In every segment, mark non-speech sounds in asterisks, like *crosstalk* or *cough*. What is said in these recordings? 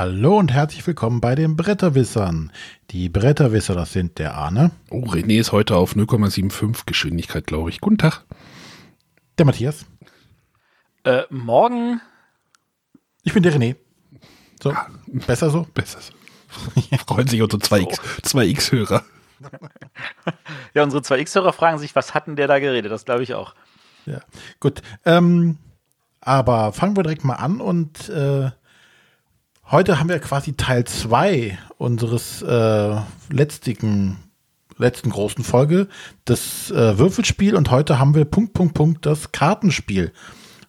Hallo und herzlich willkommen bei den Bretterwissern. Die Bretterwisser, das sind der Arne. Oh, René ist heute auf 0,75 Geschwindigkeit, glaube ich. Guten Tag. Der Matthias. Äh, morgen. Ich bin der René. So, Ah, besser so? besser so. *laughs* Freuen sich unsere 2X, 2X-Hörer. *laughs* Ja, unsere zwei X-Hörer fragen sich, was hatten der da geredet? Das glaube ich auch. Ja, gut. Ähm, aber fangen wir direkt mal an und äh, heute haben wir quasi Teil 2 unseres äh, letztigen, letzten großen Folge, das äh, Würfelspiel und heute haben wir Punkt, Punkt, Punkt das Kartenspiel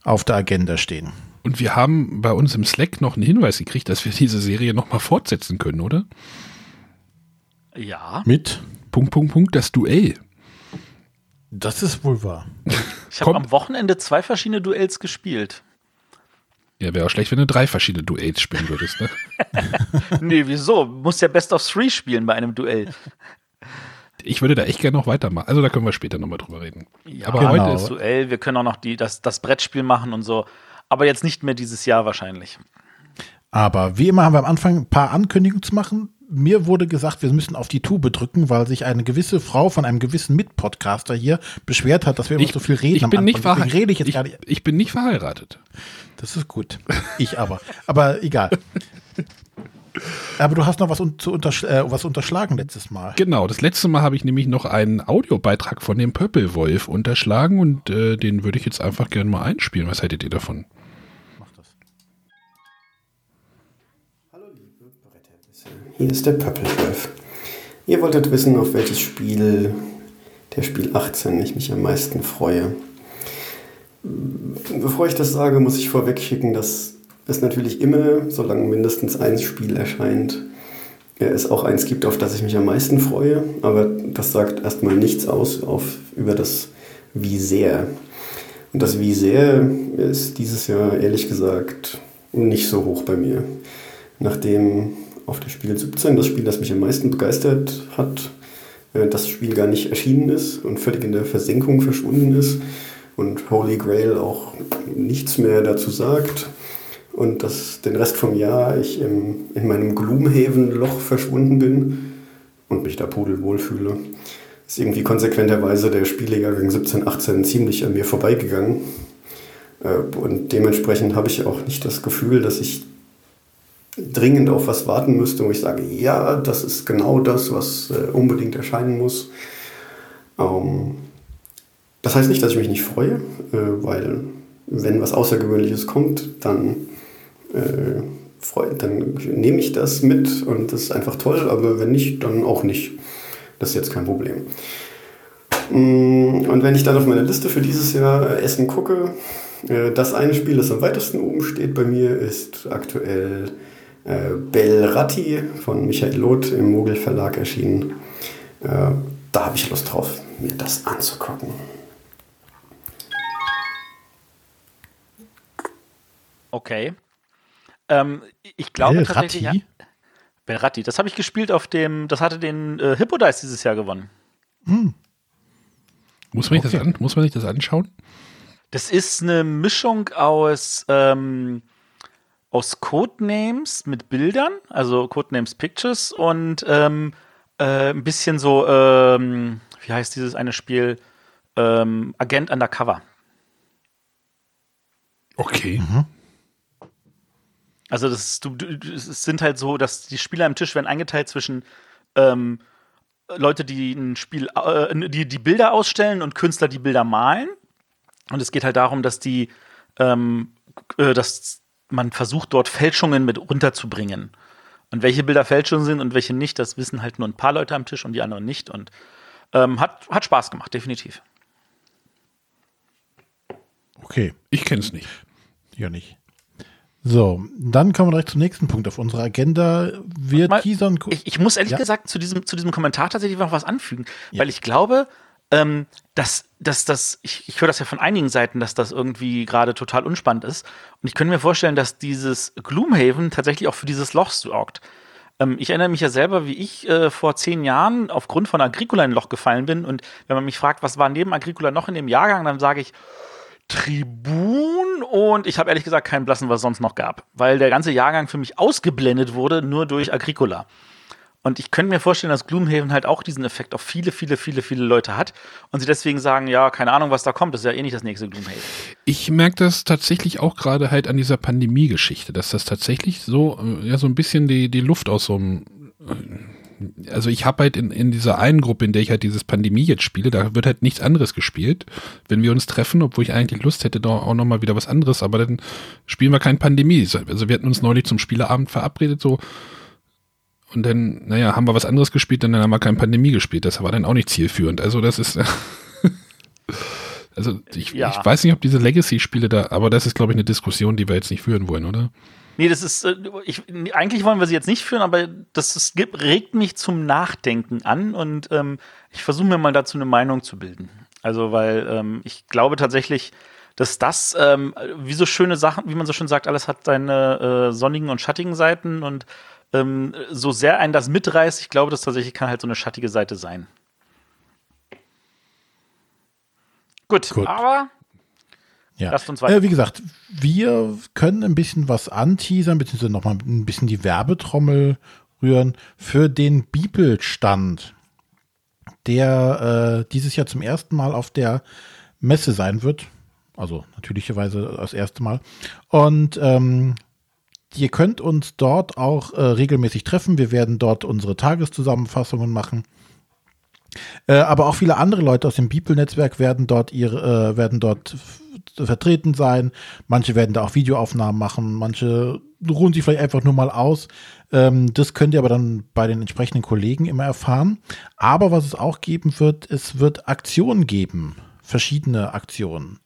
auf der Agenda stehen. Und wir haben bei uns im Slack noch einen Hinweis gekriegt, dass wir diese Serie nochmal fortsetzen können, oder? Ja. Mit? Punkt, Punkt, Punkt, das Duell. Das ist wohl wahr. Ich habe am Wochenende zwei verschiedene Duells gespielt. Ja, wäre auch schlecht, wenn du drei verschiedene Duells spielen würdest, ne? *laughs* nee, wieso? Muss ja Best of Three spielen bei einem Duell. Ich würde da echt gerne noch weitermachen. Also da können wir später nochmal drüber reden. Ja, Aber Genau. heute ist, Duell, wir können auch noch die, das, das Brettspiel machen und so. Aber jetzt nicht mehr dieses Jahr wahrscheinlich. Aber wie immer haben wir am Anfang ein paar Ankündigungen zu machen. Mir wurde gesagt, wir müssen auf die Tube drücken, weil sich eine gewisse Frau von einem gewissen Mitpodcaster hier beschwert hat, dass wir immer so viel reden. ich bin nicht verheiratet. rede ich jetzt ich, gar nicht. ich bin nicht verheiratet. Das ist gut. Ich aber. Aber egal. Aber du hast noch was, un zu untersch äh, was unterschlagen letztes Mal. Genau, das letzte Mal habe ich nämlich noch einen Audiobeitrag von dem Pöppelwolf unterschlagen und äh, den würde ich jetzt einfach gerne mal einspielen. Was hättet ihr davon? Hier ist der Pöppelwolf. Ihr wolltet wissen, auf welches Spiel der Spiel 18 ich mich am meisten freue. Bevor ich das sage, muss ich vorweg schicken, dass es natürlich immer, solange mindestens ein Spiel erscheint, es auch eins gibt, auf das ich mich am meisten freue. Aber das sagt erstmal nichts aus auf, über das Wie sehr. Und das Wie sehr ist dieses Jahr ehrlich gesagt nicht so hoch bei mir. Nachdem auf der Spiel 17 das Spiel, das mich am meisten begeistert hat, äh, das Spiel gar nicht erschienen ist und völlig in der Versenkung verschwunden ist und Holy Grail auch nichts mehr dazu sagt und dass den Rest vom Jahr ich im, in meinem Gloomhaven-Loch verschwunden bin und mich da pudelwohl fühle, ist irgendwie konsequenterweise der Spielejahrgang 17, 18 ziemlich an mir vorbeigegangen. Äh, Und dementsprechend habe ich auch nicht das Gefühl, dass ich dringend auf was warten müsste, wo ich sage, ja, das ist genau das, was äh, unbedingt erscheinen muss. Ähm, das heißt nicht, dass ich mich nicht freue, äh, weil wenn was Außergewöhnliches kommt, dann, äh, freu, dann nehme ich das mit und das ist einfach toll, aber wenn nicht, dann auch nicht. Das ist jetzt kein Problem. Mm, Und wenn ich dann auf meine Liste für dieses Jahr äh, Essen gucke, äh, das eine Spiel, das am weitesten oben steht bei mir, ist aktuell äh, Belratti von Michael Loth im Mogel Verlag erschienen. Äh, Da habe ich Lust drauf, mir das anzugucken. Okay. Ähm, ich glaube Hey, tatsächlich. Ja, Ratti? Belratti. Das habe ich gespielt auf dem. Das hatte den äh, Hippo Dice dieses Jahr gewonnen. Muss man, sich Okay. das an, muss man sich das anschauen? Das ist eine Mischung aus, ähm, aus Codenames mit Bildern, also Codenames Pictures und ähm, äh, ein bisschen so, ähm, wie heißt dieses eine Spiel? Ähm, Agent Undercover. Okay. Also das du, du, es sind halt so, dass die Spieler am Tisch werden eingeteilt zwischen ähm, Leute, die ein Spiel, äh, die die Bilder ausstellen und Künstler, die Bilder malen. Und es geht halt darum, dass die, ähm, äh, dass man versucht, dort Fälschungen mit runterzubringen. Und welche Bilder Fälschungen sind und welche nicht, das wissen halt nur ein paar Leute am Tisch und die anderen nicht. Und ähm, hat, hat Spaß gemacht, definitiv. Okay, Ich kenne es nicht. ja nicht. So, dann kommen wir direkt zum nächsten Punkt auf unserer Agenda. Wir Mal, teasern. Ich, ich muss ehrlich Ja. gesagt zu diesem, zu diesem Kommentar tatsächlich noch was anfügen, weil ich glaube, ähm, dass, dass das, ich, ich höre das ja von einigen Seiten, dass das irgendwie gerade total unspannend ist. Und ich könnte mir vorstellen, dass dieses Gloomhaven tatsächlich auch für dieses Loch sorgt. Ähm, ich erinnere mich ja selber, wie ich äh, vor zehn Jahren aufgrund von Agricola in ein Loch gefallen bin. Und wenn man mich fragt, was war neben Agricola noch in dem Jahrgang, dann sage ich, Tribun und ich habe ehrlich gesagt keinen Blassen, was es sonst noch gab, weil der ganze Jahrgang für mich ausgeblendet wurde, nur durch Agricola. Und ich könnte mir vorstellen, dass Gloomhaven halt auch diesen Effekt auf viele, viele, viele, viele Leute hat und sie deswegen sagen, ja, keine Ahnung, was da kommt, das ist ja eh nicht das nächste Gloomhaven. Ich merke das tatsächlich auch gerade halt an dieser Pandemie-Geschichte, dass das tatsächlich so, äh, ja, so ein bisschen die, die Luft aus so einem äh, also ich habe halt in, in dieser einen Gruppe, in der ich halt dieses Pandemie jetzt spiele, da wird halt nichts anderes gespielt. Wenn wir uns treffen, obwohl ich eigentlich Lust hätte, da auch nochmal wieder was anderes, aber dann spielen wir kein Pandemie. Also wir hatten uns neulich zum Spieleabend verabredet, so, und dann, naja, haben wir was anderes gespielt, dann haben wir kein Pandemie gespielt. Das war dann auch nicht zielführend. Also das ist, *laughs* also ich, ja. ich weiß nicht, ob diese Legacy-Spiele da, aber das ist, glaube ich, eine Diskussion, die wir jetzt nicht führen wollen, oder? Nee, das ist, äh, ich, eigentlich wollen wir sie jetzt nicht führen, aber das ist, regt mich zum Nachdenken an und ähm, ich versuche mir mal dazu eine Meinung zu bilden. Also, weil ähm, ich glaube tatsächlich, dass das, ähm, wie so schöne Sachen, wie man so schön sagt, alles hat seine äh, sonnigen und schattigen Seiten und ähm, so sehr einen das mitreißt, ich glaube, das tatsächlich kann halt so eine schattige Seite sein. Gut, Gut. aber ja. lasst uns weiter. Äh, wie gesagt, wir können ein bisschen was anteasern, beziehungsweise nochmal ein bisschen die Werbetrommel rühren für den Bibelstand, der äh, dieses Jahr zum ersten Mal auf der Messe sein wird. Also natürlicherweise das erste Mal. Und ähm, Ihr könnt uns dort auch äh, regelmäßig treffen. Wir werden dort unsere Tageszusammenfassungen machen. Äh, aber auch viele andere Leute aus dem Beeple-Netzwerk werden dort ihre, äh, werden dort vertreten sein. Manche werden da auch Videoaufnahmen machen, manche ruhen sich vielleicht einfach nur mal aus. Ähm, das könnt ihr aber dann bei den entsprechenden Kollegen immer erfahren. Aber was es auch geben wird, es wird Aktionen geben. Verschiedene Aktionen.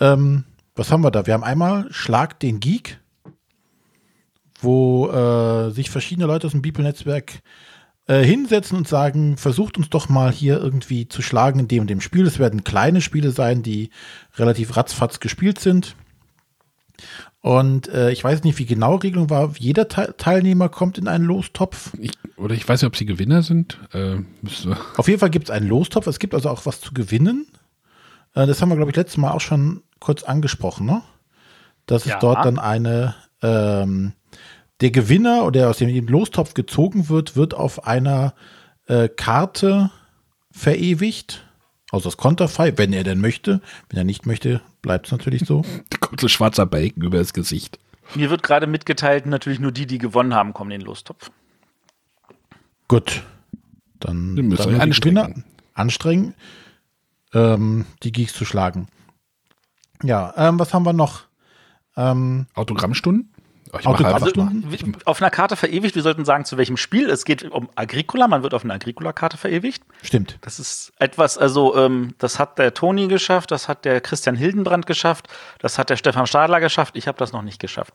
Ähm, was haben wir da? Wir haben einmal Schlag den Geek wo äh, sich verschiedene Leute aus dem Bibelnetzwerk äh, hinsetzen und sagen, versucht uns doch mal hier irgendwie zu schlagen in dem und dem Spiel. Es werden kleine Spiele sein, die relativ ratzfatz gespielt sind. Und äh, ich weiß nicht, wie genau Regelung war. Jeder Te Teilnehmer kommt in einen Lostopf. Ich, oder ich weiß nicht, ob sie Gewinner sind. Äh, *laughs* Auf jeden Fall gibt es einen Lostopf. Es gibt also auch was zu gewinnen. Äh, das haben wir, glaube ich, letztes Mal auch schon kurz angesprochen, ne? Dass ja. es dort dann eine ähm, der Gewinner oder der aus dem Lostopf gezogen wird, wird auf einer äh, Karte verewigt. Also das Konterfei, wenn er denn möchte. Wenn er nicht möchte, bleibt es natürlich so. Da kommt so schwarzer Balken über das Gesicht. Mir wird gerade mitgeteilt, natürlich nur die, die gewonnen haben, kommen in den Lostopf. Gut. Dann, müssen wir anstrengen. anstrengen, ähm, die Geeks zu schlagen. Ja, ähm, was haben wir noch? Ähm, Autogrammstunden? Ich also, auf einer Karte verewigt, wir sollten sagen, zu welchem Spiel. Es geht um Agricola, man wird auf einer Agricola-Karte verewigt. Stimmt. Das ist etwas, also ähm, das hat der Toni geschafft, das hat der Christian Hildenbrand geschafft, das hat der Stefan Stadler geschafft, ich habe das noch nicht geschafft.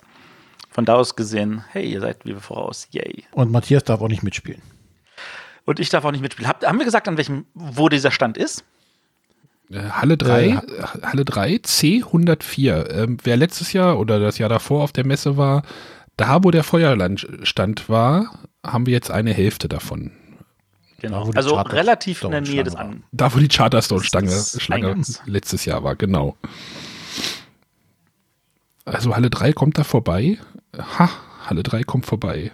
Von da aus gesehen, hey, ihr seid wie wir voraus, yay. Und Matthias darf auch nicht mitspielen. Und ich darf auch nicht mitspielen. Hab, haben wir gesagt, an welchem, wo dieser Stand ist? Äh, Halle 3, äh, Halle 3, C104. Ähm, wer letztes Jahr oder das Jahr davor auf der Messe war, da wo der Feuerlandstand war, haben wir jetzt eine Hälfte davon. Genau, also relativ in der Nähe des an. Da wo die Charterstone-Stange Schlange letztes Jahr war, genau. Also Halle 3 kommt da vorbei. Ha, Halle 3 kommt vorbei.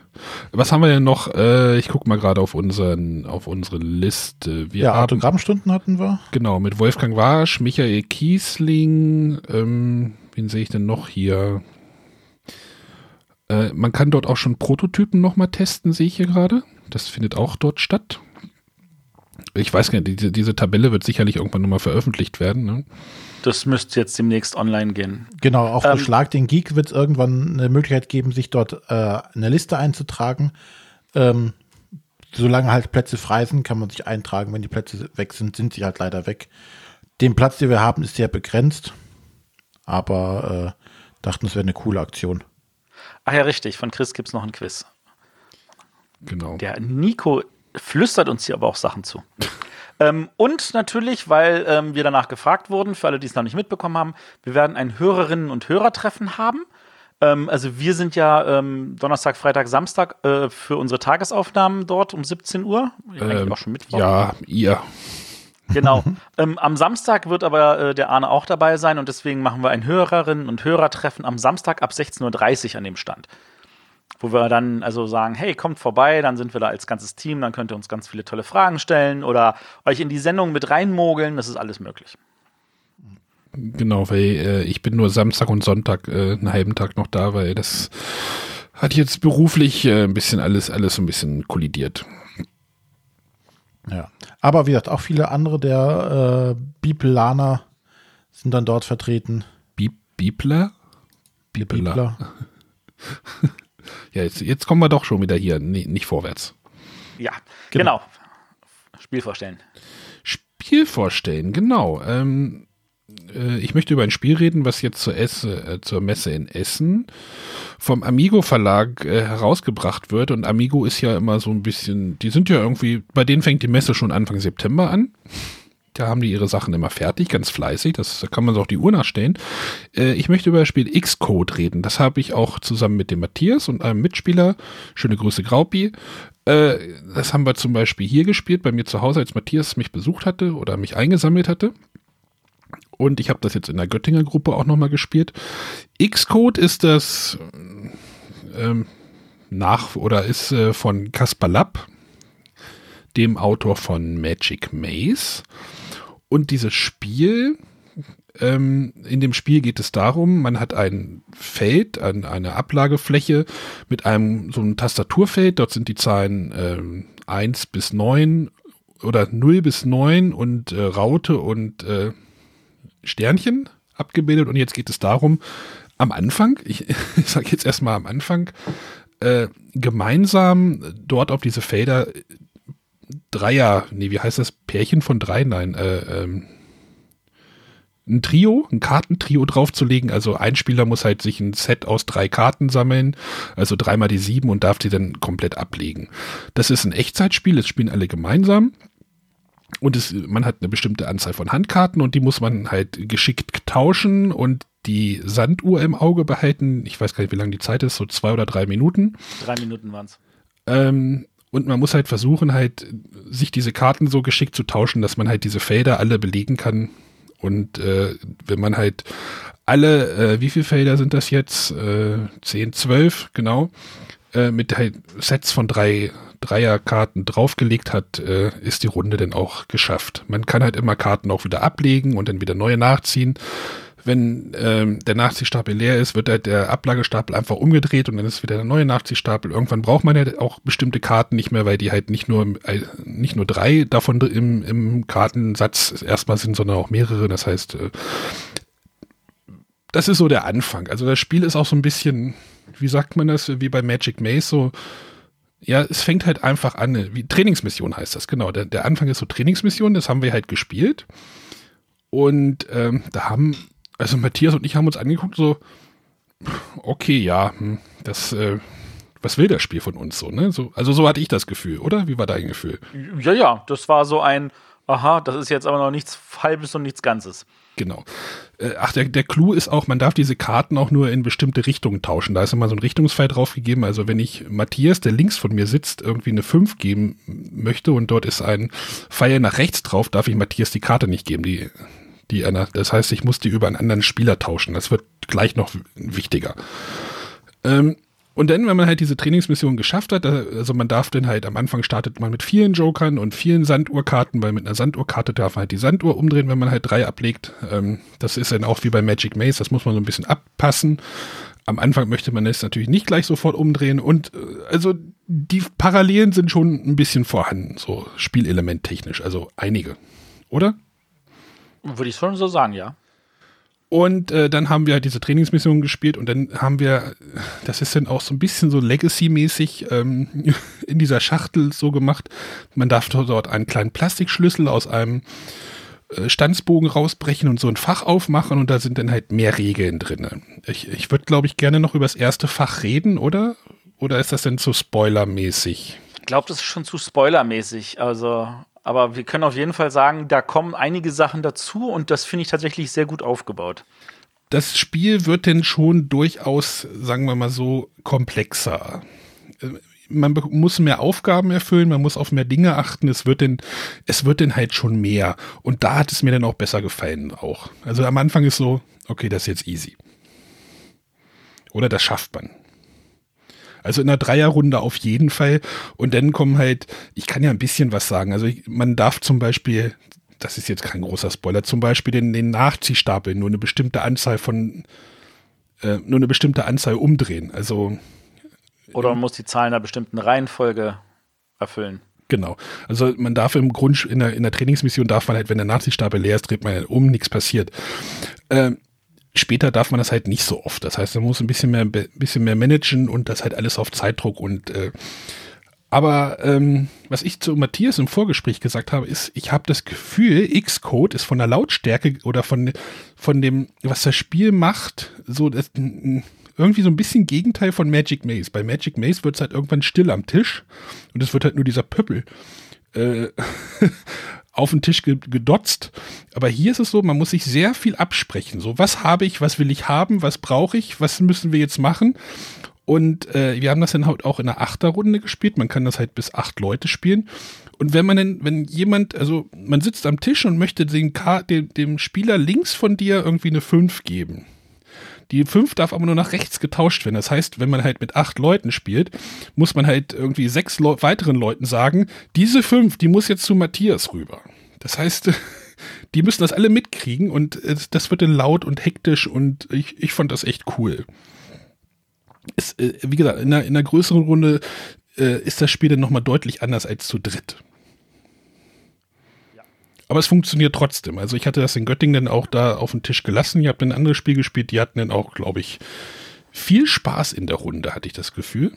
Was haben wir denn noch? Äh, ich gucke mal gerade auf, auf unsere Liste. Wir ja, Autogrammstunden hatten wir. Genau, mit Wolfgang Warsch, Michael Kiesling. Ähm, wen sehe ich denn noch hier? Äh, man kann dort auch schon Prototypen nochmal testen, sehe ich hier gerade. Das findet auch dort statt. Ich weiß gar nicht, diese, diese Tabelle wird sicherlich irgendwann nochmal veröffentlicht werden. Ne? Das müsste jetzt demnächst online gehen. Genau, auch ähm, für Schlag den Geek wird es irgendwann eine Möglichkeit geben, sich dort äh, eine Liste einzutragen. Ähm, solange halt Plätze frei sind, kann man sich eintragen. Wenn die Plätze weg sind, sind sie halt leider weg. Den Platz, den wir haben, ist sehr begrenzt. Aber äh, dachten, es wäre eine coole Aktion. Ach ja, richtig. Von Chris gibt es noch ein Quiz. Genau. Der Nico flüstert uns hier aber auch Sachen zu. Ähm, und natürlich, weil ähm, wir danach gefragt wurden, für alle, die es noch nicht mitbekommen haben, wir werden ein Hörerinnen- und Hörertreffen haben. Ähm, also wir sind ja ähm, Donnerstag, Freitag, Samstag äh, für unsere Tagesaufnahmen dort um 17 Uhr. Ähm, auch schon Mittwoch. Ja, ihr. Genau. *laughs* ähm, am Samstag wird aber äh, der Arne auch dabei sein und deswegen machen wir ein Hörerinnen- und Hörertreffen am Samstag ab 16.30 Uhr an dem Stand. Wo wir dann also sagen, hey, kommt vorbei, dann sind wir da als ganzes Team, dann könnt ihr uns ganz viele tolle Fragen stellen oder euch in die Sendung mit reinmogeln, das ist alles möglich. Genau, weil äh, ich bin nur Samstag und Sonntag äh, einen halben Tag noch da, weil das hat jetzt beruflich äh, ein bisschen alles, alles ein bisschen kollidiert. Ja. Aber wie gesagt, auch viele andere der äh, Bibelaner sind dann dort vertreten. Bi Bibler? Bibler. *laughs* ja, jetzt, jetzt kommen wir doch schon wieder hier nicht, nicht vorwärts. Ja, genau. genau. Spiel vorstellen. Spiel vorstellen, genau. Ähm, äh, ich möchte über ein Spiel reden, was jetzt zur, Esse, äh, zur Messe in Essen vom Amigo Verlag äh, herausgebracht wird. Und Amigo ist ja immer so ein bisschen, die sind ja irgendwie, bei denen fängt die Messe schon Anfang September an. Da haben die ihre Sachen immer fertig, ganz fleißig. Das, da kann man so auch die Uhr nachstellen. Äh, ich möchte über das Spiel Xcode reden. Das habe ich auch zusammen mit dem Matthias und einem Mitspieler. Schöne Grüße, Graupi. Äh, das haben wir zum Beispiel hier gespielt, bei mir zu Hause, als Matthias mich besucht hatte oder mich eingesammelt hatte. Und ich habe das jetzt in der Göttinger Gruppe auch nochmal gespielt. Xcode ist das ähm, nach oder ist äh, von Kaspar Lapp, dem Autor von Magic Maze. Und dieses Spiel, ähm, in dem Spiel geht es darum, man hat ein Feld, ein, eine Ablagefläche mit einem so einem Tastaturfeld. Dort sind die Zahlen ähm, 1 bis 9 oder 0 bis 9 und äh, Raute und äh, Sternchen abgebildet und jetzt geht es darum, am Anfang, ich, *laughs* ich sage jetzt erstmal am Anfang, äh, gemeinsam dort auf diese Felder Dreier, nee, wie heißt das? Pärchen von drei? Nein, äh, ähm, ein Trio, ein Kartentrio draufzulegen. Also ein Spieler muss halt sich ein Set aus drei Karten sammeln, also dreimal die sieben und darf die dann komplett ablegen. Das ist ein Echtzeitspiel, das spielen alle gemeinsam. Und es, man hat eine bestimmte Anzahl von Handkarten und die muss man halt geschickt tauschen und die Sanduhr im Auge behalten. Ich weiß gar nicht, wie lange die Zeit ist, so zwei oder drei Minuten. Drei Minuten waren es. Ähm, und man muss halt versuchen, halt sich diese Karten so geschickt zu tauschen, dass man halt diese Felder alle belegen kann. Und äh, wenn man halt alle, äh, wie viele Felder sind das jetzt? Äh, 10, 12, genau. Äh, mit halt Sets von drei Dreierkarten draufgelegt hat, äh, ist die Runde dann auch geschafft. Man kann halt immer Karten auch wieder ablegen und dann wieder neue nachziehen. Wenn ähm, der Nachziehstapel leer ist, wird halt der Ablagestapel einfach umgedreht und dann ist wieder der neue Nachziehstapel. Irgendwann braucht man ja auch bestimmte Karten nicht mehr, weil die halt nicht nur äh, nicht nur drei davon im, im Kartensatz erstmal sind, sondern auch mehrere. Das heißt, äh, das ist so der Anfang. Also das Spiel ist auch so ein bisschen, wie sagt man das, wie bei Magic Maze, so ja, es fängt halt einfach an, wie Trainingsmission heißt das, genau. Der, der Anfang ist so Trainingsmission, das haben wir halt gespielt. Und ähm, da haben, also Matthias und ich haben uns angeguckt, so, okay, ja, hm, das, äh, was will das Spiel von uns so, ne? So, also so hatte ich das Gefühl, oder? Wie war dein Gefühl? Ja, ja, das war so ein, aha, das ist jetzt aber noch nichts Halbes und nichts Ganzes. Genau. Äh, ach, der, der Clou ist auch, man darf diese Karten auch nur in bestimmte Richtungen tauschen. Da ist immer so ein Richtungspfeil draufgegeben. Also wenn ich Matthias, der links von mir sitzt, irgendwie eine 5 geben möchte und dort ist ein Pfeil nach rechts drauf, darf ich Matthias die Karte nicht geben. Die, die einer, das heißt, ich muss die über einen anderen Spieler tauschen. Das wird gleich noch wichtiger. Ähm, und dann, wenn man halt diese Trainingsmission geschafft hat, also man darf dann halt am Anfang startet man mit vielen Jokern und vielen Sanduhrkarten, weil mit einer Sanduhrkarte darf man halt die Sanduhr umdrehen, wenn man halt drei ablegt. Ähm, das ist dann auch wie bei Magic Maze, das muss man so ein bisschen abpassen. Am Anfang möchte man es natürlich nicht gleich sofort umdrehen und äh, also die Parallelen sind schon ein bisschen vorhanden, so spielelementtechnisch, also einige, oder? Würde ich schon so sagen, ja. Und äh, dann haben wir halt diese Trainingsmission gespielt und dann haben wir, das ist dann auch so ein bisschen so Legacy-mäßig ähm, *laughs* in dieser Schachtel so gemacht. Man darf dort einen kleinen Plastikschlüssel aus einem äh, Stanzbogen rausbrechen und so ein Fach aufmachen und da sind dann halt mehr Regeln drin. Ich, ich würde, glaube ich, gerne noch über das erste Fach reden, oder? Oder ist das denn zu spoilermäßig? Ich glaube, das ist schon zu spoilermäßig. Also aber wir können auf jeden Fall sagen, da kommen einige Sachen dazu und das finde ich tatsächlich sehr gut aufgebaut. Das Spiel wird denn schon durchaus, sagen wir mal so, komplexer. man muss mehr Aufgaben erfüllen, man muss auf mehr Dinge achten, es wird denn, es wird denn halt schon mehr. Und da hat es mir dann auch besser gefallen auch. Also am Anfang ist so, okay, das ist jetzt easy. Oder das schafft man. Also in einer Dreierrunde auf jeden Fall. Und dann kommen halt, ich kann ja ein bisschen was sagen. Also ich, man darf zum Beispiel, das ist jetzt kein großer Spoiler, zum Beispiel den, den Nachziehstapel nur eine bestimmte Anzahl von, äh, nur eine bestimmte Anzahl umdrehen. Also oder man muss die Zahlen in einer bestimmten Reihenfolge erfüllen. Genau. Also man darf im Grund, in der, in der Trainingsmission darf man halt, wenn der Nachziehstapel leer ist, dreht man halt um, nichts passiert. Äh, später darf man das halt nicht so oft. Das heißt, man muss ein bisschen mehr, ein bisschen mehr managen und das halt alles auf Zeitdruck und äh, aber ähm, was ich zu Matthias im Vorgespräch gesagt habe, ist, ich habe das Gefühl, Xcode ist von der Lautstärke oder von, von dem, was das Spiel macht, so das, irgendwie so ein bisschen Gegenteil von Magic Maze. Bei Magic Maze wird es halt irgendwann still am Tisch und es wird halt nur dieser Pöppel äh, *laughs* auf den Tisch gedotzt. Aber hier ist es so, man muss sich sehr viel absprechen. So, was habe ich, was will ich haben, was brauche ich, was müssen wir jetzt machen? Und äh, wir haben das dann halt auch in einer Achterrunde gespielt. Man kann das halt bis acht Leute spielen. Und wenn man denn, wenn jemand, also man sitzt am Tisch und möchte den dem, dem Spieler links von dir irgendwie eine 5 geben. Die 5 darf aber nur nach rechts getauscht werden. Das heißt, wenn man halt mit acht Leuten spielt, muss man halt irgendwie sechs Le weiteren Leuten sagen, diese 5, die muss jetzt zu Matthias rüber. Das heißt, *laughs* die müssen das alle mitkriegen und das wird dann laut und hektisch und ich, ich fand das echt cool. Es, äh, wie gesagt, in einer, in einer größeren Runde äh, ist das Spiel dann nochmal deutlich anders als zu dritt. Aber es funktioniert trotzdem. Also ich hatte das in Göttingen dann auch da auf den Tisch gelassen. Ich habe ein anderes Spiel gespielt, die hatten dann auch, glaube ich, viel Spaß in der Runde, hatte ich das Gefühl.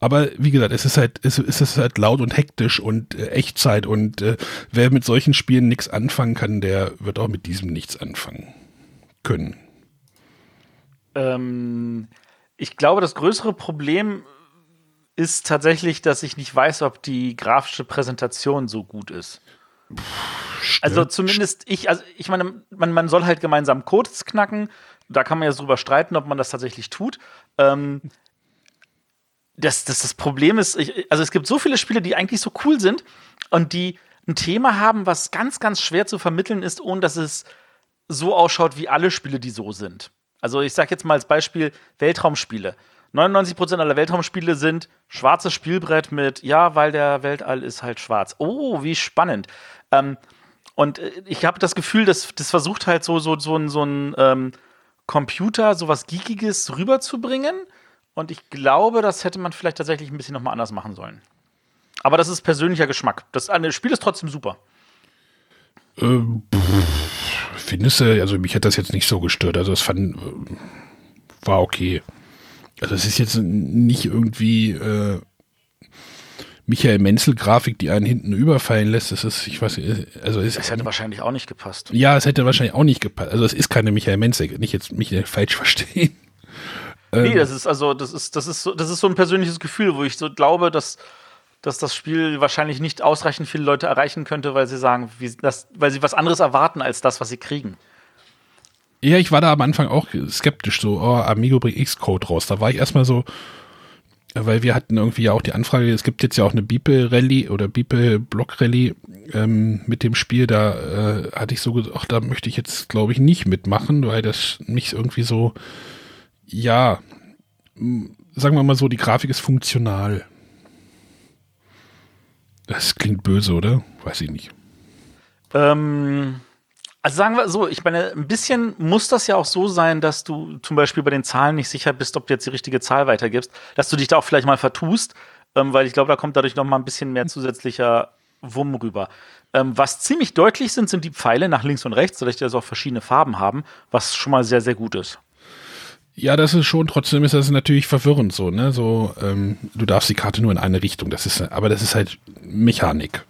Aber wie gesagt, es ist halt, es ist halt laut und hektisch und äh, Echtzeit und äh, wer mit solchen Spielen nichts anfangen kann, der wird auch mit diesem nichts anfangen können. Ähm, ich glaube, das größere Problem ist tatsächlich, dass ich nicht weiß, ob die grafische Präsentation so gut ist. Stimmt. Also zumindest ich, also ich meine, man, man soll halt gemeinsam Codes knacken. Da kann man ja drüber streiten, ob man das tatsächlich tut. Ähm, das, das, das Problem ist, ich, also es gibt so viele Spiele, die eigentlich so cool sind und die ein Thema haben, was ganz, ganz schwer zu vermitteln ist, ohne dass es so ausschaut wie alle Spiele, die so sind. Also ich sage jetzt mal als Beispiel Weltraumspiele. 99% aller Weltraumspiele sind schwarzes Spielbrett mit, ja, weil der Weltall ist halt schwarz. Oh, wie spannend. Ähm, und äh, ich habe das Gefühl, dass das versucht halt so, so, so, so ein ähm, Computer, sowas Geekiges rüberzubringen. Und ich glaube, das hätte man vielleicht tatsächlich ein bisschen nochmal anders machen sollen. Aber das ist persönlicher Geschmack. Das, das Spiel ist trotzdem super. Ähm, findest du, also mich hat das jetzt nicht so gestört. Also es fand, äh, war okay. Also es ist jetzt nicht irgendwie äh, Michael Menzel-Grafik, die einen hinten überfallen lässt. Das ist, ich weiß, also es, es hätte wahrscheinlich auch nicht gepasst. Ja, es hätte wahrscheinlich auch nicht gepasst. Also es ist keine Michael Menzel, nicht jetzt mich falsch verstehen. Nee, ähm, das ist also, das ist, das ist so, das ist so ein persönliches Gefühl, wo ich so glaube, dass, dass das Spiel wahrscheinlich nicht ausreichend viele Leute erreichen könnte, weil sie sagen, wie, das, weil sie was anderes erwarten als das, was sie kriegen. Ja, ich war da am Anfang auch skeptisch, so, oh, Amigo bringt X-Code raus. Da war ich erstmal so, weil wir hatten irgendwie ja auch die Anfrage, es gibt jetzt ja auch eine Beeple-Rallye oder Beeple-Block-Rallye ähm, mit dem Spiel, da äh, hatte ich so ach, da möchte ich jetzt, glaube ich, nicht mitmachen, weil das nicht irgendwie so, ja, sagen wir mal so, die Grafik ist funktional. Das klingt böse, oder? Weiß ich nicht. Ähm, also sagen wir so, ich meine, ein bisschen muss das ja auch so sein, dass du zum Beispiel bei den Zahlen nicht sicher bist, ob du jetzt die richtige Zahl weitergibst, dass du dich da auch vielleicht mal vertust, ähm, weil ich glaube, da kommt dadurch noch mal ein bisschen mehr zusätzlicher Wumm rüber. Ähm, was ziemlich deutlich sind, sind die Pfeile nach links und rechts, sodass die also auch verschiedene Farben haben, was schon mal sehr, sehr gut ist. Ja, das ist schon, trotzdem ist das natürlich verwirrend so, ne? So, ähm, du darfst die Karte nur in eine Richtung. Das ist, aber das ist halt Mechanik.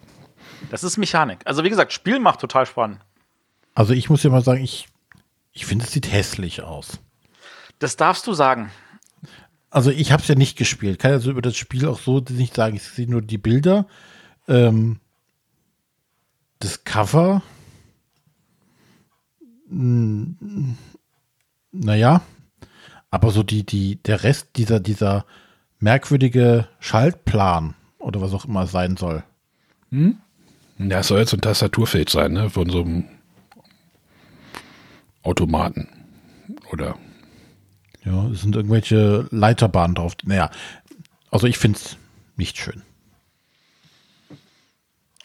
Das ist Mechanik. Also wie gesagt, Spiel macht total spannend. Also ich muss ja mal sagen, ich, ich finde, es sieht hässlich aus. Das darfst du sagen. Also ich habe es ja nicht gespielt. Kann also über das Spiel auch so nicht sagen. Ich sehe nur die Bilder. Ähm, das Cover. Naja. Aber so die, die, der Rest dieser, dieser merkwürdige Schaltplan oder was auch immer es sein soll. Ja, es soll jetzt ein Tastaturfeld sein, ne? Von so einem Automaten. Oder Ja, es sind irgendwelche Leiterbahnen drauf. Naja, also ich finde es nicht schön.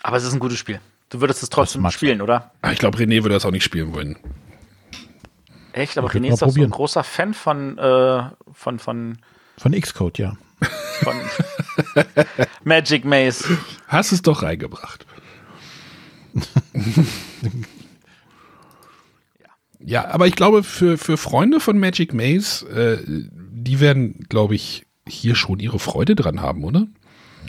Aber es ist ein gutes Spiel. Du würdest es trotzdem spielen, oder? Ah, ich glaube, René würde das auch nicht spielen wollen. Echt? Aber Ich René ist doch so ein großer Fan von, äh, von, von, Von Xcode, ja. von *laughs* Magic Maze. Hast es doch reingebracht. *laughs* ja, aber ich glaube, für, für Freunde von Magic Maze, äh, die werden, glaube ich, hier schon ihre Freude dran haben, oder?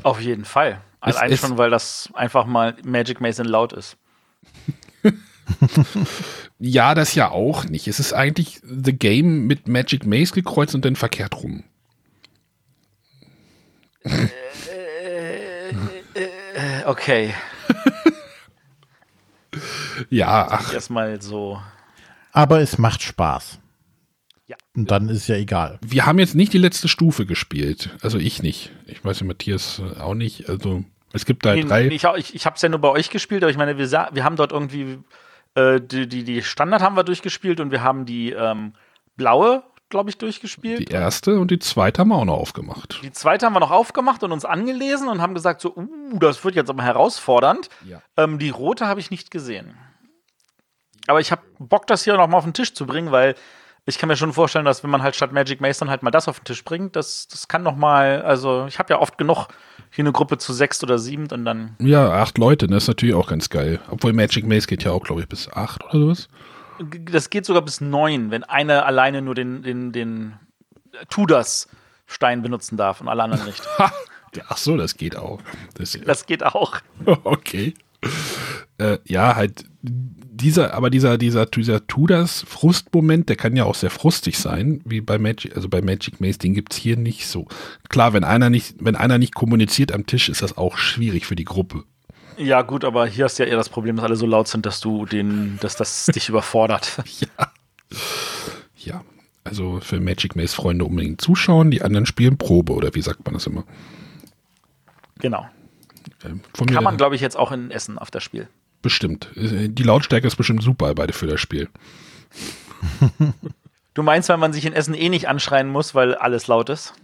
Auf jeden Fall. Es Allein schon, weil das einfach mal Magic Maze in laut ist. *laughs* Ja, das ja auch nicht. Es ist eigentlich The Game mit Magic Maze gekreuzt und dann verkehrt rum. Äh, Okay, *laughs* Ja, ach, erstmal so. Aber es macht Spaß. Ja. Und dann ist ja egal. wir haben jetzt nicht die letzte Stufe gespielt. Also ich nicht. Ich weiß ja, Matthias äh, auch nicht. Also es gibt da Nee, drei. Ich, ich, ich habe es ja nur bei euch gespielt, aber ich meine, wir, wir haben dort irgendwie äh, die, die, die Standard haben wir durchgespielt und wir haben die ähm, blaue, glaube ich, durchgespielt. Die erste und die zweite haben wir auch noch aufgemacht. Die zweite haben wir noch aufgemacht und uns angelesen und haben gesagt, so, uh, das wird jetzt aber herausfordernd. Ja. Ähm, die rote habe ich nicht gesehen. Aber ich habe Bock, das hier noch mal auf den Tisch zu bringen, weil ich kann mir schon vorstellen, dass wenn man halt statt Magic Maze dann halt mal das auf den Tisch bringt, das, das kann noch mal, also ich habe ja oft genug hier eine Gruppe zu sechs oder sieben und dann, Ja, acht Leute, das ist natürlich auch ganz geil. Obwohl Magic Maze geht ja auch, glaube ich, bis acht oder sowas. das geht sogar bis neun, wenn einer alleine nur den, den, den Tudors-Stein benutzen darf und alle anderen nicht. *laughs* Ach so, das geht auch. Das, Das geht auch. *laughs* okay. Äh, ja, halt dieser, aber dieser, dieser, dieser Tudors Frustmoment, der kann ja auch sehr frustig sein, wie bei Magic, also bei Magic Maze, den gibt's hier nicht so. Klar, wenn einer nicht, wenn einer nicht kommuniziert am Tisch, ist das auch schwierig für die Gruppe. Ja, gut, aber hier hast du ja eher das Problem, dass alle so laut sind, dass du den, dass das *laughs* dich überfordert. Ja. Also für Magic Maze Freunde unbedingt zuschauen, die anderen spielen Probe, oder wie sagt man das immer? Genau. Ähm, Von Kann mir man, glaube ich, jetzt auch in Essen auf das Spiel. Bestimmt. Äh, Die Lautstärke ist bestimmt super beide für das Spiel. *laughs* Du meinst, weil man sich in Essen eh nicht anschreien muss, weil alles laut ist?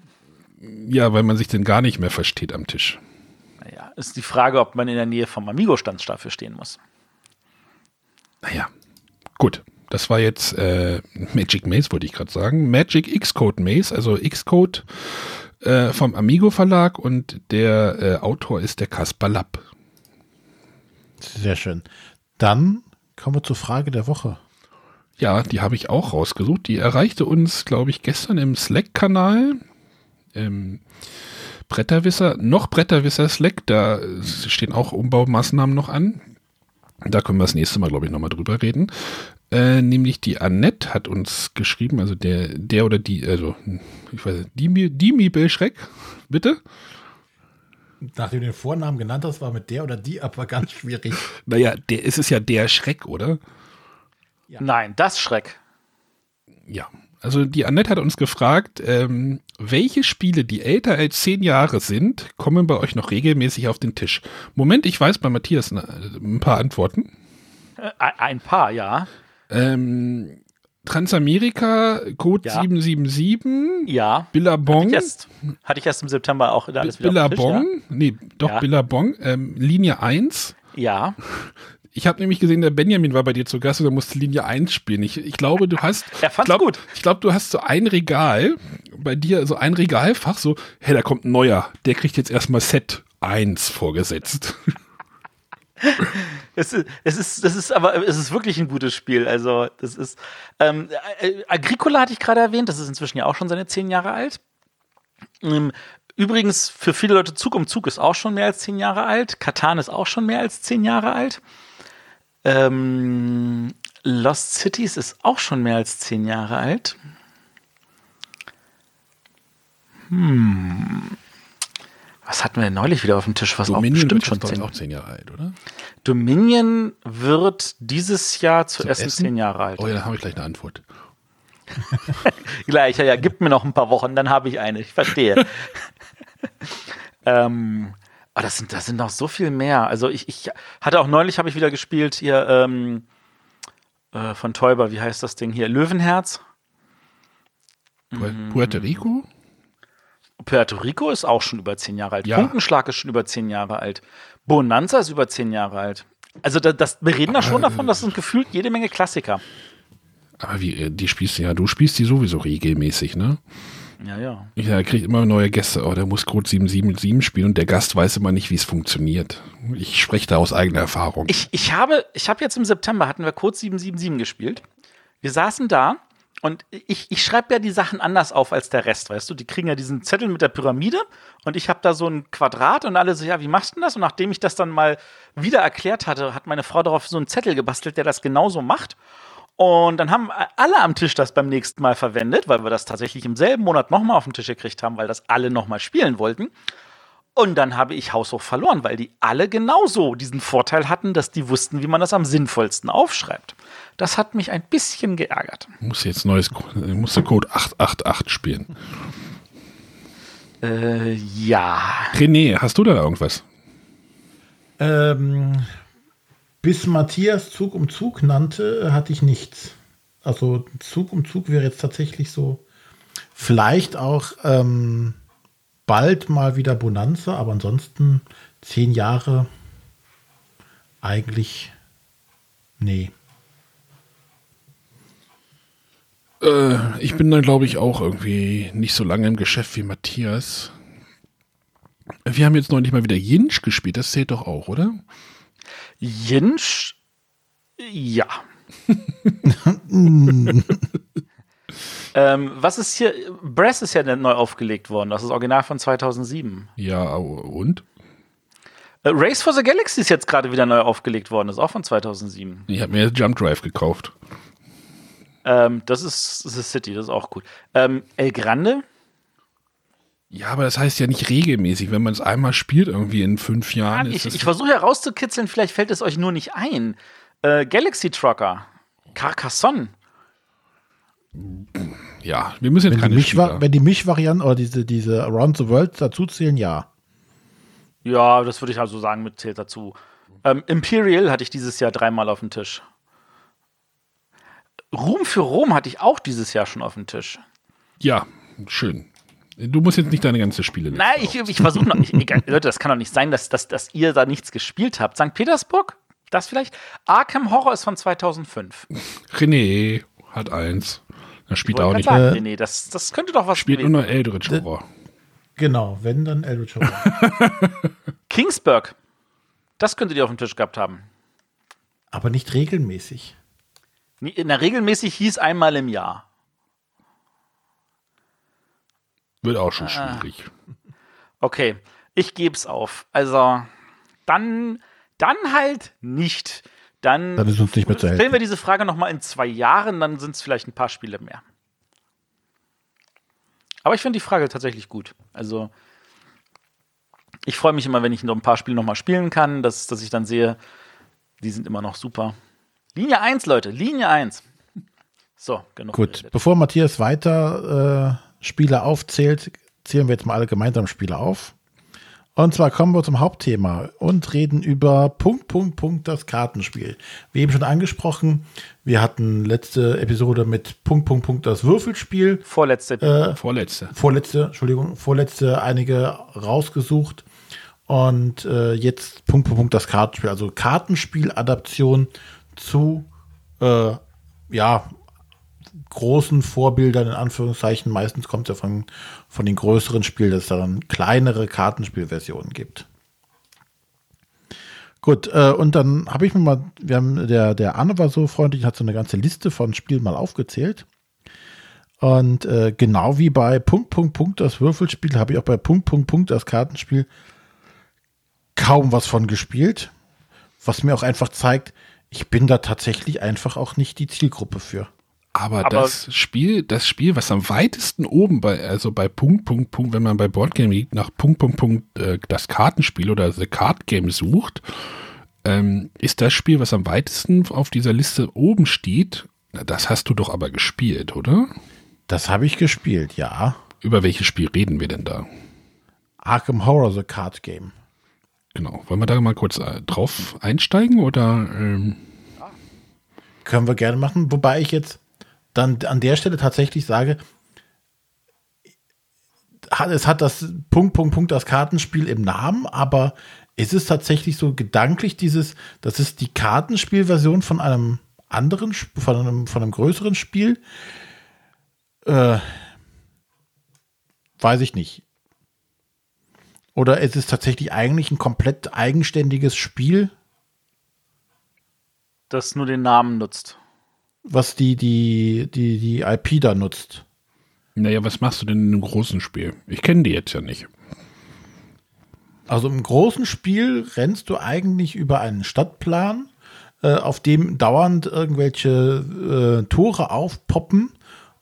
Ja, weil man sich denn gar nicht mehr versteht am Tisch. Naja, ist die Frage, ob man in der Nähe vom Amigo-Stand dafür stehen muss. Naja, gut. Das war jetzt äh, Magic Maze, wollte ich gerade sagen. Magic Xcode Maze, also Xcode äh, vom Amigo Verlag und der äh, Autor ist der Kaspar Lapp. Sehr schön. Dann kommen wir zur Frage der Woche. Ja, die habe ich auch rausgesucht. Die erreichte uns, glaube ich, gestern im Slack-Kanal. Ähm, Bretterwisser, noch Bretterwisser Slack, da stehen auch Umbaumaßnahmen noch an. Da können wir das nächste Mal, glaube ich, nochmal drüber reden. Äh, nämlich die Annette hat uns geschrieben, also der, der oder die, also, ich weiß nicht, Dimi, Dimi Bellschreck, bitte? Nachdem du den Vornamen genannt hast, war mit der oder die aber *laughs* ganz schwierig. Naja, der ist es ja der Schreck, oder? Ja. Nein, das Schreck. Ja, also die Annette hat uns gefragt, ähm, welche Spiele, die älter als zehn Jahre sind, kommen bei euch noch regelmäßig auf den Tisch? Moment, ich weiß bei Matthias na, ein paar Antworten. Äh, ein paar, ja. Ähm, Transamerika, Code Ja. 777, Ja. Hatte Billabong, ich, erst, hatte ich erst im September auch alles wieder dem Tisch, Billabong, nee, doch Ja. Billabong, ähm, Linie 1. Ja. Ich habe nämlich gesehen, der Benjamin war bei dir zu Gast und er musste Linie 1 spielen. Ich, ich glaube, du hast. *laughs* Er fand's glaub, gut. Ich glaube, du hast so ein Regal, bei dir so ein Regalfach, so, hey, da kommt ein neuer, der kriegt jetzt erstmal Set 1 vorgesetzt. *laughs* *laughs* Es ist, es ist, das ist aber, es ist wirklich ein gutes Spiel. Also, das ist, ähm, äh, Agricola hatte ich gerade erwähnt, das ist inzwischen ja auch schon seine zehn Jahre alt. Ähm, übrigens, für viele Leute Zug um Zug ist auch schon mehr als zehn Jahre alt. Katan ist auch schon mehr als zehn Jahre alt. Ähm, Lost Cities ist auch schon mehr als zehn Jahre alt. Hm. Was hatten wir denn neulich wieder auf dem Tisch? Was auch Dominion bestimmt wird schon zehn auch 10 Jahre alt, oder? Dominion wird dieses Jahr zu Essen, Essen? zehn Jahre alt. Oh ja, dann habe ich gleich eine Antwort. *laughs* Gleich, ja, ja, gib mir noch ein paar Wochen, dann habe ich eine. Ich verstehe. *laughs* ähm, oh, das sind, das sind noch so viel mehr. Also ich, ich hatte auch neulich, habe ich wieder gespielt hier ähm, äh, von Täuber, wie heißt das Ding hier? Löwenherz. Pu- Puerto Rico? Puerto Rico ist auch schon über zehn Jahre alt. Ja. Funkenschlag ist schon über zehn Jahre alt. Bonanza ist über zehn Jahre alt. Also da, das, wir reden da schon davon, dass es gefühlt jede Menge Klassiker. Aber wie, äh, die spielst du ja, du spielst die sowieso regelmäßig, ne? Ja, ja. Ja, krieg immer neue Gäste. Oh, der muss Code 777 spielen und der Gast weiß immer nicht, wie es funktioniert. Ich spreche da aus eigener Erfahrung. Ich, ich habe, ich habe jetzt im September hatten wir Code 777 gespielt. Wir saßen da und ich, ich schreibe ja die Sachen anders auf als der Rest, weißt du? Die kriegen ja diesen Zettel mit der Pyramide und ich habe da so ein Quadrat und alle so, ja, wie machst du denn das? Und nachdem ich das dann mal wieder erklärt hatte, hat meine Frau darauf so einen Zettel gebastelt, der das genauso macht. Und dann haben alle am Tisch das beim nächsten Mal verwendet, weil wir das tatsächlich im selben Monat nochmal auf den Tisch gekriegt haben, weil das alle nochmal spielen wollten. Und dann habe ich haushoch verloren, weil die alle genauso diesen Vorteil hatten, dass die wussten, wie man das am sinnvollsten aufschreibt. Das hat mich ein bisschen geärgert. muss jetzt neues, musste Code 888 spielen. Äh, ja. René, hast du da irgendwas? Ähm, bis Matthias Zug um Zug nannte, hatte ich nichts. Also Zug um Zug wäre jetzt tatsächlich so. Vielleicht auch ähm, bald mal wieder Bonanza, aber ansonsten zehn Jahre eigentlich nee. Äh, ich bin dann, glaube ich, auch irgendwie nicht so lange im Geschäft wie Matthias. Wir haben jetzt noch nicht mal wieder Jinsch gespielt, das zählt doch auch, oder? Jinsch, ja. *laughs* ähm, was ist hier? Brass ist ja neu aufgelegt worden. Das ist Original von 2007. Ja, und? Äh, Race for the Galaxy ist jetzt gerade wieder neu aufgelegt worden. Das ist auch von 2007. Ich habe mir Jump Drive gekauft. Ähm, das ist The City, das ist auch gut. Ähm, El Grande? Ja, aber das heißt ja nicht regelmäßig. Wenn man es einmal spielt, irgendwie in fünf Jahren, ist ich ich versuche herauszukitzeln, vielleicht fällt es euch nur nicht ein. Äh, Galaxy Trucker. Carcassonne. ja, wir müssen jetzt Wenn die, keine Spieler. wenn die Mischvarianten oder diese, diese Around the World dazu zählen, ja. Ja, das würde ich also sagen, mit zählt dazu. Ähm, Imperial hatte ich dieses Jahr dreimal auf dem Tisch. Ruhm für Rom hatte ich auch dieses Jahr schon auf dem Tisch. Ja, schön. Du musst jetzt nicht deine ganze Spiele Nein, ich, ich versuche noch. Ich, *laughs* egal, Leute, das kann doch nicht sein, dass, dass, dass ihr da nichts gespielt habt. St. Petersburg? Das vielleicht? Arkham Horror ist von 2005. René hat eins. Da spielt er auch nicht. sagen, Äh, nee, nee, das, das könnte doch was Spielt nur noch Eldritch Horror. Genau, wenn dann Eldritch Horror. *laughs* Kingsburg. Das könntet ihr auf dem Tisch gehabt haben. aber nicht regelmäßig. In der regelmäßig hieß einmal im Jahr. Wird auch Ah. schon schwierig. Okay, ich gebe es auf. Also, dann, dann halt nicht. Dann, Dann ist uns nicht mehr zu stellen helfen. wir diese Frage noch mal in zwei Jahren, dann sind es vielleicht ein paar Spiele mehr. Aber ich finde die Frage tatsächlich gut. Also, ich freue mich immer, wenn ich noch ein paar Spiele noch mal spielen kann, dass, dass ich dann sehe, die sind immer noch super. Linie 1, Leute, Linie 1. So, genug. Gut, geredet. bevor Matthias weiter äh, Spiele aufzählt, zählen wir jetzt mal alle gemeinsam Spiele auf. Und zwar kommen wir zum Hauptthema und reden über Punkt, Punkt, Punkt, das Kartenspiel. Wie eben schon angesprochen, wir hatten letzte Episode mit Punkt, Punkt, Punkt, das Würfelspiel. Vorletzte. Äh, Vorletzte. vorletzte, Entschuldigung, vorletzte einige rausgesucht. Und äh, jetzt Punkt, Punkt, Punkt, das Kartenspiel. Also Kartenspiel-Adaption zu, äh, ja, großen Vorbildern, in Anführungszeichen. Meistens kommt es ja von, von den größeren Spielen, dass es dann kleinere Kartenspielversionen gibt. Gut, äh, und dann habe ich mir mal, wir haben, der, der Arne war so freundlich, hat so eine ganze Liste von Spielen mal aufgezählt. Und äh, genau wie bei Punkt, Punkt, Punkt das Würfelspiel, habe ich auch bei Punkt, Punkt, Punkt das Kartenspiel kaum was von gespielt. Was mir auch einfach zeigt, ich bin da tatsächlich einfach auch nicht die Zielgruppe für. Aber, Aber- das Spiel, das Spiel, was am weitesten oben bei, also bei Punkt, Punkt, Punkt, wenn man bei Boardgame liegt, nach Punkt, Punkt, Punkt, äh, das Kartenspiel oder The Card Game sucht, ähm, ist das Spiel, was am weitesten auf dieser Liste oben steht. Na, Das hast du doch aber gespielt, oder? Das habe ich gespielt, ja. Über welches Spiel reden wir denn da? Arkham Horror The Card Game. Genau. Wollen wir da mal kurz äh, drauf einsteigen oder? Ähm Können wir gerne machen, wobei ich jetzt dann an der Stelle tatsächlich sage, es hat das Punkt, Punkt, Punkt, das Kartenspiel im Namen, aber ist es tatsächlich so gedanklich dieses, das ist die Kartenspielversion von einem anderen, von einem, von einem größeren Spiel? Äh, weiß ich nicht. Oder ist es tatsächlich eigentlich ein komplett eigenständiges Spiel? Das nur den Namen nutzt. Was die, die, die, die IP da nutzt. Naja, was machst du denn in einem großen Spiel? Ich kenne die jetzt ja nicht. Also im großen Spiel rennst du eigentlich über einen Stadtplan, äh, auf dem dauernd irgendwelche äh, Tore aufpoppen,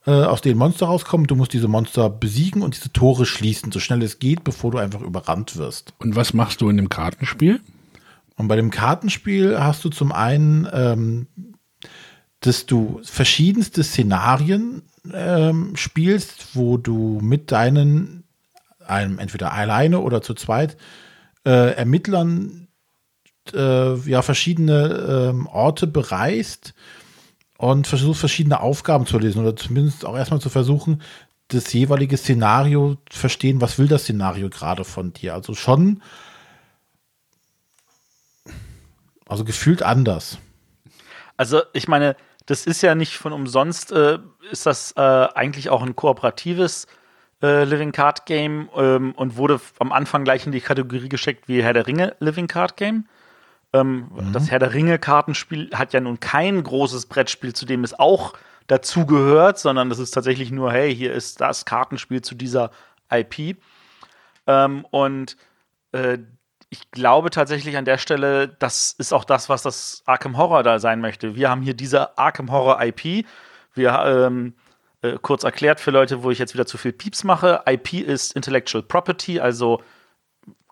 äh, aus denen Monster rauskommen. Du musst diese Monster besiegen und diese Tore schließen, so schnell es geht, bevor du einfach überrannt wirst. Und was machst du in dem Kartenspiel? Und bei dem Kartenspiel hast du zum einen, ähm, dass du verschiedenste Szenarien ähm, spielst, wo du mit deinen, einem entweder alleine oder zu zweit, äh, Ermittlern äh, ja verschiedene ähm, Orte bereist und versuchst verschiedene Aufgaben zu lesen oder zumindest auch erstmal zu versuchen, das jeweilige Szenario zu verstehen, was will das Szenario gerade von dir. Also schon, also gefühlt anders. Also ich meine, das ist ja nicht von umsonst, äh, ist das äh, eigentlich auch ein kooperatives äh, Living Card Game ähm, und wurde am Anfang gleich in die Kategorie gesteckt wie Herr der Ringe Living Card Game. Ähm, mhm. Das Herr der Ringe Kartenspiel hat ja nun kein großes Brettspiel, zu dem es auch dazu gehört, sondern das ist tatsächlich nur, hey, hier ist das Kartenspiel zu dieser IP. Ähm, und äh, ich glaube tatsächlich an der Stelle, das ist auch das, was das Arkham Horror da sein möchte. Wir haben hier diese Arkham Horror IP. Wir, ähm, äh, kurz erklärt für Leute, wo ich jetzt wieder zu viel Pieps mache. IP ist Intellectual Property, also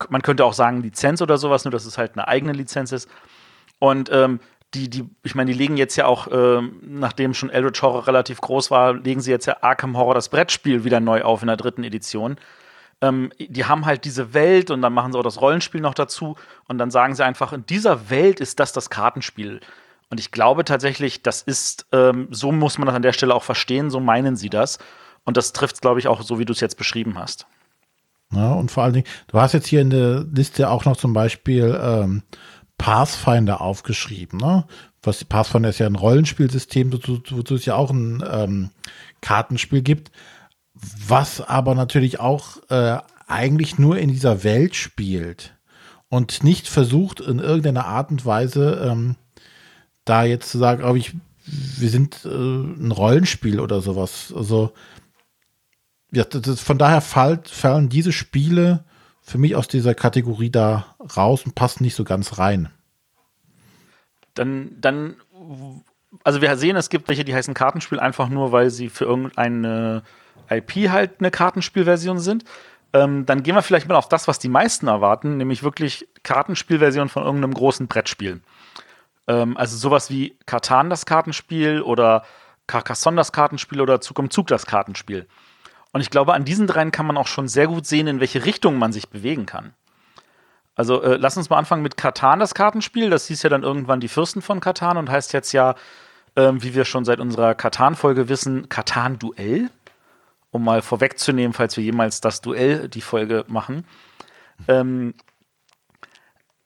man könnte auch sagen Lizenz oder sowas, nur dass es halt eine eigene Lizenz ist. Und ähm, die, die, ich meine, die legen jetzt ja auch, ähm, nachdem schon Eldritch Horror relativ groß war, legen sie jetzt ja Arkham Horror das Brettspiel wieder neu auf in der dritten Edition ähm, die haben halt diese Welt und dann machen sie auch das Rollenspiel noch dazu und dann sagen sie einfach, in dieser Welt ist das das Kartenspiel. Und ich glaube tatsächlich, das ist, ähm, so muss man das an der Stelle auch verstehen, so meinen sie das. Und das trifft, glaube ich, auch so, wie du es jetzt beschrieben hast. Ja, und vor allen Dingen, du hast jetzt hier in der Liste auch noch zum Beispiel ähm, Pathfinder aufgeschrieben. Ne? Was Pathfinder ist ja ein Rollenspielsystem, wozu, wozu es ja auch ein ähm, Kartenspiel gibt was aber natürlich auch äh, eigentlich nur in dieser Welt spielt und nicht versucht in irgendeiner Art und Weise ähm, da jetzt zu sagen, oh, ich, wir sind äh, ein Rollenspiel oder sowas. Also ja, das, von daher fall, fallen diese Spiele für mich aus dieser Kategorie da raus und passen nicht so ganz rein. Dann, dann, also wir sehen, es gibt welche, die heißen Kartenspiel einfach nur, weil sie für irgendeine IP halt eine Kartenspielversion sind. Ähm, dann gehen wir vielleicht mal auf das, was die meisten erwarten, nämlich wirklich Kartenspielversion von irgendeinem großen Brettspiel. Ähm, also sowas wie Katan das Kartenspiel oder Carcassonne das Kartenspiel oder Zug um Zug das Kartenspiel. Und ich glaube, an diesen dreien kann man auch schon sehr gut sehen, in welche Richtung man sich bewegen kann. Also äh, lass uns mal anfangen mit Katan das Kartenspiel. Das hieß ja dann irgendwann die Fürsten von Katan und heißt jetzt ja, ähm, wie wir schon seit unserer Katan-Folge wissen, Katan-Duell um mal vorwegzunehmen, falls wir jemals das Duell die Folge machen. Ähm,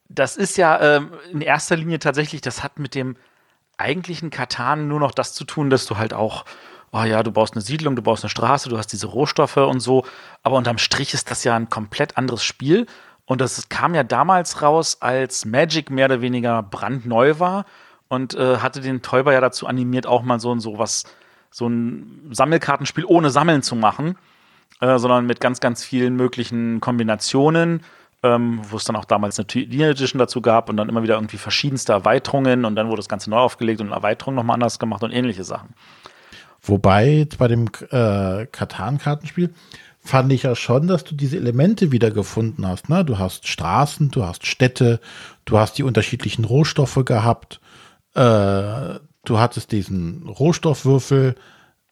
das ist ja ähm, in erster Linie tatsächlich, das hat mit dem eigentlichen Katan nur noch das zu tun, dass du halt auch, oh ja, du baust eine Siedlung, du baust eine Straße, du hast diese Rohstoffe und so, aber unterm Strich ist das ja ein komplett anderes Spiel. Und das kam ja damals raus, als Magic mehr oder weniger brandneu war und äh, hatte den Täuber ja dazu animiert, auch mal so und so was so ein Sammelkartenspiel ohne Sammeln zu machen, äh, sondern mit ganz, ganz vielen möglichen Kombinationen, ähm, wo es dann auch damals eine Turnier Edition dazu gab und dann immer wieder irgendwie verschiedenste Erweiterungen und dann wurde das Ganze neu aufgelegt und Erweiterungen nochmal anders gemacht und ähnliche Sachen. Wobei bei dem äh, Katan-Kartenspiel fand ich ja schon, dass du diese Elemente wiedergefunden hast. Ne? Du hast Straßen, du hast Städte, du hast die unterschiedlichen Rohstoffe gehabt. Äh, du hattest diesen Rohstoffwürfel,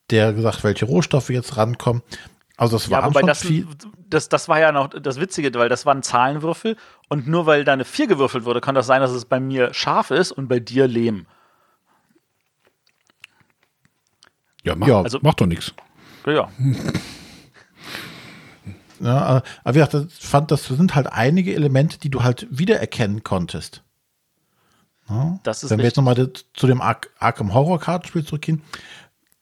der gesagt, welche Rohstoffe jetzt rankommen. Also das Ja, waren wobei schon das, viel. das, das war ja noch das Witzige, weil das waren Zahlenwürfel und nur weil da eine 4 gewürfelt wurde, kann das sein, dass es bei mir scharf ist und bei dir Lehm. Ja, mach, Ja, also, macht doch nichts. Ja, ja. Ja, aber wie gesagt, ich fand, das sind halt einige Elemente, die du halt wiedererkennen konntest. Ja? Das ist Wenn wir jetzt nochmal zu dem Ar Arkham Horror Kartenspiel zurückgehen,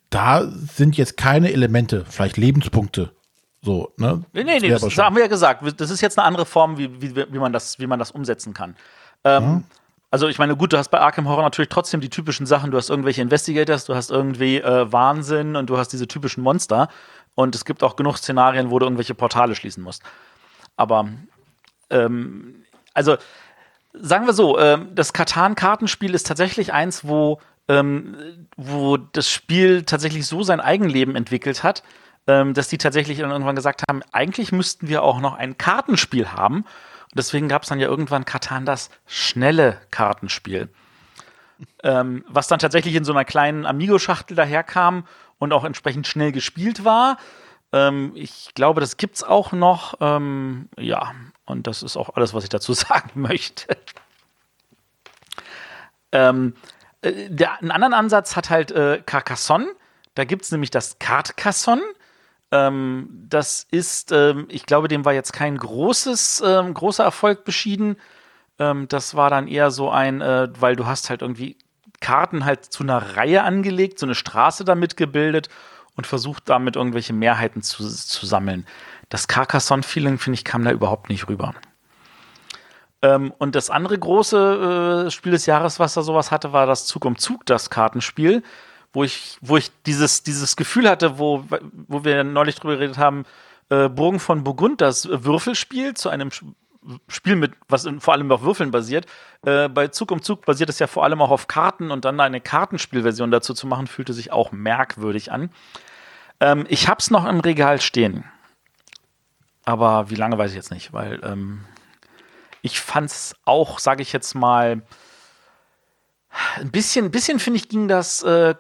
da sind jetzt keine Elemente, vielleicht Lebenspunkte. So, ne? Nee, nee, nee, das, das haben wir ja gesagt. Das ist jetzt eine andere Form, wie, wie, wie, man, das, wie man das umsetzen kann. Ähm, Also ich meine, gut, du hast bei Arkham Horror natürlich trotzdem die typischen Sachen. Du hast irgendwelche Investigators, du hast irgendwie äh, Wahnsinn und du hast diese typischen Monster. Und es gibt auch genug Szenarien, wo du irgendwelche Portale schließen musst. Aber, ähm, also sagen wir so, ähm, das Katan-Kartenspiel ist tatsächlich eins, wo, ähm, wo das Spiel tatsächlich so sein Eigenleben entwickelt hat, ähm, dass die tatsächlich dann irgendwann gesagt haben, eigentlich müssten wir auch noch ein Kartenspiel haben. Und deswegen gab es dann ja irgendwann Katan das schnelle Kartenspiel. Was dann tatsächlich in so einer kleinen Amigo-Schachtel daherkam und auch entsprechend schnell gespielt war. Ähm, ich glaube, das gibt's auch noch. Ähm, ja, und das ist auch alles, was ich dazu *laughs* sagen möchte. Ähm, äh, der, einen anderen Ansatz hat halt äh, Carcassonne. Da gibt's nämlich das Cartcassonne. Ähm, das ist, ähm, ich glaube, dem war jetzt kein großes, ähm, großer Erfolg beschieden. Ähm, das war dann eher so ein, äh, weil du hast halt irgendwie Karten halt zu einer Reihe angelegt, so eine Straße damit gebildet und versucht damit irgendwelche Mehrheiten zu, zu sammeln. Das Carcassonne-Feeling, finde ich, kam da überhaupt nicht rüber. Ähm, und das andere große äh, Spiel des Jahres, was da sowas hatte, war das Zug um Zug, das Kartenspiel, wo ich, wo ich dieses, dieses Gefühl hatte, wo, wo wir neulich drüber geredet haben, äh, Burgen von Burgund, das Würfelspiel zu einem Spiel mit, was vor allem auf Würfeln basiert. Äh, bei Zug um Zug basiert es ja vor allem auch auf Karten und dann eine Kartenspielversion dazu zu machen, fühlte sich auch merkwürdig an. Ähm, ich hab's noch im Regal stehen. Aber wie lange weiß ich jetzt nicht, weil ähm, ich fand's auch, sage ich jetzt mal, ein bisschen, bisschen finde ich, ging das äh,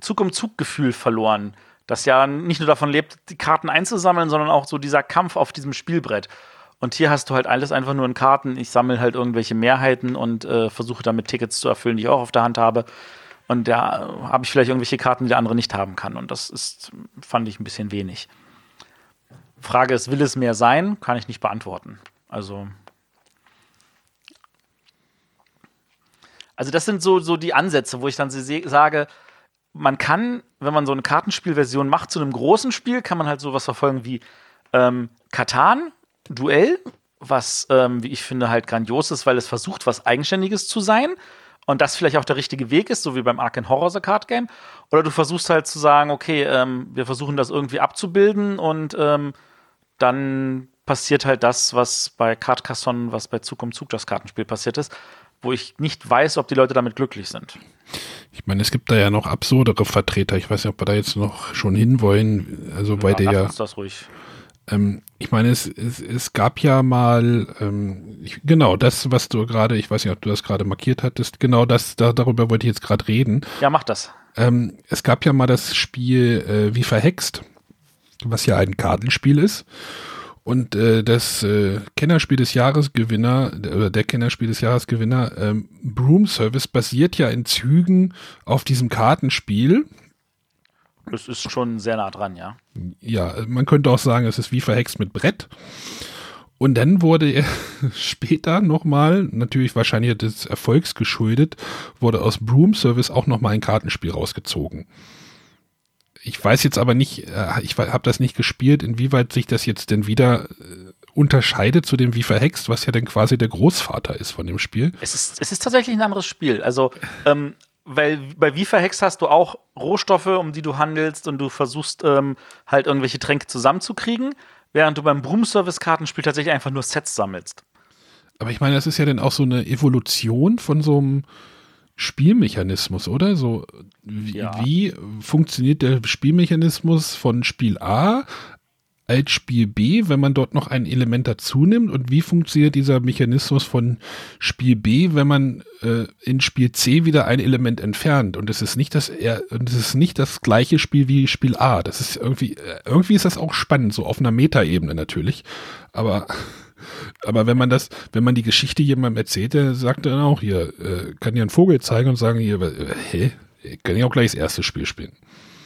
Zug um Zug Gefühl verloren. Das ja nicht nur davon lebt, die Karten einzusammeln, sondern auch so dieser Kampf auf diesem Spielbrett. Und hier hast du halt alles einfach nur in Karten. Ich sammle halt irgendwelche Mehrheiten und äh, versuche damit Tickets zu erfüllen, die ich auch auf der Hand habe. Und da habe ich vielleicht irgendwelche Karten, die der andere nicht haben kann. Und das ist, fand ich ein bisschen wenig. Frage ist, will es mehr sein? Kann ich nicht beantworten. Also. Also, das sind so, so die Ansätze, wo ich dann sage, man kann, wenn man so eine Kartenspielversion macht zu einem großen Spiel, kann man halt sowas verfolgen wie ähm, Katan, Duell, was, ähm, wie ich finde, halt grandios ist, weil es versucht, was Eigenständiges zu sein und das vielleicht auch der richtige Weg ist, so wie beim Arkham Horror The Card Game. Oder du versuchst halt zu sagen, okay, ähm, wir versuchen das irgendwie abzubilden und ähm, dann passiert halt das, was bei Carcassonne, was bei Zug um Zug das Kartenspiel passiert ist, wo ich nicht weiß, ob die Leute damit glücklich sind. Ich meine, es gibt da ja noch absurdere Vertreter. Ich weiß nicht, ob wir da jetzt noch schon hinwollen. Also, weil der ja. uns das ruhig. Ähm, ich meine, es, es, es gab ja mal, ähm, ich, genau, das, was du gerade, ich weiß nicht, ob du das gerade markiert hattest, genau das, da, darüber wollte ich jetzt gerade reden. Ja, mach das. Ähm, es gab ja mal das Spiel äh, Wie verhext, was ja ein Kartenspiel ist. Und äh, das äh, Kennerspiel des Jahresgewinner, der- oder der Kennerspiel des Jahresgewinner, ähm, Broom Service, basiert ja in Zügen auf diesem Kartenspiel. Das ist schon sehr nah dran, ja. Ja, man könnte auch sagen, es ist wie verhext mit Brett. Und dann wurde er *laughs* später nochmal, natürlich wahrscheinlich des Erfolgs geschuldet, wurde aus Broom Service auch nochmal ein Kartenspiel rausgezogen. Ich weiß jetzt aber nicht, äh, ich habe das nicht gespielt, inwieweit sich das jetzt denn wieder äh, unterscheidet zu dem Wie verhext, was ja dann quasi der Großvater ist von dem Spiel. Es ist, es ist tatsächlich ein anderes Spiel. Also, ähm, weil bei Wie verhext hast du auch Rohstoffe, um die du handelst und du versuchst ähm, halt irgendwelche Tränke zusammenzukriegen, während du beim Broom-Service-Kartenspiel tatsächlich einfach nur Sets sammelst. Aber ich meine, das ist ja dann auch so eine Evolution von so einem Spielmechanismus, oder? So, wie, Ja. wie funktioniert der Spielmechanismus von Spiel A als Spiel B, wenn man dort noch ein Element dazu nimmt? Und wie funktioniert dieser Mechanismus von Spiel B, wenn man äh, in Spiel C wieder ein Element entfernt? Und es ist nicht das und es ist nicht das gleiche Spiel wie Spiel A. Das ist irgendwie, äh, irgendwie ist das auch spannend, so auf einer Metaebene natürlich. Aber *laughs* aber wenn man das, wenn man die Geschichte jemandem erzählt, der sagt dann auch hier, äh, kann ja einen Vogel zeigen und sagen hier, äh, hä, kann ich auch gleich das erste Spiel spielen.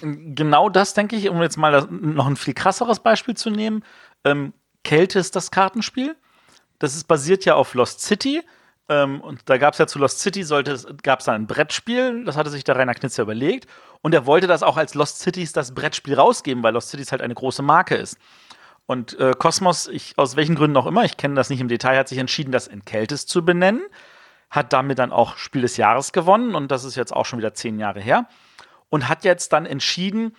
Genau das denke ich, um jetzt mal noch ein viel krasseres Beispiel zu nehmen. Ähm, Kälte ist das Kartenspiel. Das ist basiert ja auf Lost City. Ähm, und da gab es ja zu Lost City, gab es dann ein Brettspiel, das hatte sich der Rainer Knitzer überlegt. Und er wollte das auch als Lost Cities das Brettspiel rausgeben, weil Lost Cities halt eine große Marke ist. Und äh, Cosmos, aus welchen Gründen auch immer, ich kenne das nicht im Detail, hat sich entschieden, das in Keltis zu benennen. Hat damit dann auch Spiel des Jahres gewonnen und das ist jetzt auch schon wieder zehn Jahre her und hat jetzt dann entschieden,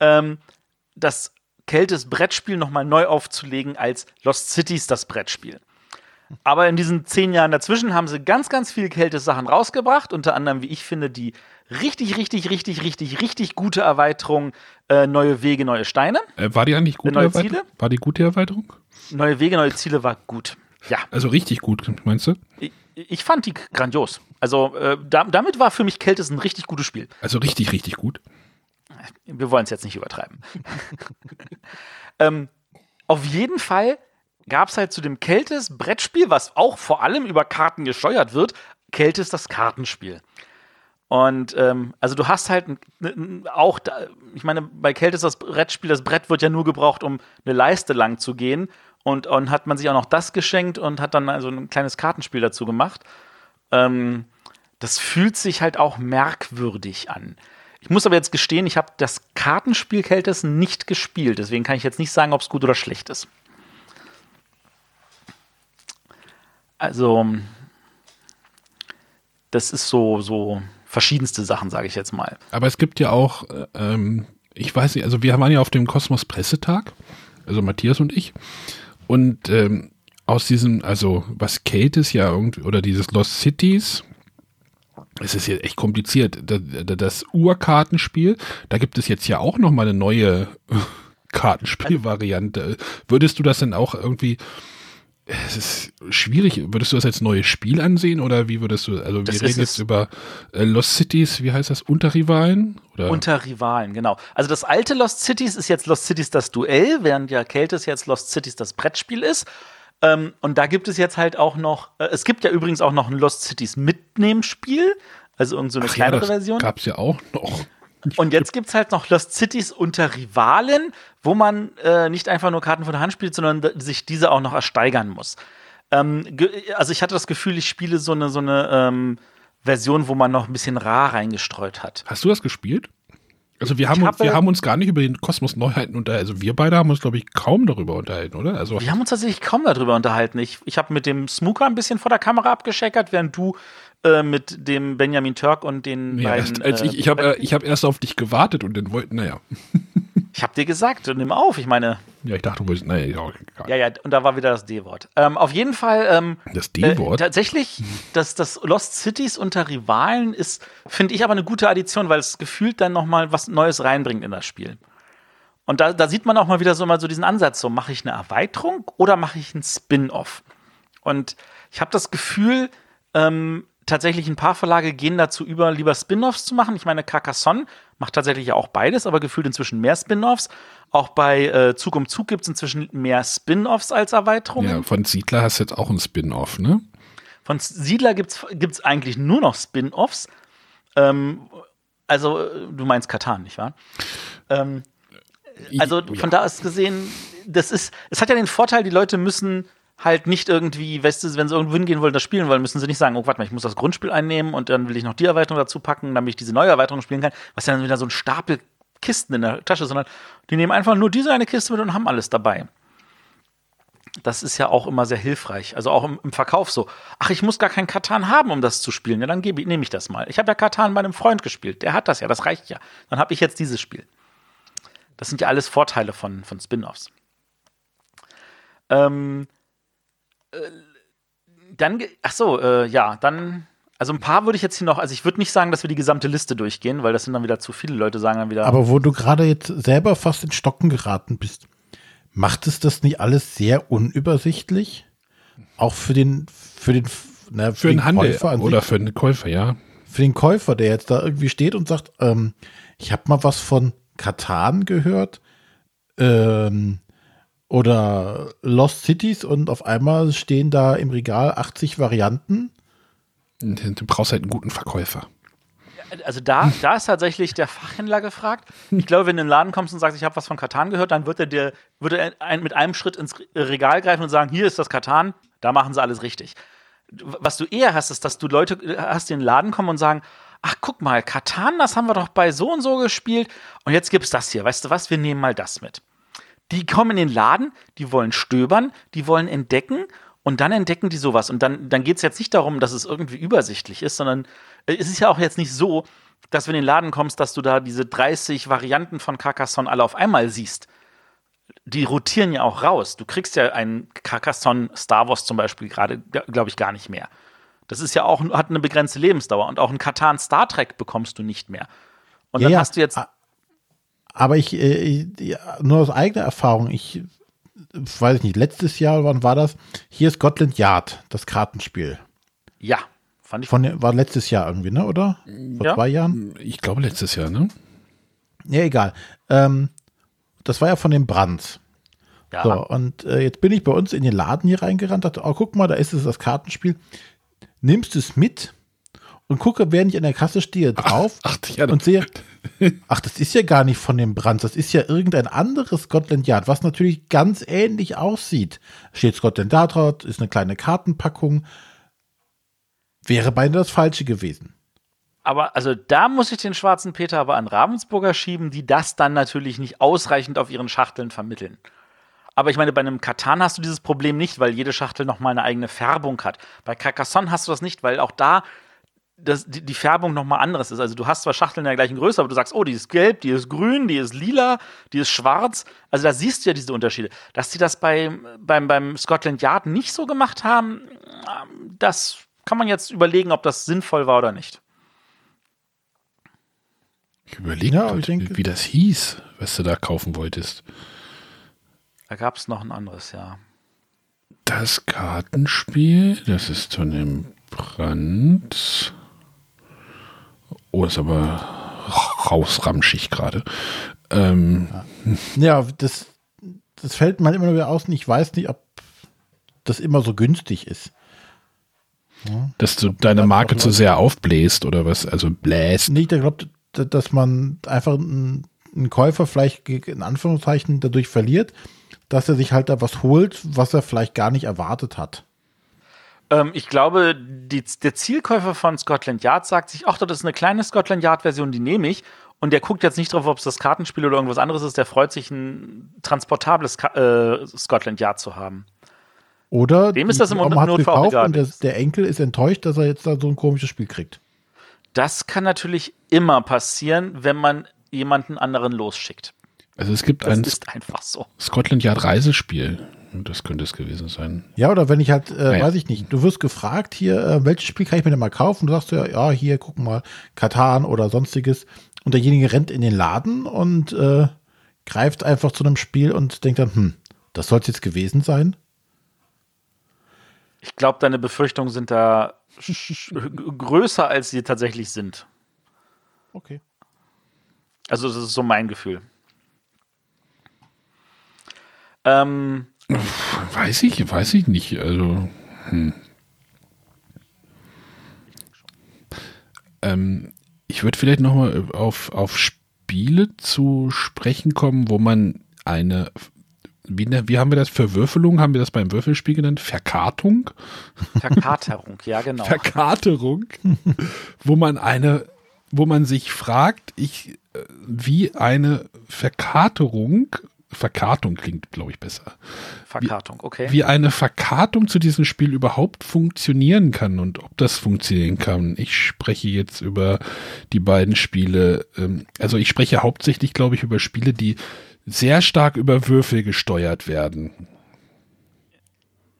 ähm, das Keltes Brettspiel nochmal neu aufzulegen als Lost Cities das Brettspiel. Aber in diesen zehn Jahren dazwischen haben sie ganz, ganz viele Keltes Sachen rausgebracht, unter anderem, wie ich finde, die richtig, richtig, richtig, richtig, richtig gute Erweiterung äh, Neue Wege, neue Steine. Äh, war die eigentlich gute neue Ziele? War die gute Erweiterung? Neue Wege, neue Ziele war gut. Ja. Also richtig gut, meinst du? Ich, fand die grandios. Also äh, da, damit war für mich Keltis ein richtig gutes Spiel. Also richtig, richtig gut. Wir wollen es jetzt nicht übertreiben. *laughs* ähm, auf jeden Fall gab es halt zu dem Keltis Brettspiel, was auch vor allem über Karten gesteuert wird, Keltis das Kartenspiel. Und ähm, also du hast halt auch, da, ich meine, bei Keltis das Brettspiel, das Brett wird ja nur gebraucht, um eine Leiste lang zu gehen. Und, und hat man sich auch noch das geschenkt und hat dann also ein kleines Kartenspiel dazu gemacht. Ähm, das fühlt sich halt auch merkwürdig an. Ich muss aber jetzt gestehen, ich habe das Kartenspiel Keltis nicht gespielt. Deswegen kann ich jetzt nicht sagen, ob es gut oder schlecht ist. Also, das ist so, so verschiedenste Sachen, sage ich jetzt mal. Aber es gibt ja auch, ähm, ich weiß nicht, also wir waren ja auf dem Kosmos Pressetag, also Matthias und ich. Und ähm, aus diesem, also was Kate ist ja irgendwie, oder dieses Lost Cities, es ist jetzt echt kompliziert. Das, Urkartenspiel, da gibt es jetzt ja auch noch mal eine neue *laughs* Kartenspielvariante. Würdest du das denn auch irgendwie es ist schwierig. Würdest du das als neues Spiel ansehen oder wie würdest du, also das wir reden jetzt über äh, Lost Cities, wie heißt das, Unterrivalen? Oder? Unterrivalen, genau. Also das alte Lost Cities ist jetzt Lost Cities das Duell, während ja Keltis jetzt Lost Cities das Brettspiel ist. Ähm, und da gibt es jetzt halt auch noch, äh, es gibt ja übrigens auch noch ein Lost Cities Mitnehmspiel, also irgendeine so eine Ach kleinere ja, das Version. Gab es ja auch noch. Und jetzt gibt es halt noch Lost Cities unter Rivalen, wo man äh, nicht einfach nur Karten von der Hand spielt, sondern sich diese auch noch ersteigern muss. Ähm, also ich hatte das Gefühl, ich spiele so eine, so eine ähm, Version, wo man noch ein bisschen rar reingestreut hat. Hast du das gespielt? Also wir haben, habe, wir haben uns gar nicht über den Kosmos Neuheiten unterhalten. Also wir beide haben uns, glaube ich, kaum darüber unterhalten, oder? Also wir haben uns tatsächlich kaum darüber unterhalten. Ich, ich habe mit dem Smooker ein bisschen vor der Kamera abgescheckert, während du äh, mit dem Benjamin Turk und den ja, beiden. Erst, ich ich habe äh, hab erst auf dich gewartet und dann wollten, naja. *laughs* ich habe dir gesagt, nimm auf, ich meine. Ja, ich dachte, du wolltest, naja, ja. Ja, ja, und da war wieder das D-Wort. Ähm, auf jeden Fall. Ähm, das D-Wort? Äh, tatsächlich, das, das Lost Cities unter Rivalen ist, finde ich aber eine gute Addition, weil es gefühlt dann nochmal was Neues reinbringt in das Spiel. Und da, da sieht man auch mal wieder so mal so diesen Ansatz, so mache ich eine Erweiterung oder mache ich einen Spin-off? Und ich habe das Gefühl, ähm, tatsächlich ein paar Verlage gehen dazu über, lieber Spin-offs zu machen. Ich meine, Carcassonne macht tatsächlich ja auch beides, aber gefühlt inzwischen mehr Spin-offs. Auch bei äh, Zug um Zug gibt es inzwischen mehr Spin-offs als Erweiterungen. Ja, von Siedler hast du jetzt auch ein Spin-off, ne? Von Siedler gibt es eigentlich nur noch Spin-offs. Ähm, also, du meinst Katan, nicht wahr? Ähm, also, von ja. da aus gesehen, das ist, es hat ja den Vorteil, die Leute müssen halt nicht irgendwie, weißt du, wenn sie irgendwo hingehen wollen, das spielen wollen, müssen sie nicht sagen, oh, warte mal, ich muss das Grundspiel einnehmen und dann will ich noch die Erweiterung dazu packen, damit ich diese neue Erweiterung spielen kann, was ja dann wieder so ein Stapel Kisten in der Tasche, sondern die nehmen einfach nur diese eine Kiste mit und haben alles dabei. Das ist ja auch immer sehr hilfreich. Also auch im, im Verkauf so. Ach, ich muss gar kein Katan haben, um das zu spielen. Ja, dann nehme ich das mal. Ich habe ja Katan bei einem Freund gespielt. Der hat das ja, das reicht ja. Dann habe ich jetzt dieses Spiel. Das sind ja alles Vorteile von, von Spin-offs. Ähm, äh, dann, ach so, äh, ja, dann, also ein paar würde ich jetzt hier noch, also ich würde nicht sagen, dass wir die gesamte Liste durchgehen, weil das sind dann wieder zu viele Leute, sagen dann wieder. Aber wo du gerade jetzt selber fast in Stocken geraten bist. macht es das nicht alles sehr unübersichtlich? Auch für den, für den, na, Für den Handel Käufer an oder sich? für den Käufer, ja. für den Käufer, der jetzt da irgendwie steht und sagt, ähm, ich habe mal was von Katan gehört ähm, oder Lost Cities und auf einmal stehen da im Regal 80 Varianten. Du brauchst halt einen guten Verkäufer. Also da, da ist tatsächlich der Fachhändler gefragt. Ich glaube, wenn du in den Laden kommst und sagst, ich habe was von Katan gehört, dann wird er dir wird er ein, mit einem Schritt ins Regal greifen und sagen, hier ist das Katan, da machen sie alles richtig. Was du eher hast, ist, dass du Leute hast, die in den Laden kommen und sagen, ach guck mal, Katan, das haben wir doch bei so und so gespielt und jetzt gibt's das hier. Weißt du was, wir nehmen mal das mit. Die kommen in den Laden, die wollen stöbern, die wollen entdecken und dann entdecken die sowas. Und dann, dann geht es jetzt nicht darum, dass es irgendwie übersichtlich ist, sondern äh, es ist ja auch jetzt nicht so, dass wenn du in den Laden kommst, dass du da diese 30 Varianten von Carcassonne alle auf einmal siehst. Die rotieren ja auch raus. Du kriegst ja einen Carcassonne Star Wars zum Beispiel gerade, glaube ich, gar nicht mehr. Das ist ja auch, hat eine begrenzte Lebensdauer. Und auch einen Katan Star Trek bekommst du nicht mehr. Und Ja, dann ja. hast du jetzt. Aber ich, äh, ich- nur aus eigener Erfahrung, ich weiß ich nicht, letztes Jahr, wann war das? Hier ist Scotland Yard, das Kartenspiel. Ja, fand ich. Von, war letztes Jahr irgendwie, ne, oder? Vor Ja. zwei Jahren? Ich glaube letztes Jahr, ne? Ja, egal. Ähm, das war ja von den Brands. ja. So, und äh, jetzt bin ich bei uns in den Laden hier reingerannt, dachte, oh, guck mal, da ist es das Kartenspiel. Nimmst es mit und gucke, während ich an der Kasse stehe, drauf Ach, ja, und sehe, *laughs* ach, das ist ja gar nicht von dem Brands, das ist ja irgendein anderes Scotland Yard, was natürlich ganz ähnlich aussieht. Steht Scotland Yard drauf, ist eine kleine Kartenpackung. Wäre beinahe das Falsche gewesen. Aber also da muss ich den schwarzen Peter aber an Ravensburger schieben, die das dann natürlich nicht ausreichend auf ihren Schachteln vermitteln. Aber ich meine, bei einem Katan hast du dieses Problem nicht, weil jede Schachtel nochmal eine eigene Färbung hat. Bei Carcassonne hast du das nicht, weil auch da das, die, die Färbung nochmal anderes ist. Also du hast zwar Schachteln in der gleichen Größe, aber du sagst, oh, die ist gelb, die ist grün, die ist lila, die ist schwarz. Also da siehst du ja diese Unterschiede. Dass die das bei, beim, beim Scotland Yard nicht so gemacht haben, ähm, das kann man jetzt überlegen, ob das sinnvoll war oder nicht. Ich überlege, Ja, ich denke- wie das hieß, was du da kaufen wolltest. Da gab es noch ein anderes, ja. Das Kartenspiel, das ist von dem Brand. Oh, ist aber rausramschig gerade. Ähm, Ja, das, das fällt mir immer wieder aus und ich weiß nicht, ob das immer so günstig ist. dass du deine Marke zu sehr aufbläst oder was, also bläst. Nee, ich glaube, dass man einfach einen, einen Käufer vielleicht in Anführungszeichen dadurch verliert, dass er sich halt da was holt, was er vielleicht gar nicht erwartet hat. Ähm, ich glaube, die, der Zielkäufer von Scotland Yard sagt sich, ach, das ist eine kleine Scotland Yard-Version, die nehme ich. Und der guckt jetzt nicht drauf, ob es das Kartenspiel oder irgendwas anderes ist. Der freut sich, ein transportables Ka äh, Scotland Yard zu haben. Oder Dem ist das im Oma Notfall auch gekauft egal. und der, der Enkel ist enttäuscht, dass er jetzt da so ein komisches Spiel kriegt. Das kann natürlich immer passieren, wenn man jemanden anderen losschickt. Also es gibt Das ein ist einfach so. Scotland Yard Reisespiel. Das könnte es gewesen sein. Ja, oder wenn ich halt, äh, Ja. weiß ich nicht, du wirst gefragt hier, äh, welches Spiel kann ich mir denn mal kaufen? Du sagst ja, ja, hier, guck mal, Katan oder sonstiges. Und derjenige rennt in den Laden und äh, greift einfach zu einem Spiel und denkt dann, hm, das soll es jetzt gewesen sein. Ich glaube, deine Befürchtungen sind da größer, als sie tatsächlich sind. Okay. Also, das ist so mein Gefühl. Ähm, Weiß ich, weiß ich nicht. Also, hm. ähm, ich würde vielleicht noch mal auf, auf Spiele zu sprechen kommen, wo man eine, wie, ne- wie haben wir das, Verwürfelung, haben wir das beim Würfelspiel genannt? Verkartung? Verkaterung, ja, genau. Verkaterung, wo man eine, wo man sich fragt, ich, äh, wie eine Verkaterung, Verkartung klingt, glaube ich, besser Verkartung, okay. wie eine Verkartung zu diesem Spiel überhaupt funktionieren kann und ob das funktionieren kann. Ich spreche jetzt über die beiden Spiele. ähm, Also ich spreche hauptsächlich, glaube ich, über Spiele, die sehr stark über Würfel gesteuert werden.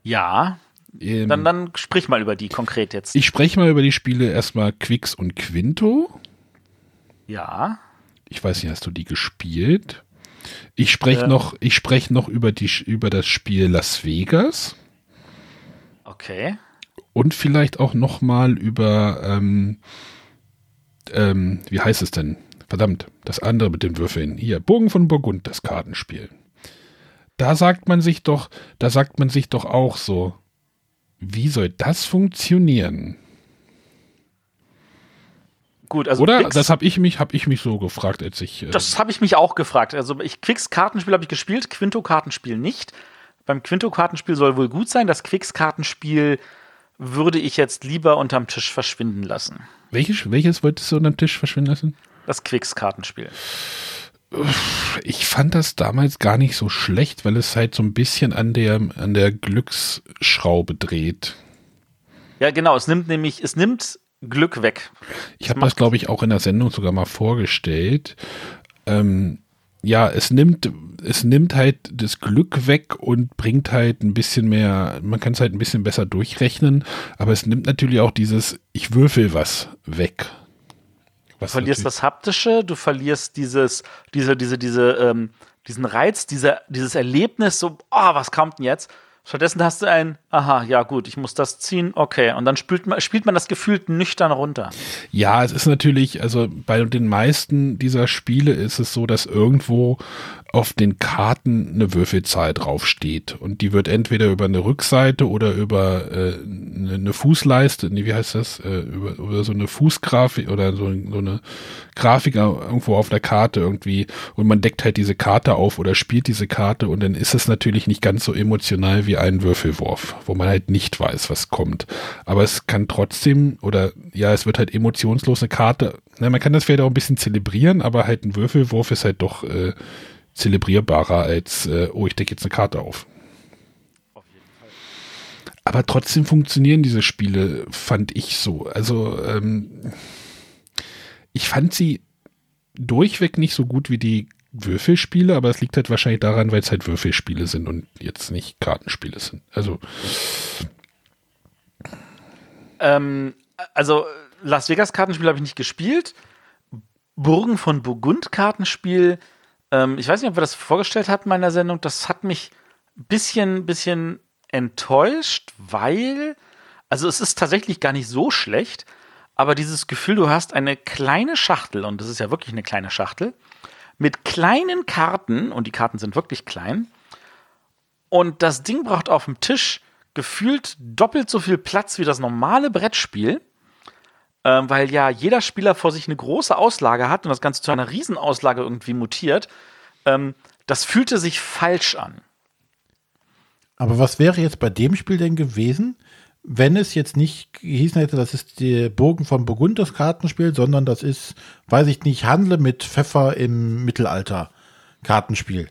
Ja, Ähm, dann, dann sprich mal über die konkret jetzt. ich spreche mal über die Spiele erstmal Quix und Quinto. ja, Ich weiß nicht, hast du die gespielt? Ich spreche äh, noch, ich spreche noch über die über das Spiel Las Vegas. Okay. Und vielleicht auch noch mal über ähm, ähm, wie heißt es denn? Verdammt, das andere mit den Würfeln. Hier, Bogen von Burgund, das Kartenspiel. Da sagt man sich doch, da sagt man sich doch auch so, wie soll das funktionieren? Gut, also Oder? Quicks, das habe ich mich, habe ich mich so gefragt, als ich. Äh das habe ich mich auch gefragt. Also ich Quicks Kartenspiel habe ich gespielt, Quinto Kartenspiel nicht. Beim Quinto Kartenspiel soll wohl gut sein. Das Quicks Kartenspiel würde ich jetzt lieber unterm Tisch verschwinden lassen. Welches, welches wolltest du unterm Tisch verschwinden lassen? Das Quicks Kartenspiel. Ich fand das damals gar nicht so schlecht, weil es halt so ein bisschen an der, an der Glücksschraube dreht. Ja, genau. Es nimmt nämlich, es nimmt Glück weg. Ich habe das, glaube ich, auch in der Sendung sogar mal vorgestellt. Ähm, ja, es nimmt, es nimmt halt das Glück weg und bringt halt ein bisschen mehr, man kann es halt ein bisschen besser durchrechnen, aber es nimmt natürlich auch dieses, ich würfel was weg. Was du verlierst das Haptische, du verlierst dieses, diese, diese, diese, ähm, diesen Reiz, diese, dieses Erlebnis, so, oh, was kommt denn jetzt? Stattdessen hast du ein, aha, ja gut, ich muss das ziehen, okay. Und dann spielt man, spielt man das gefühlt nüchtern runter. Ja, es ist natürlich, also bei den meisten dieser Spiele ist es so, dass irgendwo auf den Karten eine Würfelzahl draufsteht. Und die wird entweder über eine Rückseite oder über äh, eine Fußleiste, nee, wie heißt das? Äh, über, über so eine Fußgrafik oder so, so eine Grafik irgendwo auf der Karte irgendwie. Und man deckt halt diese Karte auf oder spielt diese Karte und dann ist es natürlich nicht ganz so emotional wie ein Würfelwurf, wo man halt nicht weiß, was kommt. Aber es kann trotzdem, oder ja, es wird halt emotionslos eine Karte. Na, man kann das vielleicht auch ein bisschen zelebrieren, aber halt ein Würfelwurf ist halt doch äh, zelebrierbarer als, äh, oh, ich decke jetzt eine Karte auf. Auf jeden Fall. Aber trotzdem funktionieren diese Spiele, fand ich so. Also, ähm, ich fand sie durchweg nicht so gut wie die Würfelspiele, aber es liegt halt wahrscheinlich daran, weil es halt Würfelspiele sind und jetzt nicht Kartenspiele sind. Also. Ähm, also, Las Vegas Kartenspiel habe ich nicht gespielt. Burgen von Burgund Kartenspiel ähm, ich weiß nicht, ob wir das vorgestellt hatten in meiner Sendung. Das hat mich ein bisschen, bisschen enttäuscht, weil, also es ist tatsächlich gar nicht so schlecht, aber dieses Gefühl, du hast eine kleine Schachtel, und das ist ja wirklich eine kleine Schachtel, mit kleinen Karten, und die Karten sind wirklich klein, und das Ding braucht auf dem Tisch gefühlt doppelt so viel Platz wie das normale Brettspiel ähm, weil ja jeder Spieler vor sich eine große Auslage hat und das Ganze zu einer Riesenauslage irgendwie mutiert. Ähm, das fühlte sich falsch an. Aber was wäre jetzt bei dem Spiel denn gewesen, wenn es jetzt nicht gehießen hätte, das ist der Bogen von Burgund, das Kartenspiel, sondern das ist, weiß ich nicht, Handle mit Pfeffer im Mittelalter Kartenspiel.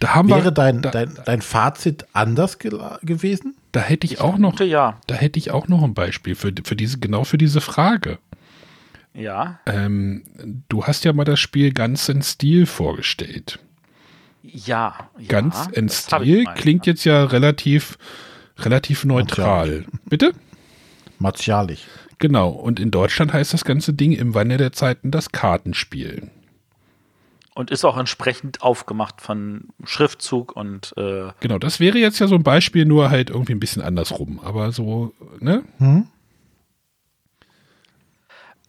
Da haben Wäre wir, dein, da, dein, dein Fazit anders ge gewesen? Da hätte ich, ich auch noch, ja. da hätte ich auch noch ein Beispiel für, für diese, genau für diese Frage. Ja. Ähm, du hast ja mal das Spiel ganz in Stil vorgestellt. Ja. Ganz ja, in Stil klingt jetzt ja relativ, relativ neutral. Bitte? Martialisch. Genau. Und in Deutschland heißt das ganze Ding im Wandel der Zeiten das Kartenspiel. Und ist auch entsprechend aufgemacht von Schriftzug und. Äh genau, das wäre jetzt ja so ein Beispiel, nur halt irgendwie ein bisschen andersrum. Aber so, ne? Hm?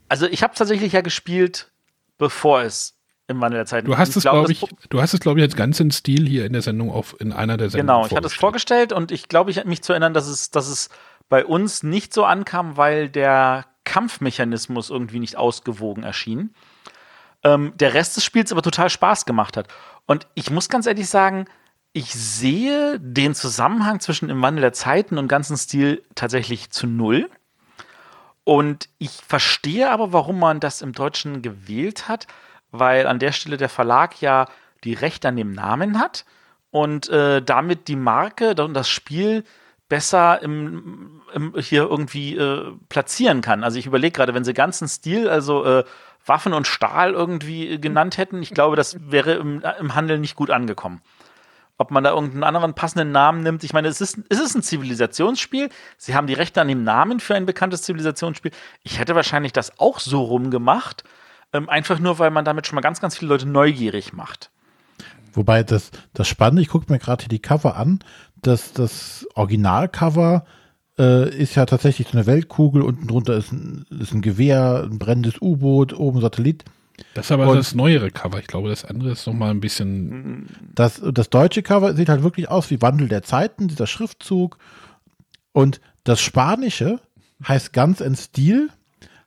Also, ich habe tatsächlich ja gespielt, bevor es im Wandel der Zeit. Du hast es, glaube ich, du hast es, glaube ich, jetzt ganz in Stil hier in der Sendung auf in einer der Sendungen. Genau, ich hatte es vorgestellt und ich glaube, ich mich zu erinnern, dass es, dass es bei uns nicht so ankam, weil der Kampfmechanismus irgendwie nicht ausgewogen erschien ähm, der Rest des Spiels aber total Spaß gemacht hat. Und ich muss ganz ehrlich sagen, ich sehe den Zusammenhang zwischen im Wandel der Zeiten und ganzen Stil tatsächlich zu null. Und ich verstehe aber, warum man das im Deutschen gewählt hat, weil an der Stelle der Verlag ja die Rechte an dem Namen hat und äh, damit die Marke und das Spiel besser im, im hier irgendwie äh, platzieren kann. Also ich überlege gerade, wenn sie ganzen Stil, also äh, Waffen und Stahl irgendwie genannt hätten, ich glaube, das wäre im, im Handel nicht gut angekommen. Ob man da irgendeinen anderen passenden Namen nimmt. Ich meine, es ist, es ist ein Zivilisationsspiel. Sie haben die Rechte an dem Namen für ein bekanntes Zivilisationsspiel. Ich hätte wahrscheinlich das auch so rumgemacht. Ähm, einfach nur, weil man damit schon mal ganz, ganz viele Leute neugierig macht. Wobei das, das Spannende, ich gucke mir gerade hier die Cover an, dass das Originalcover äh, ist ja tatsächlich so eine Weltkugel, unten drunter ist ein, ist ein Gewehr, ein brennendes U-Boot, oben Satellit. Das ist aber Und- das neuere Cover. Ich glaube, das andere ist noch mal ein bisschen. Das, das deutsche Cover sieht halt wirklich aus wie Wandel der Zeiten, dieser Schriftzug. Und das spanische heißt ganz in Stil,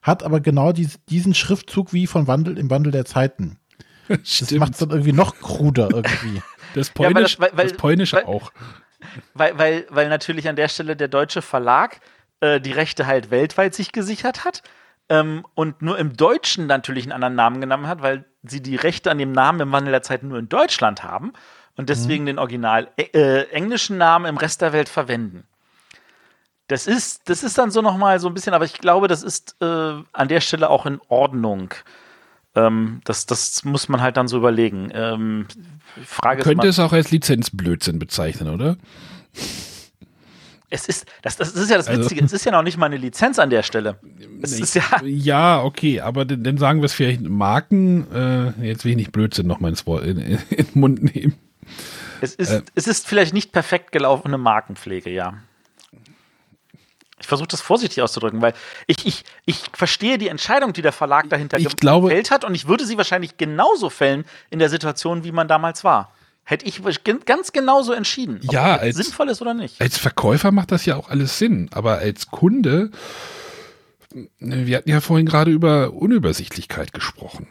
hat aber genau dies, diesen Schriftzug wie von Wandel im Wandel der Zeiten. *laughs* Das macht es dann irgendwie noch kruder irgendwie. *laughs* Das Ja, weil Polnisch, das- weil- weil- das Polnische weil- auch. Weil, weil, weil natürlich an der Stelle der deutsche Verlag äh, die Rechte halt weltweit sich gesichert hat ähm, und nur im Deutschen natürlich einen anderen Namen genommen hat, weil sie die Rechte an dem Namen im Wandel der Zeit nur in Deutschland haben und deswegen den original äh, englischen Namen im Rest der Welt verwenden. Das ist, das ist dann so nochmal so ein bisschen, aber ich glaube, das ist äh, an der Stelle auch in Ordnung. Ähm, das, das muss man halt dann so überlegen. Ähm, Frage ist Könnte es auch als Lizenzblödsinn bezeichnen, oder? Es ist, das, das ist ja das Also- Witzige, es ist ja noch nicht mal eine Lizenz an der Stelle. Es ist ja, *laughs* Ja, okay, aber dann, sagen wir es vielleicht Marken. Äh, jetzt will ich nicht Blödsinn noch mal ins Wort, in, in, in den Mund nehmen. es ist, Äh. es ist vielleicht nicht perfekt gelaufene Markenpflege, ja. Ich versuche das vorsichtig auszudrücken, weil ich, ich, ich verstehe die Entscheidung, die der Verlag dahinter Ich glaube- gefällt hat und ich würde sie wahrscheinlich genauso fällen in der Situation, wie man damals war. Hätte ich ganz genauso entschieden, ob Ja, das als- sinnvoll ist oder nicht. Als Verkäufer macht das ja auch alles Sinn, aber als Kunde, wir hatten ja vorhin gerade über Unübersichtlichkeit gesprochen.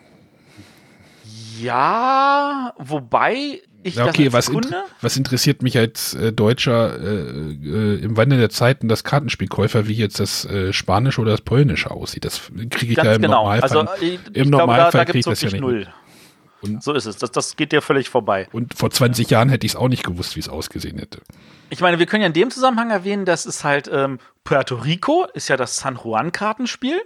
Ja, wobei ich Ja, okay, was, Kunde int was interessiert mich als äh, Deutscher äh, äh, im Wandel der Zeiten das Kartenspielkäufer, wie jetzt das äh, Spanische oder das Polnische aussieht? Das kriege ich Ganz ja im genau. Normalfall. Also, ich, im ich Normalfall glaube, da, da kriege gibt ich es das ja nicht. null. Und- so ist es. Das, das geht dir völlig vorbei. Und vor 20 Jahren hätte ich es auch nicht gewusst, wie es ausgesehen hätte. Ich meine, wir können ja in dem Zusammenhang erwähnen, dass es halt ähm, Puerto Rico ist ja das San Juan-Kartenspiel.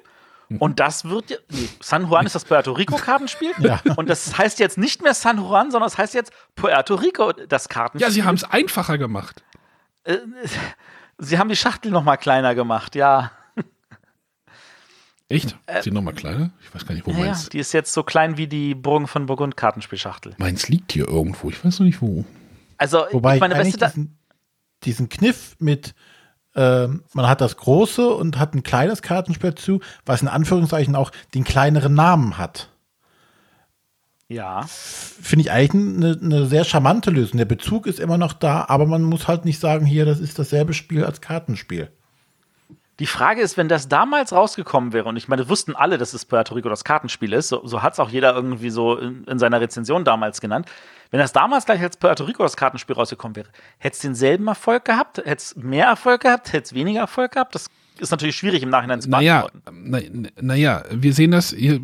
Und das wird ja, nee, San Juan ist das Puerto Rico-Kartenspiel. Ja. Und das heißt jetzt nicht mehr San Juan, sondern es heißt jetzt Puerto Rico, das Kartenspiel. Ja, sie haben es einfacher gemacht. Sie haben die Schachtel noch mal kleiner gemacht, ja. Echt? Ist die nochmal kleiner? Ich weiß gar nicht, wo Äh, ja, meins. Die ist jetzt so klein wie die Burgen von Burgund Kartenspielschachtel. Meins liegt hier irgendwo. Ich weiß noch nicht wo. Also, Wobei ich ich meine, eigentlich beste da diesen, diesen Kniff mit, ähm, man hat das große und hat ein kleines Kartenspiel zu, was in Anführungszeichen auch den kleineren Namen hat. ja. Finde ich eigentlich eine, eine sehr charmante Lösung. Der Bezug ist immer noch da, aber man muss halt nicht sagen, hier, das ist dasselbe Spiel als Kartenspiel. Die Frage ist, wenn das damals rausgekommen wäre, und ich meine, wussten alle, dass es Puerto Rico das Kartenspiel ist, so, so hat es auch jeder irgendwie so in, in seiner Rezension damals genannt. Wenn das damals gleich als Puerto Rico das Kartenspiel rausgekommen wäre, hätte es denselben Erfolg gehabt? Hätte es mehr Erfolg gehabt? Hätte es weniger Erfolg gehabt? Das ist natürlich schwierig im Nachhinein zu Naja, beantworten. na, naja, wir sehen das, hier,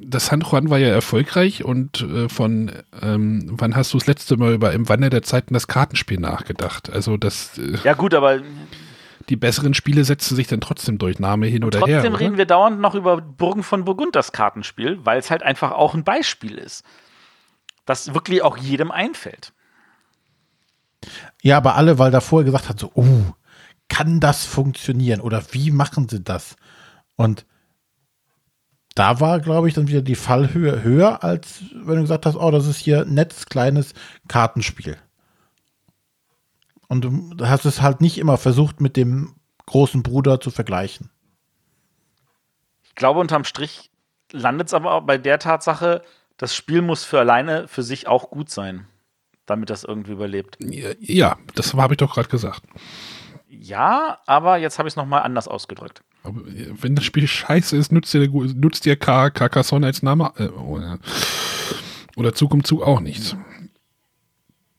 das San Juan war ja erfolgreich und äh, von ähm, wann hast du das letzte Mal über im Wandel der Zeiten das Kartenspiel nachgedacht? Also das, äh, Ja, gut, aber die besseren Spiele setzen sich dann trotzdem durch Name hin oder her. trotzdem reden wir dauernd noch über Burgen von Burgund, das Kartenspiel, weil es halt einfach auch ein Beispiel ist, das wirklich auch jedem einfällt. Ja, aber alle, weil da vorher gesagt hat, so, oh, kann das funktionieren oder wie machen sie das? Und da war, glaube ich, dann wieder die Fallhöhe höher, als wenn du gesagt hast, oh, das ist hier ein nettes, kleines Kartenspiel. Und du hast es halt nicht immer versucht, mit dem großen Bruder zu vergleichen. Ich glaube, unterm Strich landet es aber auch bei der Tatsache, das Spiel muss für alleine für sich auch gut sein, damit das irgendwie überlebt. Ja, das habe ich doch gerade gesagt. Ja, aber jetzt habe ich es nochmal anders ausgedrückt. Aber äh, wenn das Spiel scheiße ist, nutzt dir, nutzt dir Car- Carcassonne als Name äh, oder, oder Zug um Zug auch nichts.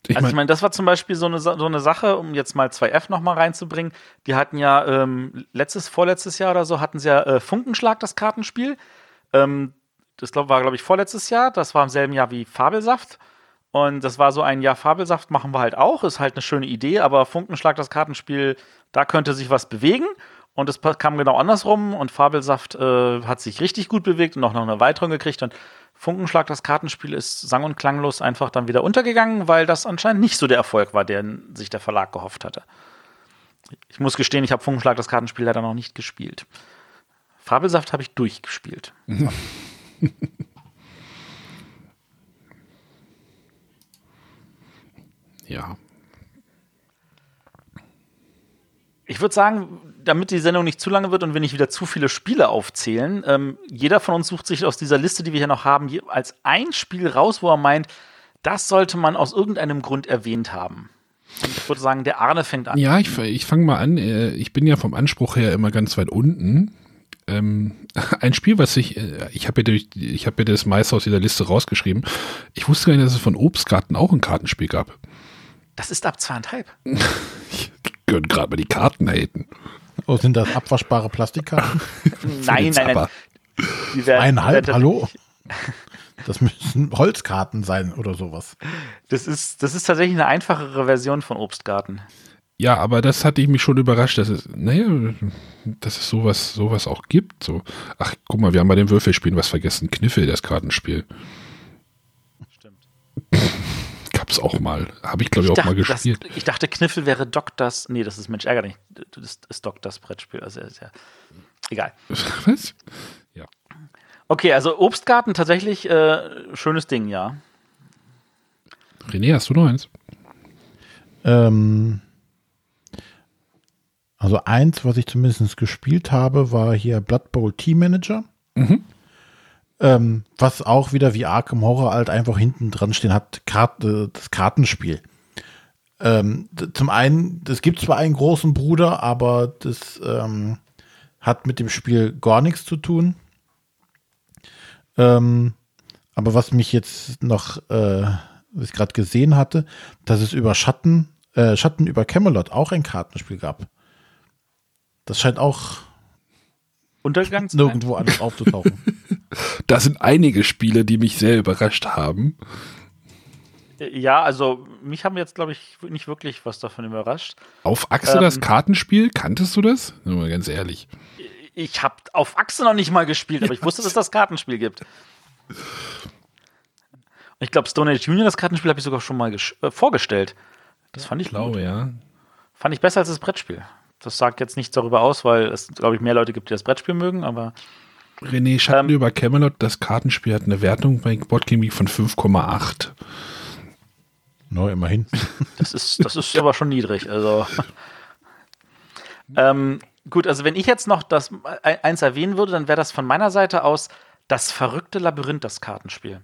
Ich also ich mein, meine, das war zum Beispiel so eine, so eine Sache, um jetzt mal 2F nochmal reinzubringen. Die hatten ja ähm, letztes, vorletztes Jahr oder so, hatten sie ja äh, Funkenschlag, das Kartenspiel. Ähm, das glaub, war, glaube ich, vorletztes Jahr. Das war im selben Jahr wie Fabelsaft. Und das war so ein Jahr Fabelsaft machen wir halt auch. Ist halt eine schöne Idee, aber Funkenschlag, das Kartenspiel, da könnte sich was bewegen. Und es kam genau andersrum. Und Fabelsaft äh, hat sich richtig gut bewegt und auch noch eine Erweiterung gekriegt. Und Funkenschlag, das Kartenspiel, ist sang- und klanglos einfach dann wieder untergegangen, weil das anscheinend nicht so der Erfolg war, den sich der Verlag gehofft hatte. Ich muss gestehen, ich habe Funkenschlag, das Kartenspiel leider noch nicht gespielt. Fabelsaft habe ich durchgespielt. *laughs* *laughs* Ja. Ich würde sagen, damit die Sendung nicht zu lange wird und wir nicht wieder zu viele Spiele aufzählen, ähm, jeder von uns sucht sich aus dieser Liste, die wir hier noch haben, als ein Spiel raus, wo er meint, das sollte man aus irgendeinem Grund erwähnt haben. Und ich würde sagen, der Arne fängt an. Ja, ich, ich fange mal an. Äh, ich bin ja vom Anspruch her immer ganz weit unten. Ähm, *laughs* ein Spiel, was ich, äh, ich habe ja, ich hab ja das meiste aus dieser Liste rausgeschrieben. Ich wusste gar nicht, dass es von Obstgarten auch ein Kartenspiel gab. Das ist ab zweieinhalb. *laughs* ich könnte gerade mal die Karten haten. Oh, sind das abwaschbare Plastikkarten? *laughs* nein, nein, nein. Die werden, Eineinhalb, hallo? Das müssen Holzkarten sein oder sowas. Das ist, das ist tatsächlich eine einfachere Version von Obstgarten. Ja, aber das hatte ich mich schon überrascht, dass es, naja, dass es sowas, sowas auch gibt. So. Ach, guck mal, wir haben bei den Würfelspielen was vergessen. Kniffel, das Kartenspiel. Stimmt. *laughs* Gab's auch mal. Habe ich, glaube ich, auch dachte, mal gespielt. Das, ich dachte, Kniffel wäre Doktors. Nee, das ist Mensch, ärger nicht. Das ist Doktors Brettspiel. Also, ist ja. Egal. *laughs* Was? Ja. Okay, also Obstgarten tatsächlich äh, schönes Ding, ja. René, hast du noch eins? Ähm, also eins, was ich zumindest gespielt habe, war hier Blood Bowl Team Manager. Mhm. Ähm, was auch wieder wie Arkham Horror halt einfach hinten dran stehen hat, Kart, äh, das Kartenspiel. Ähm, zum einen, es gibt zwar einen großen Bruder, aber das ähm, hat mit dem Spiel gar nichts zu tun. Ähm, aber was mich jetzt noch, äh, was ich gerade gesehen hatte, dass es über Schatten, äh, Schatten über Camelot auch ein Kartenspiel gab. Das scheint auch Untergegangen nirgendwo anders aufzutauchen. *laughs* da sind einige Spiele, die mich sehr überrascht haben. Ja, also mich haben jetzt, glaube ich, nicht wirklich was davon überrascht. Auf Achse ähm, das Kartenspiel, kanntest du das? Nur mal ganz ehrlich. Ich habe auf Achse noch nicht mal gespielt, aber ich wusste, dass es das Kartenspiel gibt. Ich glaube, Stone Age Union, das Kartenspiel, habe ich sogar schon mal äh, vorgestellt. Das fand ich, glaube, ja. Fand ich besser als das Brettspiel. Das sagt jetzt nichts darüber aus, weil es, glaube ich, mehr Leute gibt, die das Brettspiel mögen, aber. René Schatten ähm, über Camelot, das Kartenspiel hat eine Wertung bei Boardgame von 5,8. No, immerhin. *laughs* Das ist, das ist aber schon niedrig. Also. *laughs* ähm, gut, also wenn ich jetzt noch das eins erwähnen würde, dann wäre das von meiner Seite aus das verrückte Labyrinth, das Kartenspiel.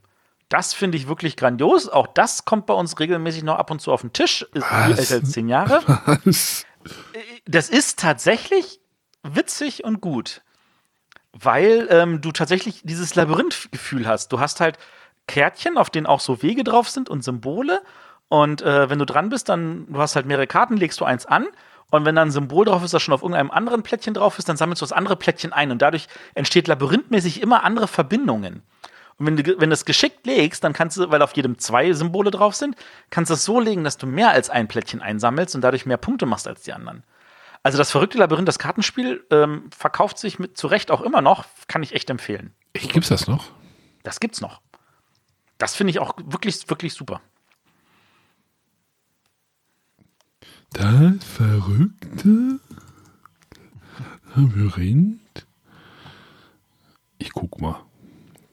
Das finde ich wirklich grandios. Auch das kommt bei uns regelmäßig noch ab und zu auf den Tisch. Ist älter als zehn Jahre. *laughs* Was? Das ist tatsächlich witzig und gut. Weil ähm, du tatsächlich dieses Labyrinth-Gefühl hast. Du hast halt Kärtchen, auf denen auch so Wege drauf sind und Symbole. Und äh, wenn du dran bist, dann du hast halt mehrere Karten, legst du eins an und wenn dann ein Symbol drauf ist, das schon auf irgendeinem anderen Plättchen drauf ist, dann sammelst du das andere Plättchen ein. Und dadurch entsteht labyrinthmäßig immer andere Verbindungen. Und wenn du, wenn du es geschickt legst, dann kannst du, weil auf jedem zwei Symbole drauf sind, kannst du es so legen, dass du mehr als ein Plättchen einsammelst und dadurch mehr Punkte machst als die anderen. Also das verrückte Labyrinth, das Kartenspiel, ähm, verkauft sich mit zu Recht auch immer noch, kann ich echt empfehlen. Ich, gibt's das noch? Das gibt's noch. Das finde ich auch wirklich, wirklich super. Das verrückte Labyrinth. Ich guck mal.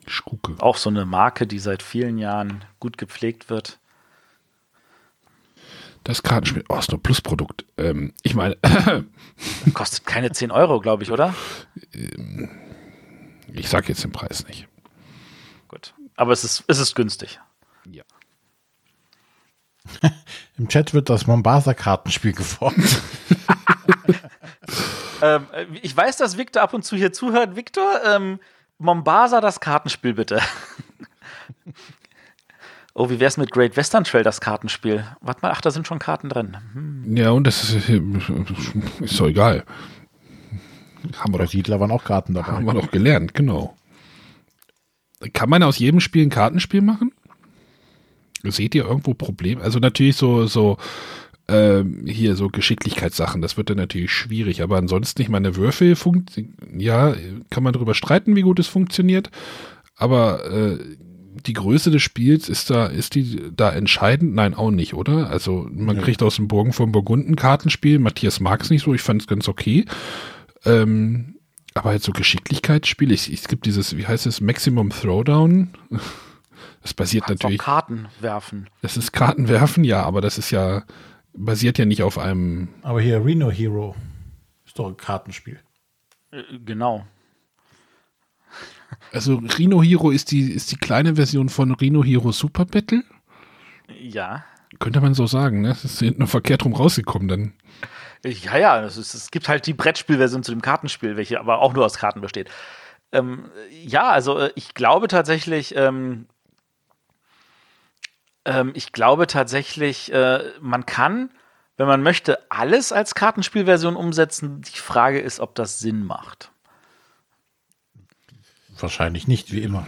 Ich gucke. Auch so eine Marke, die seit vielen Jahren gut gepflegt wird. Das Kartenspiel, oh, ist nur Plusprodukt. Ähm, ich meine. *laughs* Kostet keine 10 Euro, glaube ich, oder? Ich sage jetzt den Preis nicht. Gut. Aber es ist, es ist günstig. Ja. *laughs* Im Chat wird das Mombasa-Kartenspiel gefordert. *laughs* ähm, ich weiß, dass Victor ab und zu hier zuhört. Victor, ähm, Mombasa das Kartenspiel bitte. oh, wie wär's mit Great Western Trail das Kartenspiel? Warte mal, ach, da sind schon Karten drin. Hm. Ja, und das ist, ist doch egal. Haben wir doch, Siedler waren auch Karten dabei. Haben wir doch gelernt, genau. Kann man aus jedem Spiel ein Kartenspiel machen? Seht ihr irgendwo Probleme? Also natürlich so, so ähm, hier so Geschicklichkeitssachen, das wird dann natürlich schwierig, aber ansonsten, ich meine, Würfel, ja, kann man darüber streiten, wie gut es funktioniert, aber äh, die Größe des Spiels ist da, ist die da entscheidend? Nein, auch nicht, oder? Also man ja. kriegt aus dem Burgen von Burgunden Kartenspiel, Matthias mag es nicht so, ich fand es ganz okay. Ähm, aber halt so Geschicklichkeitsspiele, es, gibt dieses, wie heißt es, Maximum Throwdown. *laughs* Das basiert natürlich. auch Karten werfen. Das ist Kartenwerfen, ja, aber das ist ja basiert ja nicht auf einem. Aber hier Reno Hero ist doch ein Kartenspiel. Äh, Genau. Also Rhino Hero ist die ist die kleine Version von Rhino Hero Super Battle. Ja. Könnte man so sagen, ne? Das ist hinten noch verkehrt rum rausgekommen dann. Ja, ja, es, ist, es gibt halt die Brettspielversion zu dem Kartenspiel, welche aber auch nur aus Karten besteht. Ähm, ja, also äh, ich glaube tatsächlich, ähm, ähm, ich glaube tatsächlich, äh, man kann, wenn man möchte, alles als Kartenspielversion umsetzen. Die Frage ist, ob das Sinn macht. Wahrscheinlich nicht, wie immer.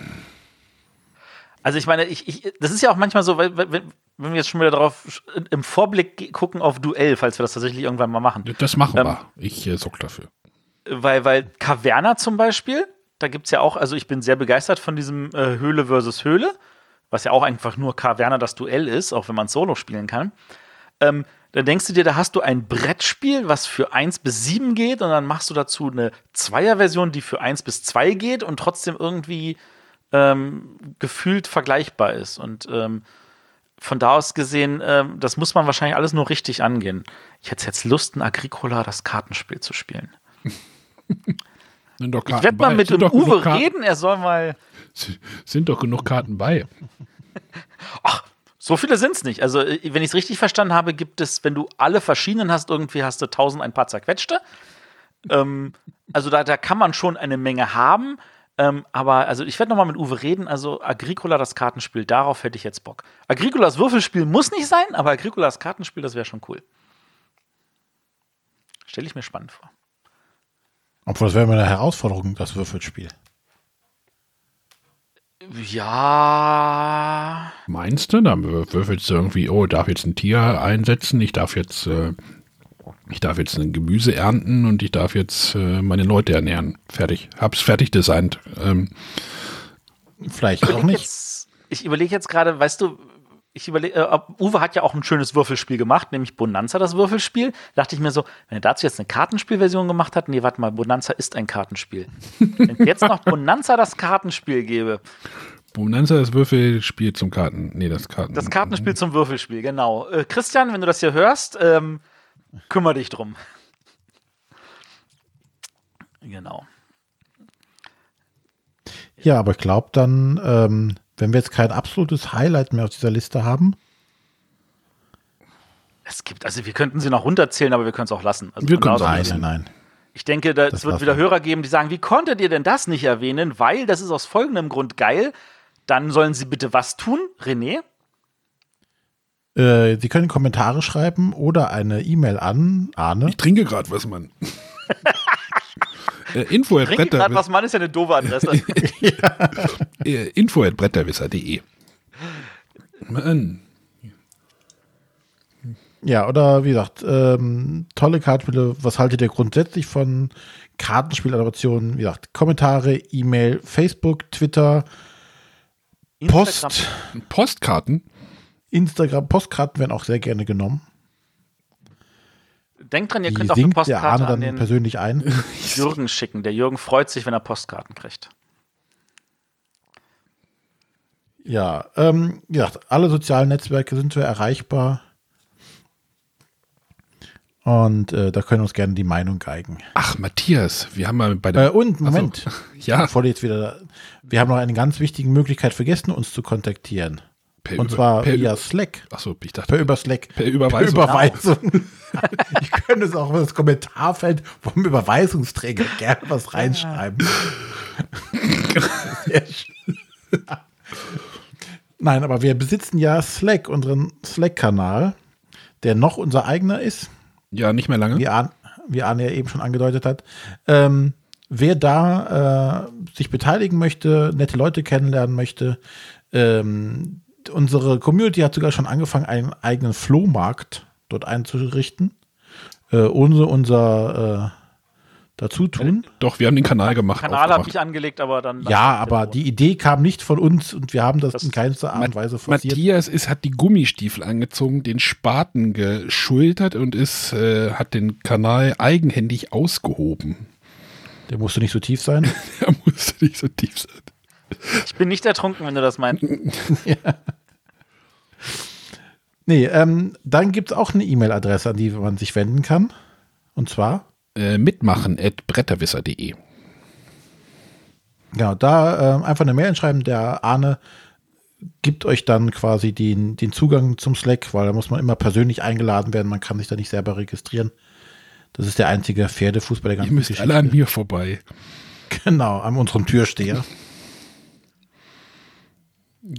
Also ich meine, ich, ich, das ist ja auch manchmal so, weil, weil, wenn wir jetzt schon wieder darauf im Vorblick gucken auf Duell, falls wir das tatsächlich irgendwann mal machen. Das machen Ähm, wir. Ich äh, sorg dafür. Weil, weil Caverna zum Beispiel, da gibt es ja auch, also ich bin sehr begeistert von diesem äh, Höhle versus Höhle, was ja auch einfach nur Caverna das Duell ist, auch wenn man Solo spielen kann. Ähm, dann denkst du dir, da hast du ein Brettspiel, was für 1 bis 7 geht, und dann machst du dazu eine Zweierversion, die für 1 bis 2 geht und trotzdem irgendwie ähm, gefühlt vergleichbar ist. Und ähm, von da aus gesehen, ähm, das muss man wahrscheinlich alles nur richtig angehen. Ich hätte jetzt Lust, ein Agricola das Kartenspiel zu spielen. *laughs* Sind doch Ich Karten werde mal bei. mit Sind dem Uwe reden, er soll mal. Sind doch genug Karten bei. *laughs* So viele sind es nicht. Also, äh, wenn ich es richtig verstanden habe, gibt es, wenn du alle verschiedenen hast, irgendwie hast du tausend ein paar zerquetschte. ähm, also, da, da kann man schon eine Menge haben. Ähm, aber, also, ich werde nochmal mit Uwe reden. Also, Agricola, das Kartenspiel, darauf hätte ich jetzt Bock. Agricolas Würfelspiel muss nicht sein, aber Agricolas Kartenspiel, das wäre schon cool. Stelle ich mir spannend vor. Obwohl, das wäre immer eine Herausforderung, das Würfelspiel. Ja. Meinst du? Dann wür- würfelst du irgendwie, oh, darf jetzt ein Tier einsetzen, ich darf jetzt, äh, ich darf jetzt ein Gemüse ernten und ich darf jetzt äh, meine Leute ernähren. Fertig. Hab's fertig designt. Ähm, Vielleicht auch nicht. Jetzt, ich überlege jetzt gerade, weißt du, ich überlege, äh, Uwe hat ja auch ein schönes Würfelspiel gemacht, nämlich Bonanza, das Würfelspiel. Dachte ich mir so, wenn er dazu jetzt eine Kartenspielversion gemacht hat, nee, warte mal, Bonanza ist ein Kartenspiel. wenn ich jetzt noch Bonanza das Kartenspiel gebe, Bonanza, das Würfelspiel zum Karten. Nee, das Karten. das Kartenspiel zum Würfelspiel, genau. Äh, Christian, wenn du das hier hörst, ähm, kümmere dich drum. Genau. Ja, aber ich glaube dann, ähm, wenn wir jetzt kein absolutes Highlight mehr auf dieser Liste haben, Es gibt, also wir könnten sie noch runterzählen, aber wir können es auch lassen. Also Wir aus- auch nein, lassen. nein, nein. Ich denke, da- es wird wieder. Hörer geben, die sagen, wie konntet ihr denn das nicht erwähnen? Weil das ist aus folgendem Grund geil. Dann sollen sie bitte was tun, René. Äh, Sie können Kommentare schreiben oder eine E-Mail an Arne. Ich trinke gerade was, Mann. *laughs* äh, info at gerade was, Mann, ist ja eine doofe Adresse. *laughs* äh, info at bretterwisser.de. Ja, oder wie gesagt, ähm, tolle Kartenspiele. Was haltet ihr grundsätzlich von Kartenspieladaptionen? Wie gesagt, Kommentare, E-Mail, Facebook, Twitter, Post, Postkarten? Instagram. Postkarten werden auch sehr gerne genommen. Denkt dran, ihr Die könnt auch eine der Postkarte an dann den persönlich ein. *laughs* *laughs* Jürgen schicken. Der Jürgen freut sich, wenn er Postkarten kriegt. Ja, ähm, wie gesagt, alle sozialen Netzwerke sind wir erreichbar. Und äh, da können wir uns gerne die Meinung geigen. Ach, Matthias, wir haben mal bei dem. Äh, und, Moment, *laughs* ja, bevor du jetzt wieder. Wir haben noch eine ganz wichtige Möglichkeit vergessen, uns zu kontaktieren. Per Und Über- zwar per, via Slack. Achso, ich dachte, Per über Slack. Per Überweisung. Per Überweisung. *laughs* ich könnte es auch in das Kommentarfeld vom Überweisungsträger gerne was reinschreiben. *laughs* Nein, aber wir besitzen ja Slack, unseren Slack-Kanal, der noch unser eigener ist, ja, nicht mehr lange. wie Arne, wie Arne ja eben schon angedeutet hat. Ähm, wer da äh, sich beteiligen möchte, nette Leute kennenlernen möchte, ähm, unsere Community hat sogar schon angefangen, einen eigenen Flohmarkt dort einzurichten. Äh, ohne unser äh, Dazutun. Doch, wir haben den Kanal gemacht. Kanal habe ich angelegt, aber dann. Ja, aber die Idee kam nicht von uns und wir haben das, Das- in keinster Art und Weise forciert. Matthias ist, hat die Gummistiefel angezogen, den Spaten geschultert und ist, äh, hat den Kanal eigenhändig ausgehoben. Der musste nicht so tief sein. *laughs* Er musste nicht so tief sein. Ich bin nicht ertrunken, wenn du das meinst. *laughs* Nee, ähm, dann gibt es auch eine E-Mail-Adresse, an die man sich wenden kann. Und zwar, Äh, mitmachen at bretterwisser.de. genau, da ähm, einfach eine Mail schreiben. Der Arne gibt euch dann quasi den, den Zugang zum Slack, weil da muss man immer persönlich eingeladen werden. Man kann sich da nicht selber registrieren. Das ist der einzige Pferdefußball der Ihr ganzen müsst alle an mir vorbei. Genau, an unserem Türsteher. *laughs*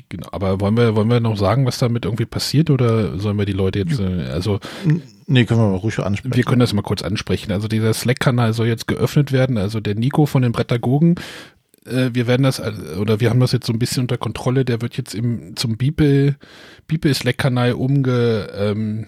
Genau, aber wollen wir, wollen wir noch sagen, was damit irgendwie passiert oder sollen wir die Leute jetzt, äh, also Nee, können wir mal ruhig ansprechen. wir können das mal kurz ansprechen. Also dieser Slack-Kanal soll jetzt geöffnet werden. Also der Nico von den Brettagogen, äh, wir werden das, oder wir haben das jetzt so ein bisschen unter Kontrolle, der wird jetzt im, zum Beeple, Beeple Slack-Kanal umge, ähm,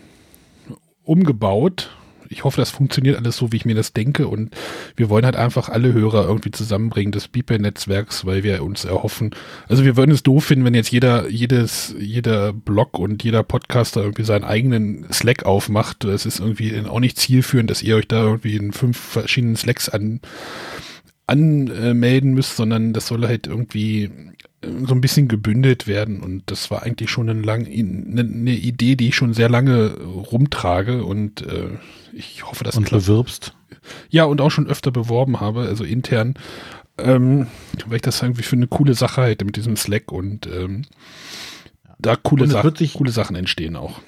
umgebaut. Ich hoffe, das funktioniert alles so, wie ich mir das denke. Und wir wollen halt einfach alle Hörer irgendwie zusammenbringen des Beeple-Netzwerks, weil wir uns erhoffen. Also wir würden es doof finden, wenn jetzt jeder, jedes, jeder Blog und jeder Podcaster irgendwie seinen eigenen Slack aufmacht. Das ist irgendwie auch nicht zielführend, dass ihr euch da irgendwie in fünf verschiedenen Slacks an, anmelden müsst, sondern das soll halt irgendwie äh, so ein bisschen gebündelt werden. Und das war eigentlich schon eine, lang, eine, eine Idee, die ich schon sehr lange rumtrage. Und äh, ich hoffe, dass und bewirbst. ja und auch schon öfter beworben habe, also intern, ähm, weil ich das irgendwie für eine coole Sache halte mit diesem Slack. Und ähm, da coole, Und wird sich- coole Sachen entstehen auch.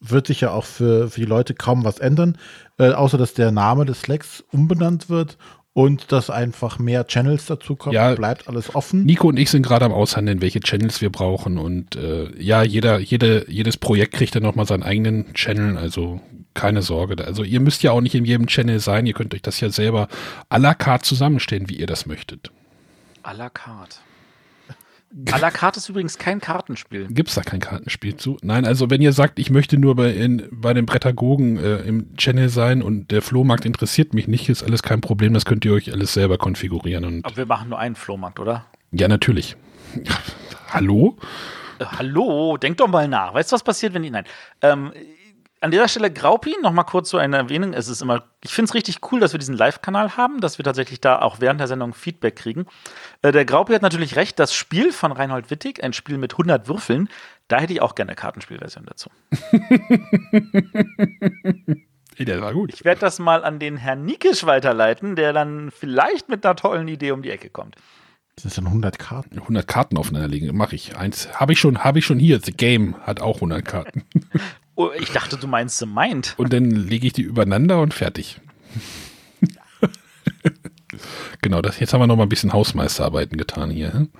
Wird sich ja auch für, für die Leute kaum was ändern, äh, außer dass der Name des Slacks umbenannt wird und dass einfach mehr Channels dazukommen. Ja. Bleibt alles offen. Nico und ich sind gerade am Aushandeln, welche Channels wir brauchen und äh, ja, jeder, jede, jedes Projekt kriegt dann nochmal seinen eigenen Channel, also keine Sorge. da- Also ihr müsst ja auch nicht in jedem Channel sein, ihr könnt euch das ja selber à la carte zusammenstellen, wie ihr das möchtet. À la carte. À la carte ist übrigens kein Kartenspiel. Gibt's da kein Kartenspiel zu? Nein, also wenn ihr sagt, ich möchte nur bei, in, bei den Brettagogen äh, im Channel sein und der Flohmarkt interessiert mich nicht, ist alles kein Problem, das könnt ihr euch alles selber konfigurieren und Aber wir machen nur einen Flohmarkt, oder? ja, natürlich. *laughs* Hallo? Äh, hallo, denk doch mal nach. Weißt du, was passiert, wenn die. Nein. Ähm, an dieser Stelle Graupi, noch mal kurz so eine Erwähnung. Es ist immer, ich finde es richtig cool, dass wir diesen Live-Kanal haben, dass wir tatsächlich da auch während der Sendung Feedback kriegen. Äh, der Graupi hat natürlich recht, das Spiel von Reinhold Wittig, ein Spiel mit 100 Würfeln, da hätte ich auch gerne eine Kartenspielversion dazu. *laughs* Hey, der war gut. Ich werde das mal an den Herrn Nikisch weiterleiten, der dann vielleicht mit einer tollen Idee um die Ecke kommt. Das sind 100 Karten. 100 Karten aufeinander legen, mache ich. Eins habe ich schon, habe ich schon hier. The Game hat auch 100 Karten. *laughs* Oh, ich dachte, du meinst The Mind. Und dann lege ich die übereinander und fertig. *laughs* genau, das, jetzt haben wir noch mal ein bisschen Hausmeisterarbeiten getan hier. hm?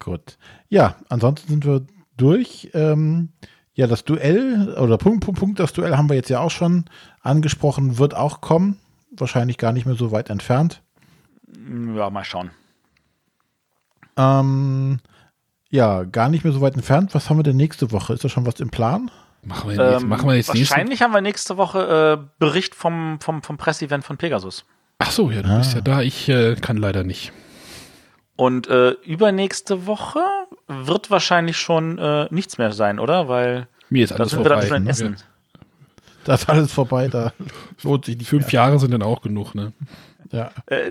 Gut. Ja, ansonsten sind wir durch. Ähm, ja, das Duell oder Punkt, Punkt, Punkt, das Duell haben wir jetzt ja auch schon angesprochen, wird auch kommen. Wahrscheinlich gar nicht mehr so weit entfernt. Ja, mal schauen. Ähm, ja, gar nicht mehr so weit entfernt. Was haben wir denn nächste Woche? Ist da schon was im Plan? Machen wir jetzt, Ähm, machen wir jetzt wahrscheinlich haben wir nächste Woche äh, Bericht vom, vom, vom Presseevent von Pegasus. Ach so, ja, du bist ja da. Ich äh, kann leider nicht. Und äh, übernächste Woche wird wahrscheinlich schon äh, nichts mehr sein, oder? Weil Mir ist da alles sind wir dann vorbei. schon in ne? Essen. Da ist alles vorbei, da lohnt sich nicht Fünf mehr. Jahre sind dann auch genug, ne? Ja. Äh,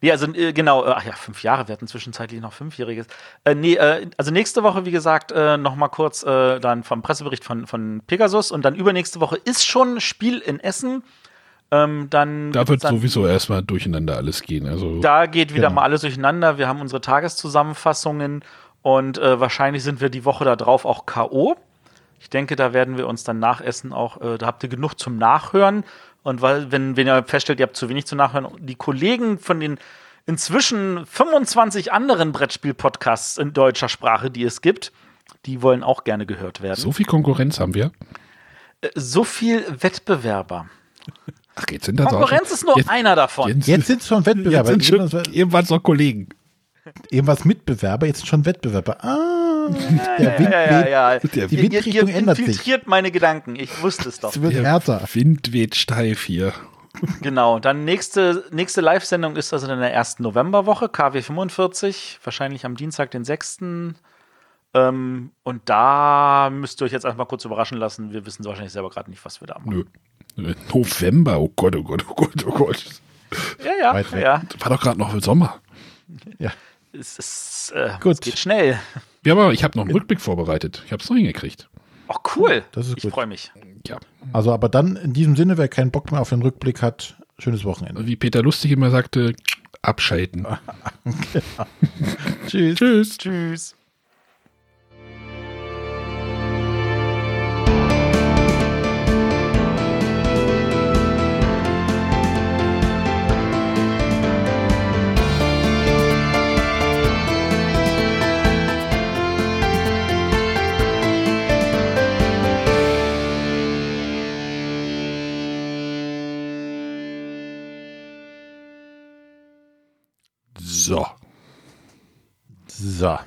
nee, also äh, genau, äh, ach ja, fünf Jahre, wir hatten zwischenzeitlich noch fünfjähriges. Äh, nee, äh, also nächste Woche, wie gesagt, äh, noch mal kurz äh, dann vom Pressebericht von, von Pegasus und dann übernächste Woche ist schon Spiel in Essen. Ähm, dann Da wird dann, sowieso erstmal durcheinander alles gehen. Also Da geht wieder Genau. mal alles durcheinander. Wir haben unsere Tageszusammenfassungen und wahrscheinlich sind wir die Woche da drauf auch K.O. Ich denke, da werden wir uns dann nach Essen auch, äh, da habt ihr genug zum Nachhören. Und weil, wenn, wenn ihr feststellt, ihr habt zu wenig zum Nachhören, die Kollegen von den inzwischen 25 anderen Brettspiel-Podcasts in deutscher Sprache, die es gibt, die wollen auch gerne gehört werden. so viel Konkurrenz haben wir. Äh, so viel Wettbewerber. Ach, jetzt sind das auch Konkurrenz schon- ist nur jetzt, einer davon. Jetzt, Jetzt sind es schon jetzt Wettbewerber. sind schon Eben irgendwann noch Kollegen. was Mitbewerber, jetzt sind schon Wettbewerber. Ah, *laughs* der Wind, ja, ja, ja. Der Die Ihr, ihr, Windrichtung ihr ändert sich. infiltriert meine Gedanken. Ich wusste es doch. Es wird härter. Wind weht steif hier. Genau, dann nächste, nächste Live-Sendung ist also in der ersten Novemberwoche, KW 45, wahrscheinlich am Dienstag, den 6. Ähm, und da müsst ihr euch jetzt erstmal kurz überraschen lassen. Wir wissen wahrscheinlich selber gerade nicht, was wir da machen. Nö. November, oh Gott, oh Gott, oh Gott, oh Gott. Ja, ja, Weit weg. ja. War doch gerade noch Sommer. Ja. Es, ist, äh, Gut. es geht schnell. Ja, aber ich habe noch einen Rückblick vorbereitet. Ich habe es noch hingekriegt. Oh, cool. Das ist ich gut. freue mich. Ja. Also, aber dann in diesem Sinne, wer keinen Bock mehr auf den Rückblick hat, schönes Wochenende. Wie Peter Lustig immer sagte, abschalten. *laughs* Tschüss. Tschüss. Tschüss. So. So.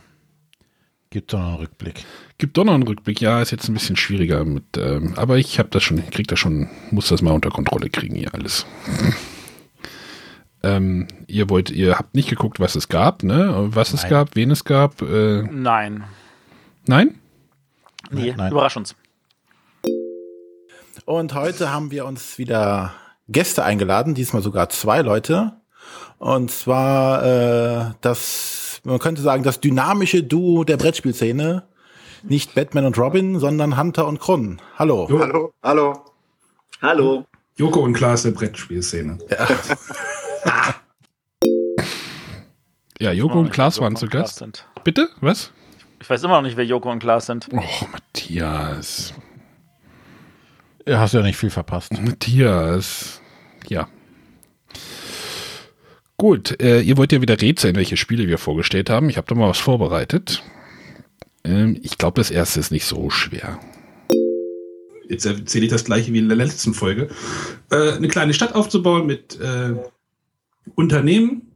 Gibt doch noch einen Rückblick. Gibt doch noch einen Rückblick. Ja, ist jetzt ein bisschen schwieriger mit, ähm, aber ich habe das schon, krieg das schon, muss das mal unter Kontrolle kriegen hier alles. *laughs* ähm, ihr wollt, ihr habt nicht geguckt, was es gab, ne? Was es Nein. gab, wen es gab. Äh, Nein. nein? Nee, Nein. überrasch uns. Und heute haben wir uns wieder Gäste eingeladen, diesmal sogar zwei Leute. Und zwar äh, das, man könnte sagen, das dynamische Duo der Brettspielszene. Nicht Batman und Robin, sondern Hunter und Kron. Hallo. Hallo. Hallo. Hallo. Joko und Klaas der Brettspielszene. Ja, *laughs* Joko und Klaas waren zu Gast. Sind. Bitte? Was? Ich weiß immer noch nicht, wer Joko und Klaas sind. Oh, Matthias. Ja, Hast du ja nicht viel verpasst. Matthias. Ja. Gut, äh, ihr wollt ja wieder rätseln, welche Spiele wir vorgestellt haben. Ich habe da mal was vorbereitet. Ähm, ich glaube, das erste ist nicht so schwer. Jetzt erzähle ich das gleiche wie in der letzten Folge. Äh, eine kleine Stadt aufzubauen mit äh, Unternehmen.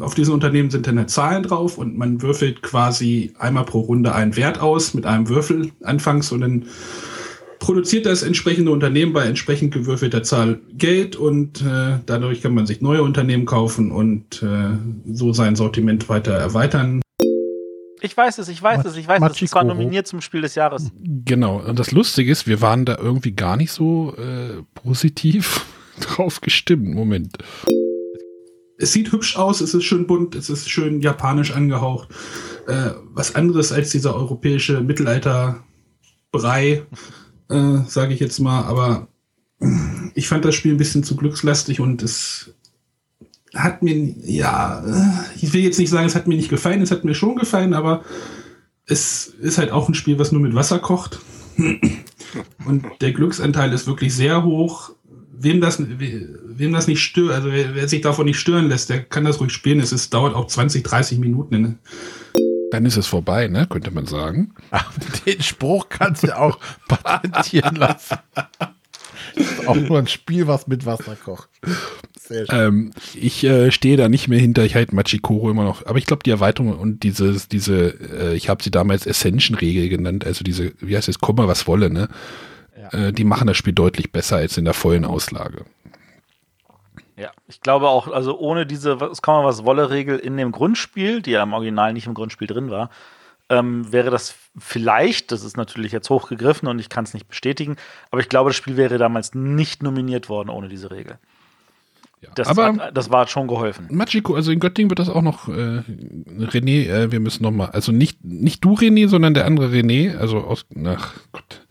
Auf diesen Unternehmen sind dann halt Zahlen drauf und man würfelt quasi einmal pro Runde einen Wert aus mit einem Würfel anfangs und dann produziert das entsprechende Unternehmen bei entsprechend gewürfelter Zahl Geld und äh, dadurch kann man sich neue Unternehmen kaufen und äh, so sein Sortiment weiter erweitern. Ich weiß es, ich weiß es, ich weiß es. Es war nominiert zum Spiel des Jahres. Genau. Und das Lustige ist, wir waren da irgendwie gar nicht so äh, positiv *laughs* drauf gestimmt. Moment. es sieht hübsch aus, es ist schön bunt, es ist schön japanisch angehaucht. Äh, was anderes als dieser europäische Mittelalter-Brei, äh, sage ich jetzt mal. Aber ich fand das Spiel ein bisschen zu glückslastig und es hat mir, ja, äh, ich will jetzt nicht sagen, es hat mir nicht gefallen, es hat mir schon gefallen, aber es ist halt auch ein Spiel, was nur mit Wasser kocht. Und der Glücksanteil ist wirklich sehr hoch. Wem das, we- wem das nicht stört, also wer, wer sich davon nicht stören lässt, der kann das ruhig spielen. Es ist, dauert auch 20, 30 Minuten. Ne? Dann ist es vorbei, ne? Könnte man sagen. Den Spruch kannst du auch *laughs* patentieren lassen. Das ist auch nur ein Spiel, was mit Wasser kocht. Sehr schön. Ähm, ich äh, stehe da nicht mehr hinter. Ich halte Machikoro immer noch. Aber ich glaube, die Erweiterung und dieses, diese, äh, ich habe sie damals Ascension-Regel genannt, also diese, wie heißt es, komme was wolle, ne? Äh, die machen das Spiel deutlich besser als in der vollen Auslage. Ja, ich glaube auch, also ohne diese was kann man was wolle Regel in dem Grundspiel, die ja im Original nicht im Grundspiel drin war, ähm, wäre das vielleicht, das ist natürlich jetzt hochgegriffen und ich kann es nicht bestätigen, aber ich glaube, das Spiel wäre damals nicht nominiert worden ohne diese Regel. Ja. Das, Aber hat, das war schon geholfen. Machiko, also in Göttingen wird das auch noch, äh, René, äh, wir müssen noch mal, also nicht, nicht du René, sondern der andere René, also aus, ach Gott,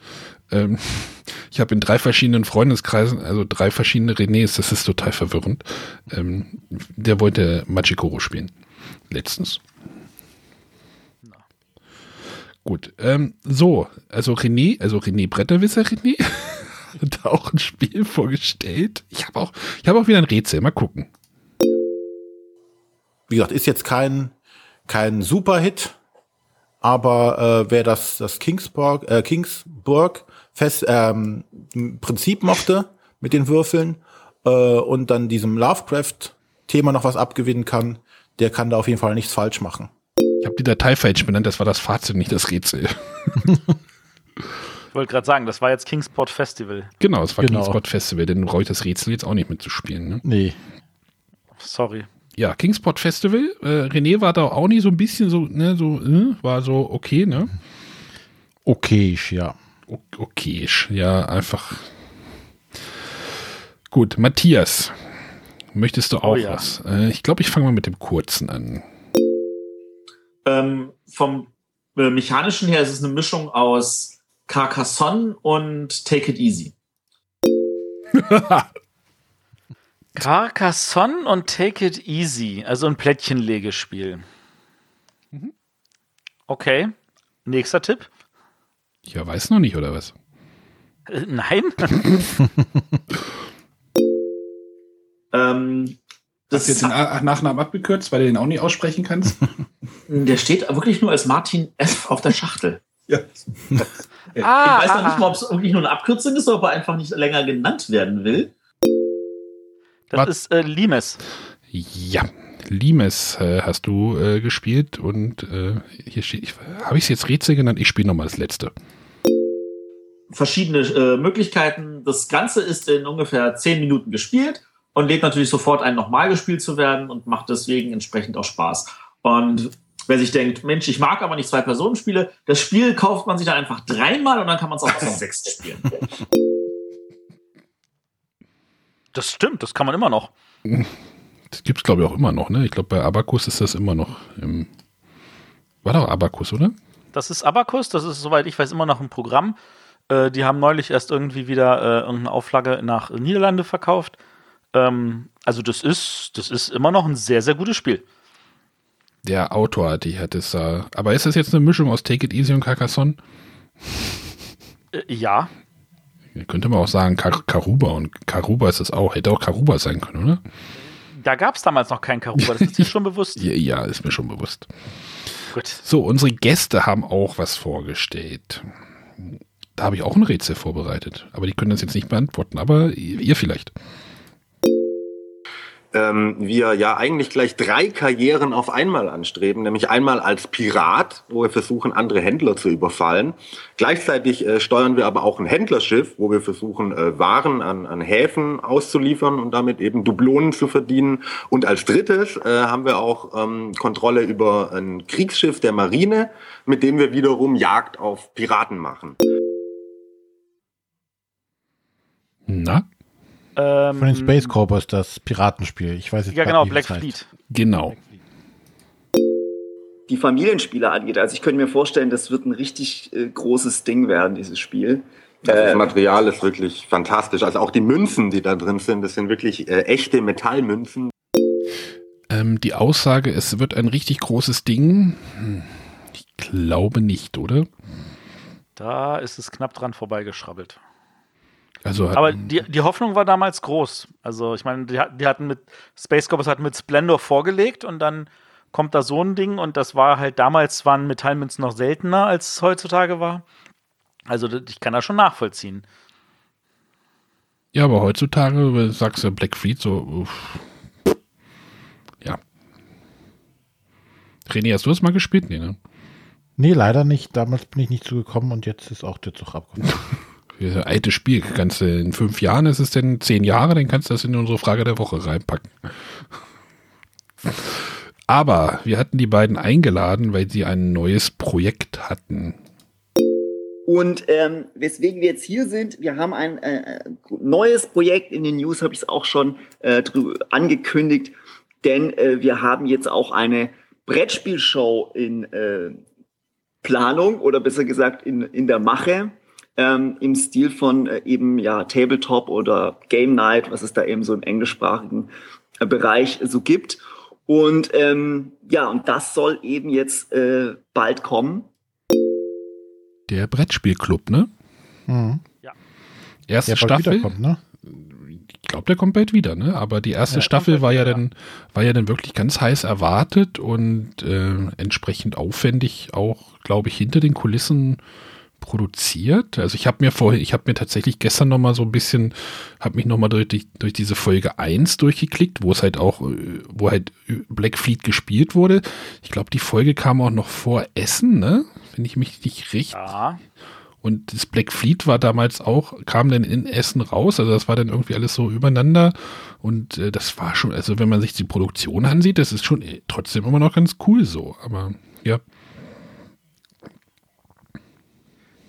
ähm, *laughs* ich habe in drei verschiedenen Freundeskreisen, also drei verschiedene Renés, das ist total verwirrend, ähm, der wollte Machikoro spielen, letztens. Gut, ähm, so, also René, also René Bretterwisser René, *laughs* hat auch ein Spiel vorgestellt. Ich habe auch, habe auch wieder ein Rätsel, mal gucken. Wie gesagt, ist jetzt kein, kein Superhit, aber äh, wer das, das Kingsburg, äh, Kingsburg Fest, ähm, Prinzip mochte mit den Würfeln äh, und dann diesem Lovecraft-Thema noch was abgewinnen kann, der kann da auf jeden Fall nichts falsch machen. Ich habe die Datei falsch benannt, das war das Fazit, nicht das Rätsel. Ich wollte gerade sagen, das war jetzt Kingsport Festival. Genau, es war Genau. Kingsport Festival, denn brauche ich das Rätsel jetzt auch nicht mitzuspielen. Ne? Nee. Sorry. Ja, Kingsport Festival. Äh, René war da auch nicht so ein bisschen so, ne, so, äh, war so okay, ne? Okay, ja. O- Okay, ja, einfach. Gut, Matthias. Möchtest du auch Oh ja. was? Äh, ich glaube, ich fange mal mit dem kurzen an. Ähm, vom äh, mechanischen her ist es eine Mischung aus Carcassonne und Take It Easy. *laughs* Carcassonne und Take It Easy, also ein Plättchenlegespiel. Okay. Nächster Tipp. Ja, weiß noch nicht, oder was? Äh, nein? *laughs* Ähm, Hast das du jetzt den Nachnamen abgekürzt, weil du den auch nicht aussprechen kannst? *laughs* der steht wirklich nur als Martin F. auf der Schachtel. *laughs* ja. ah, ich weiß noch ah, nicht mal, ob es wirklich nur eine Abkürzung ist oder ob er einfach nicht länger genannt werden will. Das Was? ist äh, Limes. Ja, Limes äh, hast du äh, gespielt und äh, hier steht, ich- habe ich es jetzt Rätsel genannt? Ich spiele nochmal das letzte. Verschiedene äh, Möglichkeiten. Das Ganze ist in ungefähr zehn Minuten gespielt und lädt natürlich sofort ein, nochmal gespielt zu werden und macht deswegen entsprechend auch Spaß. Und wer sich denkt, Mensch, ich mag aber nicht zwei Personen Spiele, das Spiel kauft man sich dann einfach dreimal und dann kann man es auch zu *laughs* sechs spielen. Das stimmt, das kann man immer noch. Das gibt es, glaube ich, auch immer noch. Ne? Ich glaube, bei Abacus ist das immer noch. Im War doch Abacus, oder? Das ist Abacus, das ist, soweit ich weiß, immer noch ein Programm. Äh, die haben neulich erst irgendwie wieder äh, irgendeine Auflage nach Niederlande verkauft. Ähm, also das ist, das ist immer noch ein sehr, sehr gutes Spiel. Der Autor hat die hat es da. Aber ist das jetzt eine Mischung aus Take It Easy und Carcassonne? Äh, ja, Könnte man auch sagen Kar Karuba und Karuba ist es auch. Hätte auch Karuba sein können, oder? da gab es damals noch keinen Karuba, das ist dir schon bewusst. *laughs* Ja, ja, ist mir schon bewusst. Gut. So, unsere Gäste haben auch was vorgestellt. Da habe ich auch ein Rätsel vorbereitet. Aber die können das jetzt nicht beantworten. Aber ihr vielleicht. Ähm, wir ja eigentlich gleich drei Karrieren auf einmal anstreben, nämlich einmal als Pirat, wo wir versuchen, andere Händler zu überfallen. Gleichzeitig äh, steuern wir aber auch ein Händlerschiff, wo wir versuchen, äh, Waren an, an Häfen auszuliefern und damit eben Dublonen zu verdienen. Und als drittes äh, haben wir auch ähm, Kontrolle über ein Kriegsschiff der Marine, mit dem wir wiederum Jagd auf Piraten machen. Na, Ähm, Von den Space Cowboys das Piratenspiel. Ich weiß jetzt Ja, genau, nicht, wie Black. Fleet. genau. die Familienspieler angeht. Also ich könnte mir vorstellen, das wird ein richtig äh, großes Ding werden, dieses Spiel. Das Äh, Material ist wirklich fantastisch. Also auch die Münzen, die da drin sind, das sind wirklich äh, echte Metallmünzen. Ähm, die Aussage, es wird ein richtig großes Ding. Hm, Ich glaube nicht, oder? Da ist es knapp dran vorbeigeschrabbelt. Also Aber die, die Hoffnung war damals groß. Also ich meine, die, hat- die hatten mit Space Cowboys hatten mit Splendor vorgelegt und dann kommt da so ein Ding und das war halt damals waren Metallmünzen noch seltener als es heutzutage war. Also ich kann das schon nachvollziehen. ja, aber heutzutage sagst du Black Fleet so. uff. Ja. René, hast du das mal gespielt? Nee, ne? Nee, leider nicht. Damals bin ich nicht zugekommen und jetzt ist auch der Zug abgefahren. *laughs* Ja, Altes Spiel. Kannst du in fünf Jahren, ist es denn zehn Jahre, dann kannst du das in unsere Frage der Woche reinpacken. Aber wir hatten die beiden eingeladen, weil sie ein neues Projekt hatten. Und ähm, weswegen wir jetzt hier sind, wir haben ein äh, neues Projekt in den News, habe ich es auch schon äh, angekündigt, denn äh, wir haben jetzt auch eine Brettspielshow in äh, Planung oder besser gesagt in, in der Mache ähm, im Stil von äh, eben ja Tabletop oder Game Night, was es da eben so im englischsprachigen äh, Bereich so gibt. Und ähm, ja, und das soll eben jetzt äh, bald kommen. Der Brettspielclub, ne? Mhm. Erste Der Staffel. wiederkommt, ne? Ich glaube, der kommt bald wieder, ne? Aber die erste Ja, Staffel kommt war ja wieder. dann, war ja dann wirklich ganz heiß erwartet und äh, entsprechend aufwendig auch, glaube ich, hinter den Kulissen produziert. Also ich habe mir vorher, ich habe mir tatsächlich gestern noch mal so ein bisschen, habe mich noch mal durch, die- durch diese Folge 1 durchgeklickt, wo es halt auch, äh, wo halt Black Fleet gespielt wurde. Ich glaube, die Folge kam auch noch vor Essen, ne? Wenn ich mich nicht richtig Ja. und das Black Fleet war damals auch, kam dann in Essen raus, also das war dann irgendwie alles so übereinander und äh, das war schon, also wenn man sich die Produktion ansieht, das ist schon äh, trotzdem immer noch ganz cool so, aber ja.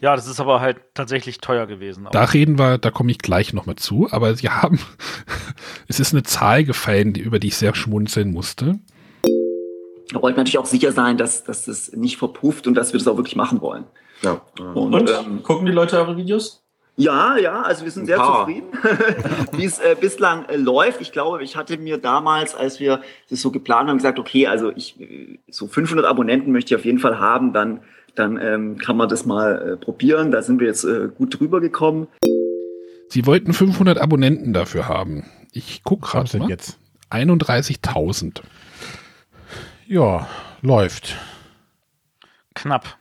Ja, das ist aber halt tatsächlich teuer gewesen. auch. Da reden wir, da komme ich gleich nochmal zu, aber sie haben, *laughs* es ist eine Zahl gefallen, die- über die ich sehr schmunzeln musste. Da wollten wir natürlich auch sicher sein, dass, dass das nicht verpufft und dass wir das auch wirklich machen wollen. Ja. Und, Und ähm, gucken die Leute eure Videos? Ja, ja, also wir sind sehr zufrieden, *laughs* wie es äh, bislang äh, läuft. Ich glaube, ich hatte mir damals, als wir das so geplant haben, gesagt, okay, also ich äh, so 500 Abonnenten möchte ich auf jeden Fall haben, dann dann ähm, kann man das mal äh, probieren. Da sind wir jetzt äh, gut drüber gekommen. Sie wollten 500 Abonnenten dafür haben. Ich gucke gerade mal. jetzt? 31.000. Ja, läuft. Knapp.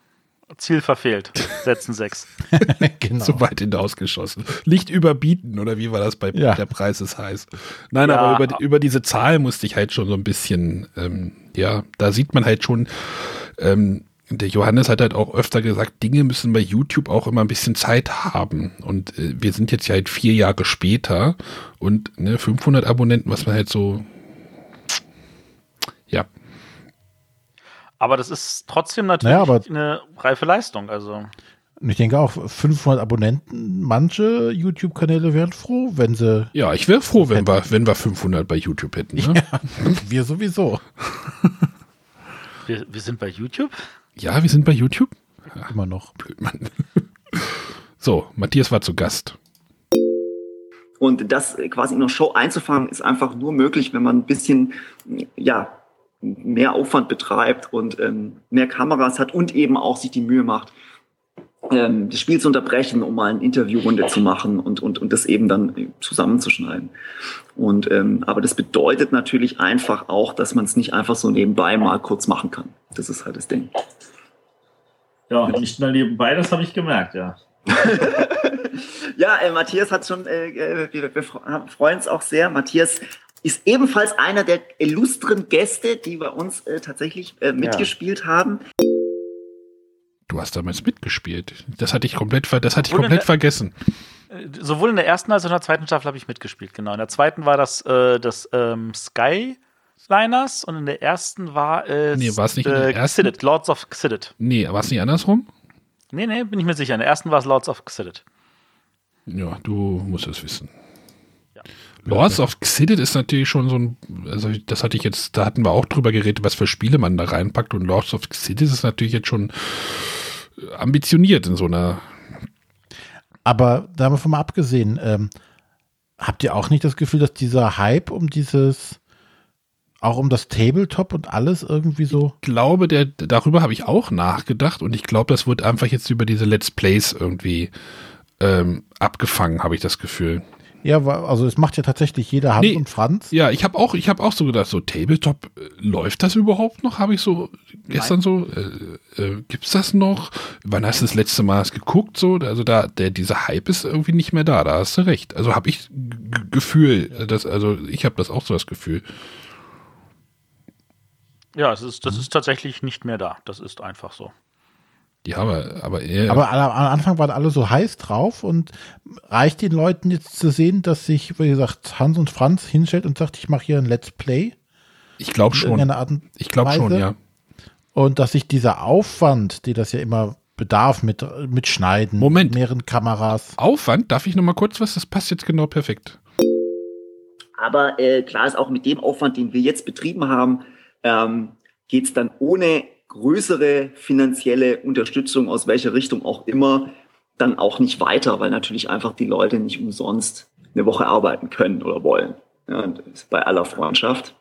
Ziel verfehlt. Setzen sechs. *laughs* *laughs* genau. So weit hinausgeschossen. Nicht überbieten, oder wie war das bei Ja. der Preis ist heiß? Nein, Ja. aber über, über diese Zahl musste ich halt schon so ein bisschen, ähm, ja, da sieht man halt schon, ähm, der Johannes hat halt auch öfter gesagt, Dinge müssen bei YouTube auch immer ein bisschen Zeit haben. Und äh, wir sind jetzt ja halt vier Jahre später und ne, 500 Abonnenten, was man halt so, ja, Aber das ist trotzdem natürlich Naja, aber- eine reife Leistung. Also Und ich denke auch, 500 Abonnenten, manche YouTube-Kanäle wären froh, wenn sie, ja, ich wäre froh, wenn wir, wenn wir 500 bei YouTube hätten. Ne? *laughs* wir sowieso, wir, wir sind bei YouTube. Ja, wir sind bei YouTube. immer noch. Blöd, Mann. So, Matthias war zu Gast. Und das quasi in einer Show einzufangen, ist einfach nur möglich, wenn man ein bisschen ja, mehr Aufwand betreibt und ähm, mehr Kameras hat und eben auch sich die Mühe macht, ähm, das Spiel zu unterbrechen, um mal eine Interviewrunde zu machen und, und, und das eben dann zusammenzuschneiden. Und, ähm, aber das bedeutet natürlich einfach auch, dass man es nicht einfach so nebenbei mal kurz machen kann. Das ist halt das Ding. Ja, nicht nur nebenbei, das habe ich gemerkt, ja. *laughs* Ja, äh, Matthias hat schon, äh, äh, wir, wir fre- freuen uns auch sehr. Matthias ist ebenfalls einer der illustren Gäste, die bei uns äh, tatsächlich äh, mitgespielt haben. Du hast damals mitgespielt. Das hatte ich komplett, ver das hatte ich komplett ne- vergessen. Äh, Sowohl in der ersten als auch in der zweiten Staffel habe ich mitgespielt, genau. In der zweiten war das äh, das ähm, Skyliners und in der ersten war es Nee, war es nicht in der äh, ersten? Xidit, Lords of Xidit. Nee, war es nicht andersrum? Nee, nee, bin ich mir sicher. In der ersten war es Lords of Xidit. Ja, du musst es wissen. Lords of Xidit ist natürlich schon so ein, also das hatte ich jetzt, da hatten wir auch drüber geredet, was für Spiele man da reinpackt und Lords of Xidit ist natürlich jetzt schon äh, ambitioniert in so einer, Aber davon mal abgesehen, ähm, habt ihr auch nicht das Gefühl, dass dieser Hype um dieses, auch um das Tabletop und alles irgendwie so, glaube, der, darüber habe ich auch nachgedacht und ich glaube, das wird einfach jetzt über diese Let's Plays irgendwie ähm, abgefangen, habe ich das Gefühl. Ja, also es macht ja tatsächlich jeder Hans Nee. und Franz. Ja, ich habe auch, ich habe auch so gedacht, so Tabletop, äh, läuft das überhaupt noch? Habe ich so gestern so, äh, äh, gibt's das noch? Wann hast du das letzte Mal geguckt? So, also da, der, dieser Hype ist irgendwie nicht mehr da. Da hast du recht. Also habe ich Gefühl, äh, dass, also ich habe das auch so das Gefühl. Ja, es ist, das ist tatsächlich nicht mehr da. Das ist einfach so. Ja, aber, aber, eher, Aber am Anfang waren alle so heiß drauf und reicht den Leuten jetzt zu sehen, dass sich, wie gesagt, Hans und Franz hinstellt und sagt, ich mache hier ein Let's Play. ich glaube schon. irgendeiner Art und Ich glaube schon, ja. Und dass sich dieser Aufwand, die das ja immer bedarf mit, mit Schneiden, Moment. mit mehreren Kameras. Aufwand, darf ich noch mal kurz was? Das passt jetzt genau perfekt. Aber äh, klar ist auch mit dem Aufwand, den wir jetzt betrieben haben, ähm, geht es dann ohne größere finanzielle Unterstützung aus welcher Richtung auch immer dann auch nicht weiter, weil natürlich einfach die Leute nicht umsonst eine Woche arbeiten können oder wollen. Ja, bei aller Freundschaft.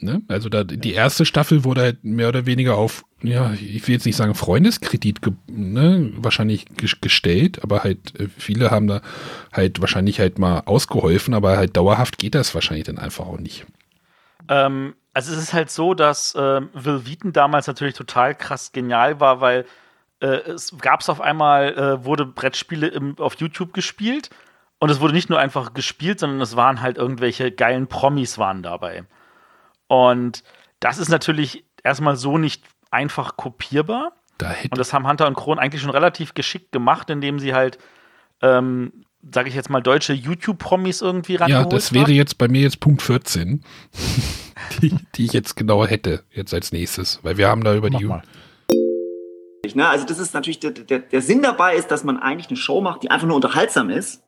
Ne? Also da, die erste Staffel wurde halt mehr oder weniger auf, ja, ich will jetzt nicht sagen Freundeskredit, ne, wahrscheinlich ges- gestellt, aber halt äh, viele haben da halt wahrscheinlich halt mal ausgeholfen, aber halt dauerhaft geht das wahrscheinlich dann einfach auch nicht. Ähm, also es ist halt so, dass ähm, Will Wheaton damals natürlich total krass genial war, weil äh, es gab es auf einmal, äh, wurde Brettspiele im, auf YouTube gespielt und es wurde nicht nur einfach gespielt, sondern es waren halt irgendwelche geilen Promis waren dabei. Und das ist natürlich erstmal so nicht einfach kopierbar. Da Und das haben Hunter und Kron eigentlich schon relativ geschickt gemacht, indem sie halt, ähm, sage ich jetzt mal, deutsche YouTube-Promis irgendwie ja, rangeholt das wäre jetzt bei mir jetzt Punkt 14, *laughs* die, die ich jetzt genau hätte, jetzt als nächstes, weil wir haben da über Mach die, mal. Ne? Also das ist natürlich, der, der, der Sinn dabei ist, dass man eigentlich eine Show macht, die einfach nur unterhaltsam ist.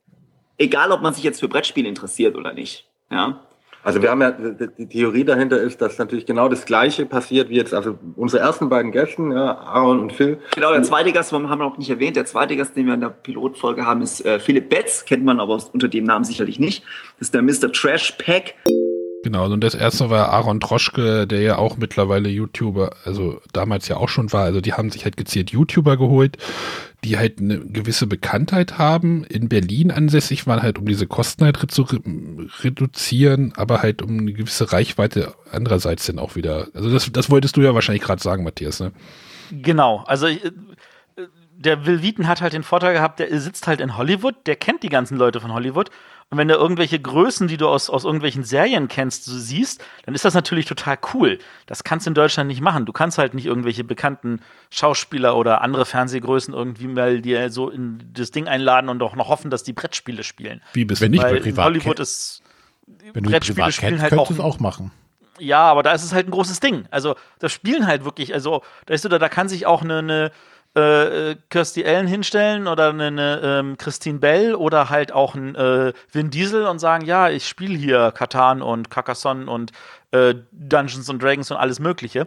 Egal, ob man sich jetzt für Brettspiele interessiert oder nicht. Ja. Also wir haben ja, die Theorie dahinter ist, dass natürlich genau das Gleiche passiert wie jetzt, also unsere ersten beiden Gästen, ja, Aaron und Phil. Genau, der zweite Gast, haben wir noch nicht erwähnt, der zweite Gast, den wir in der Pilotfolge haben, ist äh, Philipp Betz, kennt man aber unter dem Namen sicherlich nicht. Das ist der Mr. Trash Pack. Genau, und das erste war Aaron Troschke, der ja auch mittlerweile YouTuber, also damals ja auch schon war. Also die haben sich halt gezielt YouTuber geholt, die halt eine gewisse Bekanntheit haben, in Berlin ansässig waren, halt um diese Kosten halt zu reduzieren, aber halt um eine gewisse Reichweite andererseits dann auch wieder. Also das, das wolltest du ja wahrscheinlich gerade sagen, Matthias, ne? Genau, also äh, der Will Wheaton hat halt den Vorteil gehabt, der sitzt halt in Hollywood, der kennt die ganzen Leute von Hollywood und wenn du irgendwelche Größen, die du aus, aus irgendwelchen Serien kennst, so siehst, dann ist das natürlich total cool. Das kannst du in Deutschland nicht machen. Du kannst halt nicht irgendwelche bekannten Schauspieler oder andere Fernsehgrößen irgendwie mal dir so in das Ding einladen und auch noch hoffen, dass die Brettspiele spielen. Wie bist du nicht Weil in Hollywood ist wenn du Brettspiele spielen halt auch, auch machen. Ja, aber da ist es halt ein großes Ding. Also, das spielen halt wirklich, also, da ist so, da, da kann sich auch eine, eine äh, Kirsty Allen hinstellen oder eine, eine ähm, Christine Bell oder halt auch ein äh, Vin Diesel und sagen, ja, ich spiele hier Katan und Carcassonne und äh, Dungeons and Dragons und alles Mögliche.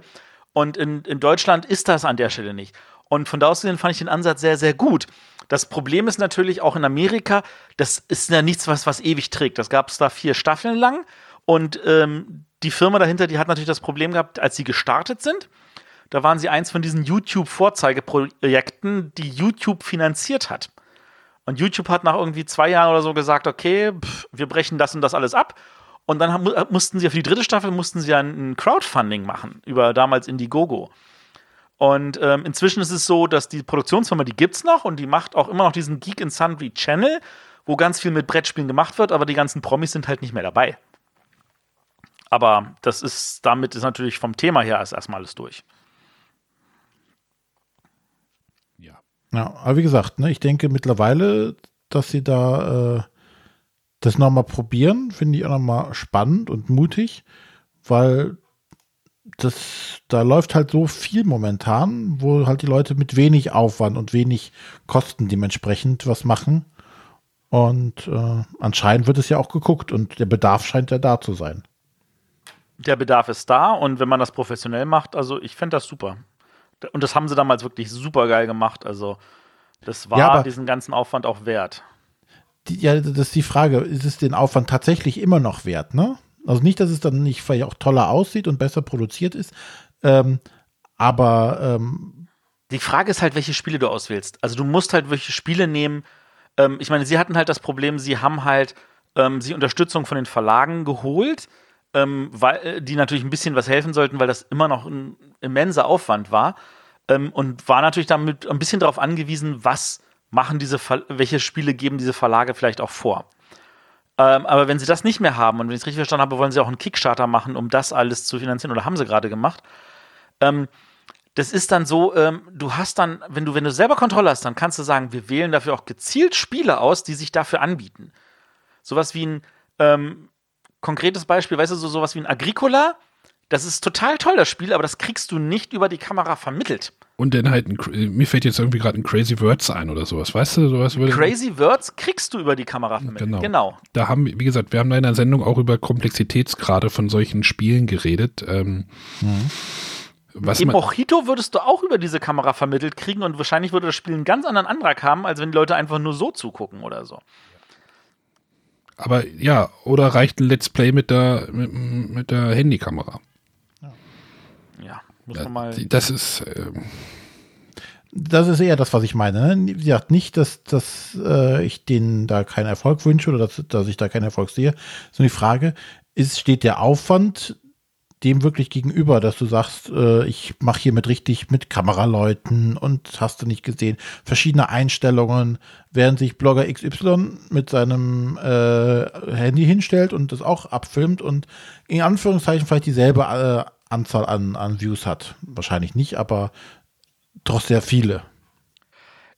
Und in, in Deutschland ist das an der Stelle nicht. Und von da aus gesehen fand ich den Ansatz sehr, sehr gut. Das Problem ist natürlich auch in Amerika, das ist ja nichts, was, was ewig trägt. Das gab es da vier Staffeln lang. Und ähm, die Firma dahinter, die hat natürlich das Problem gehabt, als sie gestartet sind da waren sie eins von diesen YouTube-Vorzeigeprojekten, die YouTube finanziert hat. Und YouTube hat nach irgendwie zwei Jahren oder so gesagt, okay, pff, wir brechen das und das alles ab. Und dann haben, mussten sie für die dritte Staffel mussten sie ein Crowdfunding machen über damals Indiegogo. Und ähm, inzwischen ist es so, dass die Produktionsfirma, die gibt's noch und die macht auch immer noch diesen Geek in Sundry Channel, wo ganz viel mit Brettspielen gemacht wird, aber die ganzen Promis sind halt nicht mehr dabei. Aber das ist, damit ist natürlich vom Thema her erstmal alles durch. Ja, aber wie gesagt, ne, ich denke mittlerweile, dass sie da äh, das nochmal probieren, finde ich auch nochmal spannend und mutig, weil das, da läuft halt so viel momentan, wo halt die Leute mit wenig Aufwand und wenig Kosten dementsprechend was machen. Und äh, anscheinend wird es ja auch geguckt und der Bedarf scheint ja da zu sein. Der Bedarf ist da und wenn man das professionell macht, also ich fände das super. Und das haben sie damals wirklich super geil gemacht. Also, das war ja, diesen ganzen Aufwand auch wert. Die, ja, das ist die Frage, ist es den Aufwand tatsächlich immer noch wert, ne? Also nicht, dass es dann nicht vielleicht auch toller aussieht und besser produziert ist, ähm, aber ähm, die Frage ist halt, welche Spiele du auswählst. Also du musst halt welche Spiele nehmen. Ähm, ich meine, sie hatten halt das Problem, sie haben halt ähm, sie Unterstützung von den Verlagen geholt ähm, weil, äh, die natürlich ein bisschen was helfen sollten, weil das immer noch ein immenser Aufwand war. Ähm, und war natürlich damit ein bisschen darauf angewiesen, was machen diese, Ver welche Spiele geben diese Verlage vielleicht auch vor. Ähm, aber wenn sie das nicht mehr haben und wenn ich es richtig verstanden habe, wollen sie auch einen Kickstarter machen, um das alles zu finanzieren oder haben sie gerade gemacht. Ähm, das ist dann so, ähm, du hast dann, wenn du, wenn du selber Kontrolle hast, dann kannst du sagen, wir wählen dafür auch gezielt Spiele aus, die sich dafür anbieten. Sowas wie ein, ähm, konkretes Beispiel, weißt du, so sowas wie ein Agricola, das ist total toll, das Spiel, aber das kriegst du nicht über die Kamera vermittelt. Und dann halt, ein, mir fällt jetzt irgendwie gerade ein Crazy Words ein oder sowas, weißt du? Sowas würde Crazy Words kriegst du über die Kamera vermittelt, genau. genau. Da haben, wie gesagt, wir haben da in der Sendung auch über Komplexitätsgrade von solchen Spielen geredet. Ähm, mhm. Was Im Mojito würdest du auch über diese Kamera vermittelt kriegen und wahrscheinlich würde das Spiel einen ganz anderen Antrag haben, als wenn die Leute einfach nur so zugucken oder so. Aber ja, oder reicht ein Let's Play mit der, mit, mit der Handykamera? Ja, muss man mal. Das ist. Äh, das ist eher das, was ich meine. Ne? Wie gesagt, nicht, dass, dass äh, ich denen da keinen Erfolg wünsche oder dass, dass ich da keinen Erfolg sehe, sondern die Frage, ist, steht der Aufwand dem wirklich gegenüber, dass du sagst, äh, ich mache hier mit richtig mit Kameraleuten und hast du nicht gesehen, verschiedene Einstellungen, während sich Blogger XY mit seinem äh, Handy hinstellt und das auch abfilmt und in Anführungszeichen vielleicht dieselbe äh, Anzahl an, an Views hat. Wahrscheinlich nicht, aber doch sehr viele.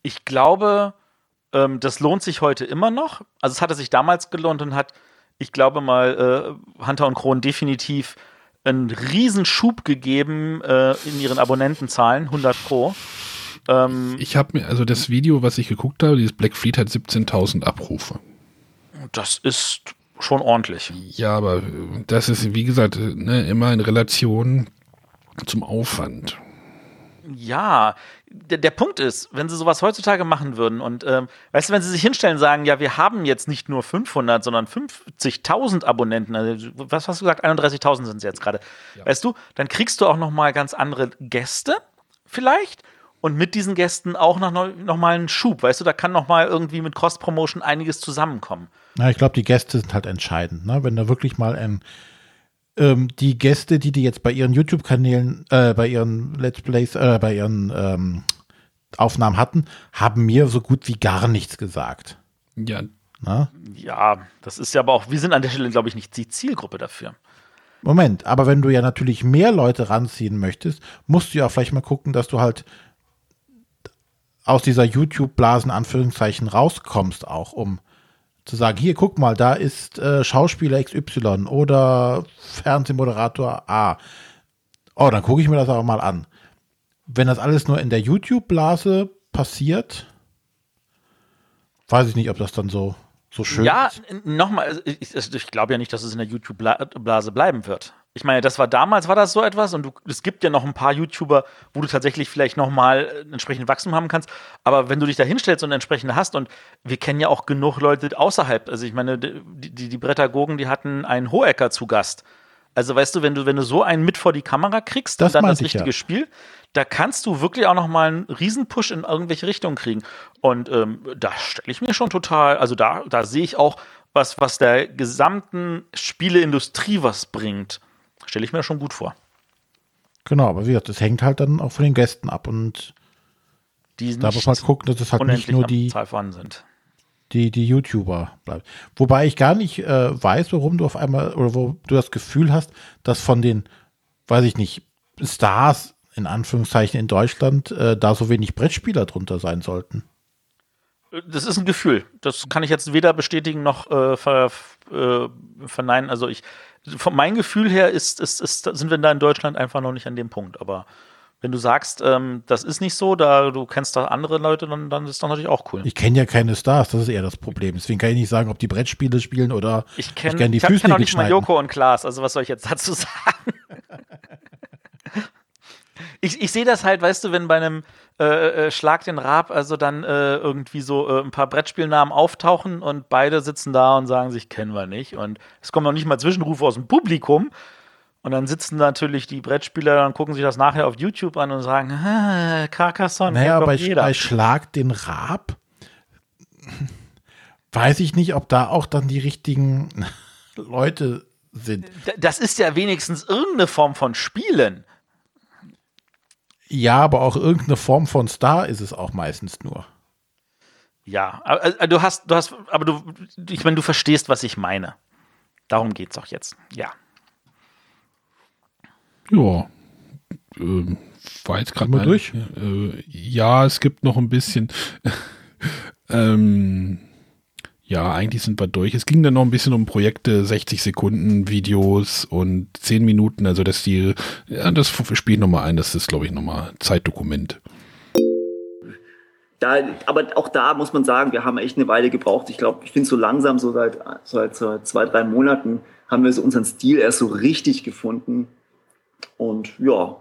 Ich glaube, ähm, das lohnt sich heute immer noch. Also es hatte sich damals gelohnt und hat, ich glaube mal, äh, Hunter und Kron definitiv einen Riesenschub gegeben äh, in ihren Abonnentenzahlen, 100 Pro. Ähm, Ich habe mir, also das Video, was ich geguckt habe, dieses Black Fleet hat 17.000 Abrufe. das ist schon ordentlich. Ja, aber äh, das ist, wie gesagt, äh, ne, immer in Relation zum Aufwand. Ja, der, der Punkt ist, wenn sie sowas heutzutage machen würden und, ähm, weißt du, wenn sie sich hinstellen und sagen, ja, wir haben jetzt nicht nur 500, sondern 50.000 Abonnenten, also, was hast du gesagt, 31.000 sind es jetzt gerade, weißt du, dann kriegst du auch noch mal ganz andere Gäste vielleicht und mit diesen Gästen auch noch, noch mal einen Schub, weißt du, da kann noch mal irgendwie mit Cross-Promotion einiges zusammenkommen. Na, ich glaube, die Gäste sind halt entscheidend. Ne? Wenn da wirklich mal ein, ähm, die Gäste, die die jetzt bei ihren YouTube-Kanälen, äh, bei ihren Let's Plays, äh, bei ihren ähm, Aufnahmen hatten, haben mir so gut wie gar nichts gesagt. Ja, Ne? Ja, das ist ja aber auch, wir sind an der Stelle, glaube ich, nicht die Zielgruppe dafür. Moment, aber wenn du ja natürlich mehr Leute ranziehen möchtest, musst du ja vielleicht mal gucken, dass du halt aus dieser YouTube-Blasen Anführungszeichen rauskommst, auch um zu sagen, hier guck mal, da ist äh, Schauspieler XY oder Fernsehmoderator A. Oh, dann gucke ich mir das auch mal an. Wenn das alles nur in der YouTube-Blase passiert, weiß ich nicht, ob das dann so, so schön Ja, ist. nochmal, ich, ich glaube ja nicht, dass es in der YouTube-Blase bleiben wird. Ich meine, das war damals, war das so etwas und du, es gibt ja noch ein paar YouTuber, wo du tatsächlich vielleicht nochmal ein entsprechendes Wachstum haben kannst. Aber wenn du dich da hinstellst und entsprechende hast und wir kennen ja auch genug Leute außerhalb, also ich meine, die, die, die Brettagogen, die hatten einen Hohecker zu Gast. Also weißt du, wenn du, wenn du so einen mit vor die Kamera kriegst Das und dann das richtige ja. Spiel, da kannst du wirklich auch noch mal einen Riesenpush in irgendwelche Richtungen kriegen. Und ähm, da stelle ich mir schon total, also da, da sehe ich auch, was, was der gesamten Spieleindustrie was bringt. Stelle ich mir schon gut vor. Genau, aber wie gesagt, das hängt halt dann auch von den Gästen ab und Die da muss man halt gucken, dass es halt nicht nur die, Zahl vorhanden sind. die, die YouTuber bleibt. Wobei ich gar nicht äh, weiß, warum du auf einmal oder wo du das Gefühl hast, dass von den, weiß ich nicht, Stars in Anführungszeichen in Deutschland äh, da so wenig Brettspieler drunter sein sollten. Das ist ein Gefühl. Das kann ich jetzt weder bestätigen noch äh, ver, äh, verneinen. Also ich, von meinem Gefühl her ist, ist, ist, sind wir da in Deutschland einfach noch nicht an dem Punkt. Aber wenn du sagst, ähm, das ist nicht so, da du kennst da andere Leute, dann, dann ist das natürlich auch cool. Ich kenne ja keine Stars, das ist eher das Problem. Deswegen kann ich nicht sagen, ob die Brettspiele spielen oder Ich kenne gern die ich kenn Füße auch nicht mal. Joko und Klaas, also was soll ich jetzt dazu *laughs* sagen? *laughs* ich ich sehe das halt, weißt du, wenn bei einem äh, äh, Schlag den Rab, also dann äh, irgendwie so äh, ein paar Brettspielnamen auftauchen und beide sitzen da und sagen sich, kennen wir nicht. Und es kommen noch nicht mal Zwischenrufe aus dem Publikum. Und dann sitzen natürlich die Brettspieler und gucken sich das nachher auf YouTube an und sagen, "Ah, Carcassonne, Naja, bei, jeder. bei Schlag den Rab weiß ich nicht, ob da auch dann die richtigen *laughs* Leute sind. Das ist ja wenigstens irgendeine Form von Spielen. Ja, aber auch irgendeine Form von Star ist es auch meistens nur. Ja, aber, äh, du hast, du hast, aber du, ich meine, du verstehst, was ich meine. Darum geht's auch jetzt. Ja. Ja. Ähm, war jetzt gerade wir durch? Äh, ja, es gibt noch ein bisschen. *laughs* ähm, ja, eigentlich sind wir durch. Es ging dann noch ein bisschen um Projekte, 60 Sekunden Videos und 10 Minuten. Also das die, ja, das spiele ich nochmal ein. Das ist, glaube ich, nochmal Zeitdokument. Da, aber auch da muss man sagen, wir haben echt eine Weile gebraucht. Ich glaube, ich finde so langsam, so seit, seit, seit zwei, drei Monaten, haben wir so unseren Stil erst so richtig gefunden. Und ja.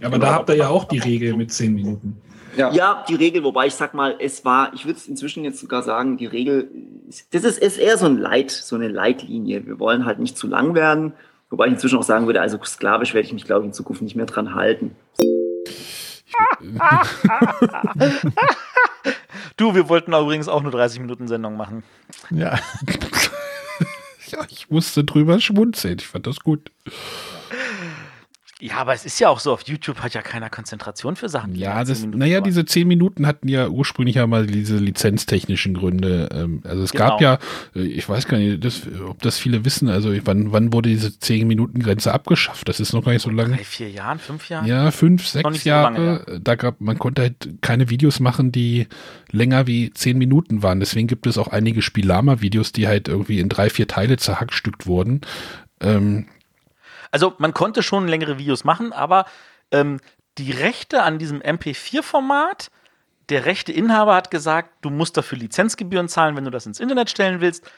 Ja, aber da habt ihr ja auch die Regel mit 10 Minuten. Ja, die Regel, wobei ich sag mal, es war, ich würde es inzwischen jetzt sogar sagen, die Regel, das ist, ist eher so ein Leit, so eine Leitlinie. Wir wollen halt nicht zu lang werden, wobei ich inzwischen auch sagen würde, also sklavisch werde ich mich, glaube ich, in Zukunft nicht mehr dran halten. *laughs* Du, wir wollten übrigens auch nur 30 Minuten Sendung machen. Ja. *laughs* Ja, ich musste drüber schmunzeln. Ich fand das gut. Ja, aber es ist ja auch so, auf YouTube hat ja keiner Konzentration für Sachen. Ja, 10 das, naja, dauern. diese zehn Minuten hatten ja ursprünglich ja mal diese lizenztechnischen Gründe. Ähm, Also es Genau. gab ja, äh, ich weiß gar nicht, das, ob das viele wissen, also wann, wann wurde diese zehn Minuten Grenze abgeschafft? Das ist noch gar nicht so lange. Drei, vier Jahren, fünf Jahren? Ja, fünf, sechs so Jahre. lange, Da gab, man konnte halt keine Videos machen, die länger wie zehn Minuten waren. Deswegen gibt es auch einige Spielama-Videos, die halt irgendwie in drei, vier Teile zerhackstückt wurden. Ähm, Also man konnte schon längere Videos machen, aber ähm, die Rechte an diesem MP4-Format, der Rechteinhaber hat gesagt, du musst dafür Lizenzgebühren zahlen, wenn du das ins Internet stellen willst,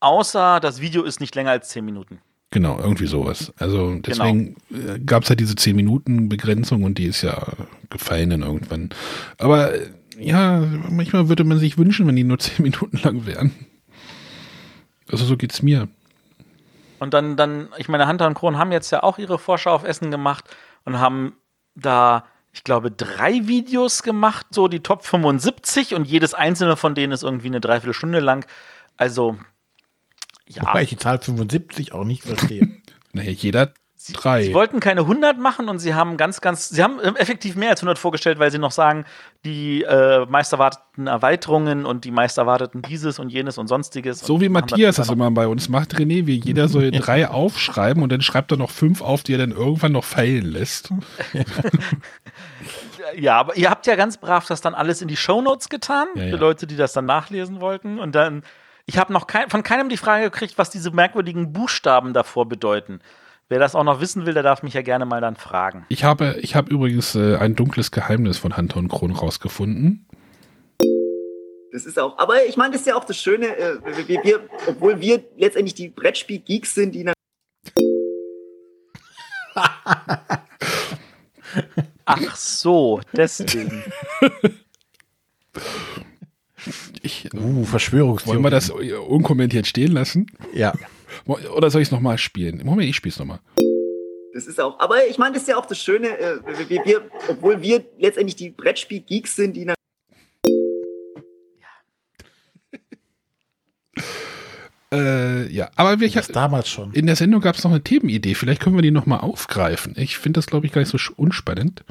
außer das Video ist nicht länger als 10 Minuten. Genau, irgendwie sowas. Also deswegen genau. gab es halt diese 10-Minuten-Begrenzung und die ist ja gefallen dann irgendwann. Aber äh, ja, manchmal würde man sich wünschen, wenn die nur 10 *laughs* Minuten lang wären. Also so geht's mir. Und dann, dann, ich meine, Hunter und Kron haben jetzt ja auch ihre Vorschau auf Essen gemacht und haben da, ich glaube, drei Videos gemacht, so die Top 75 und jedes einzelne von denen ist irgendwie eine Dreiviertelstunde lang. Also, ja. Wobei ich die Zahl 75 auch nicht verstehe. *laughs* naja, jeder Sie, drei. Sie wollten keine 100 machen und sie haben ganz, ganz, sie haben effektiv mehr als 100 vorgestellt, weil sie noch sagen, die äh, meisterwarteten Erweiterungen und die meisterwarteten dieses und jenes und sonstiges. So wie Matthias das immer bei uns macht, René, wie jeder soll *laughs* drei aufschreiben und dann schreibt er noch fünf auf, die er dann irgendwann noch feilen lässt. *laughs* ja, aber ihr habt ja ganz brav das dann alles in die Shownotes getan, ja, ja. für Leute, die das dann nachlesen wollten. Und dann, ich habe noch kein, von keinem die Frage gekriegt, was diese merkwürdigen Buchstaben davor bedeuten. Wer das auch noch wissen will, der darf mich ja gerne mal dann fragen. Ich habe, ich habe übrigens äh, ein dunkles Geheimnis von Hunter und Kron rausgefunden. Das ist auch, aber ich meine, das ist ja auch das Schöne, äh, wir, wir, obwohl wir letztendlich die Brettspiel-Geeks sind, die Ach so, deswegen. *laughs* Ich, uh, Verschwörungstheorie. Wollen wir das unkommentiert stehen lassen? Ja. Oder soll ich es nochmal spielen? Moment, ich spiele es nochmal. Das ist auch, aber ich meine, das ist ja auch das Schöne, äh, wir, wir, obwohl wir letztendlich die Brettspiel-Geeks sind, die *laughs* Äh, ja, aber wir, das damals schon. In der Sendung gab es noch eine Themenidee. Vielleicht können wir die nochmal aufgreifen. Ich finde das, glaube ich, gar nicht so unspannend.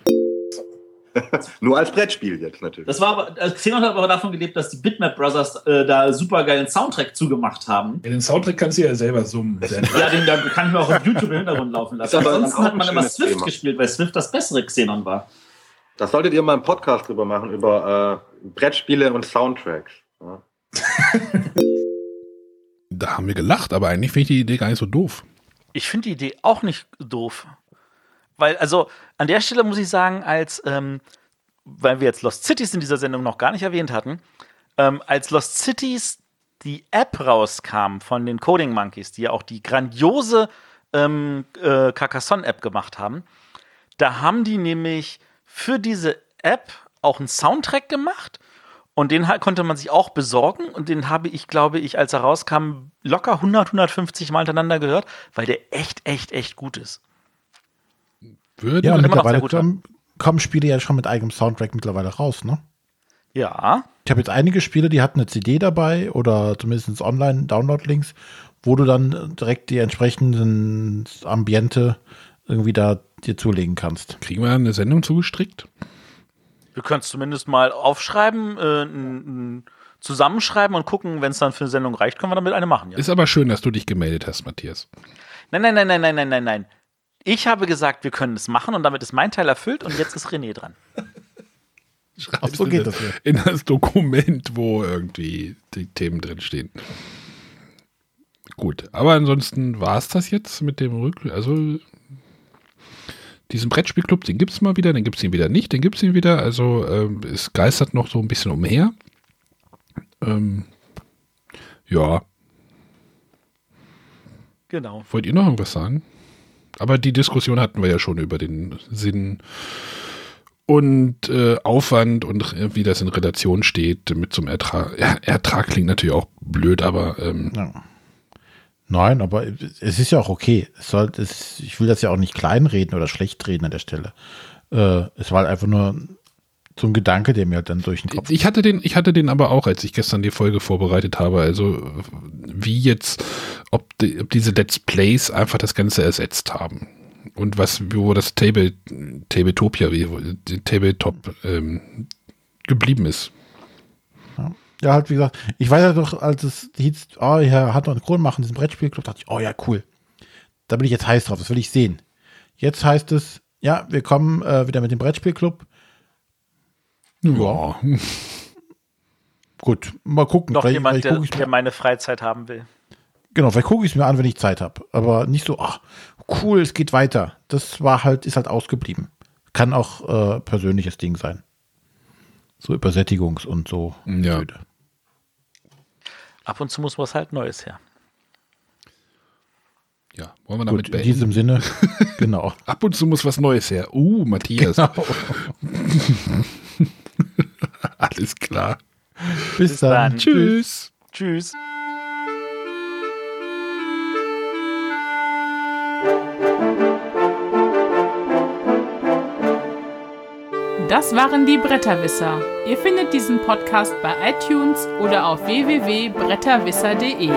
*laughs* Nur als Brettspiel jetzt natürlich. Das war aber, also Xenon hat aber davon gelebt, dass die Bitmap Brothers äh, da super geilen Soundtrack zugemacht haben. Ja, den Soundtrack kannst du ja selber summen. ja, den da kann ich mir auch auf YouTube im Hintergrund *laughs* laufen lassen. Ansonsten hat man immer Swift Thema. gespielt, weil Swift das bessere Xenon war. Das solltet ihr mal einen Podcast drüber machen, über äh, Brettspiele und Soundtracks. Ja. *laughs* da haben wir gelacht, aber eigentlich finde ich die Idee gar nicht so doof. Ich finde die Idee auch nicht doof. Weil, also an der Stelle muss ich sagen, als, ähm, weil wir jetzt Lost Cities in dieser Sendung noch gar nicht erwähnt hatten, ähm, als Lost Cities die App rauskam von den Coding Monkeys, die ja auch die grandiose ähm, äh, Carcassonne-App gemacht haben, da haben die nämlich für diese App auch einen Soundtrack gemacht und den konnte man sich auch besorgen und den habe ich, glaube ich, als er rauskam, locker 100, 150 Mal hintereinander gehört, weil der echt, echt, echt gut ist. Würde ja, und mittlerweile kommen, kommen Spiele ja schon mit eigenem Soundtrack mittlerweile raus, ne? Ja. Ich habe jetzt einige Spiele, die hatten eine CD dabei oder zumindest Online-Download-Links, wo du dann direkt die entsprechenden Ambiente irgendwie da dir zulegen kannst. Kriegen wir eine Sendung zugestrickt? Wir können es zumindest mal aufschreiben, äh, n, zusammenschreiben und gucken, wenn es dann für eine Sendung reicht, können wir damit eine machen. Ja. Ist aber schön, dass du dich gemeldet hast, Matthias. Nein, nein, nein, nein, nein, nein, nein, nein. Ich habe gesagt, wir können es machen und damit ist mein Teil erfüllt und jetzt ist René dran. *laughs* Schreibst so geht das ja. in das Dokument, wo irgendwie die Themen drinstehen. Gut, aber ansonsten war es das jetzt mit dem Rück... Also diesen Brettspielclub, den gibt es mal wieder, den gibt es ihn wieder nicht, den gibt es ihn wieder. Also ähm, es geistert noch so ein bisschen umher. Ähm, ja. Genau. Wollt ihr noch irgendwas sagen? Aber die Diskussion hatten wir ja schon über den Sinn und äh, Aufwand und wie das in Relation steht mit zum Ertrag. Ja, Ertrag klingt natürlich auch blöd, aber ähm, ja. Nein, aber es ist ja auch okay. Es soll, es, ich will das ja auch nicht kleinreden oder schlecht reden an der Stelle. Äh, es war halt einfach nur so ein Gedanke, der mir dann durch den Kopf. Ich hatte den, ich hatte den aber auch, als ich gestern die Folge vorbereitet habe. Also wie jetzt, ob, die, ob diese Let's Plays einfach das Ganze ersetzt haben und was, wo das Table, Tabletopia, wie Tabletop ähm, geblieben ist. Ja. ja. halt wie gesagt, ich weiß ja doch, als es hieß, oh, Herr Hunter und Kron machen diesen Brettspielclub, dachte ich, oh ja, cool. Da bin ich jetzt heiß drauf, das will ich sehen. Jetzt heißt es, ja, wir kommen äh, wieder mit dem Brettspielclub ja. *laughs* Gut, mal gucken. Noch vielleicht, jemand, vielleicht der, der meine Freizeit haben will. Genau, vielleicht gucke ich es mir an, wenn ich Zeit habe. Aber nicht so, ach, cool, es geht weiter. Das war halt, ist halt ausgeblieben. Kann auch äh, persönliches Ding sein. So Übersättigungs- und so. Ja. Öde. Ab und zu muss was halt Neues her. Ja, wollen wir damit Gut, in beenden? diesem Sinne, *laughs* genau. Ab und zu muss was Neues her. Uh, Matthias. genau. *laughs* Alles klar. Bis, Bis dann. dann. Tschüss. Tschüss. Das waren die Bretterwisser. Ihr findet diesen Podcast bei iTunes oder auf www.bretterwisser.de.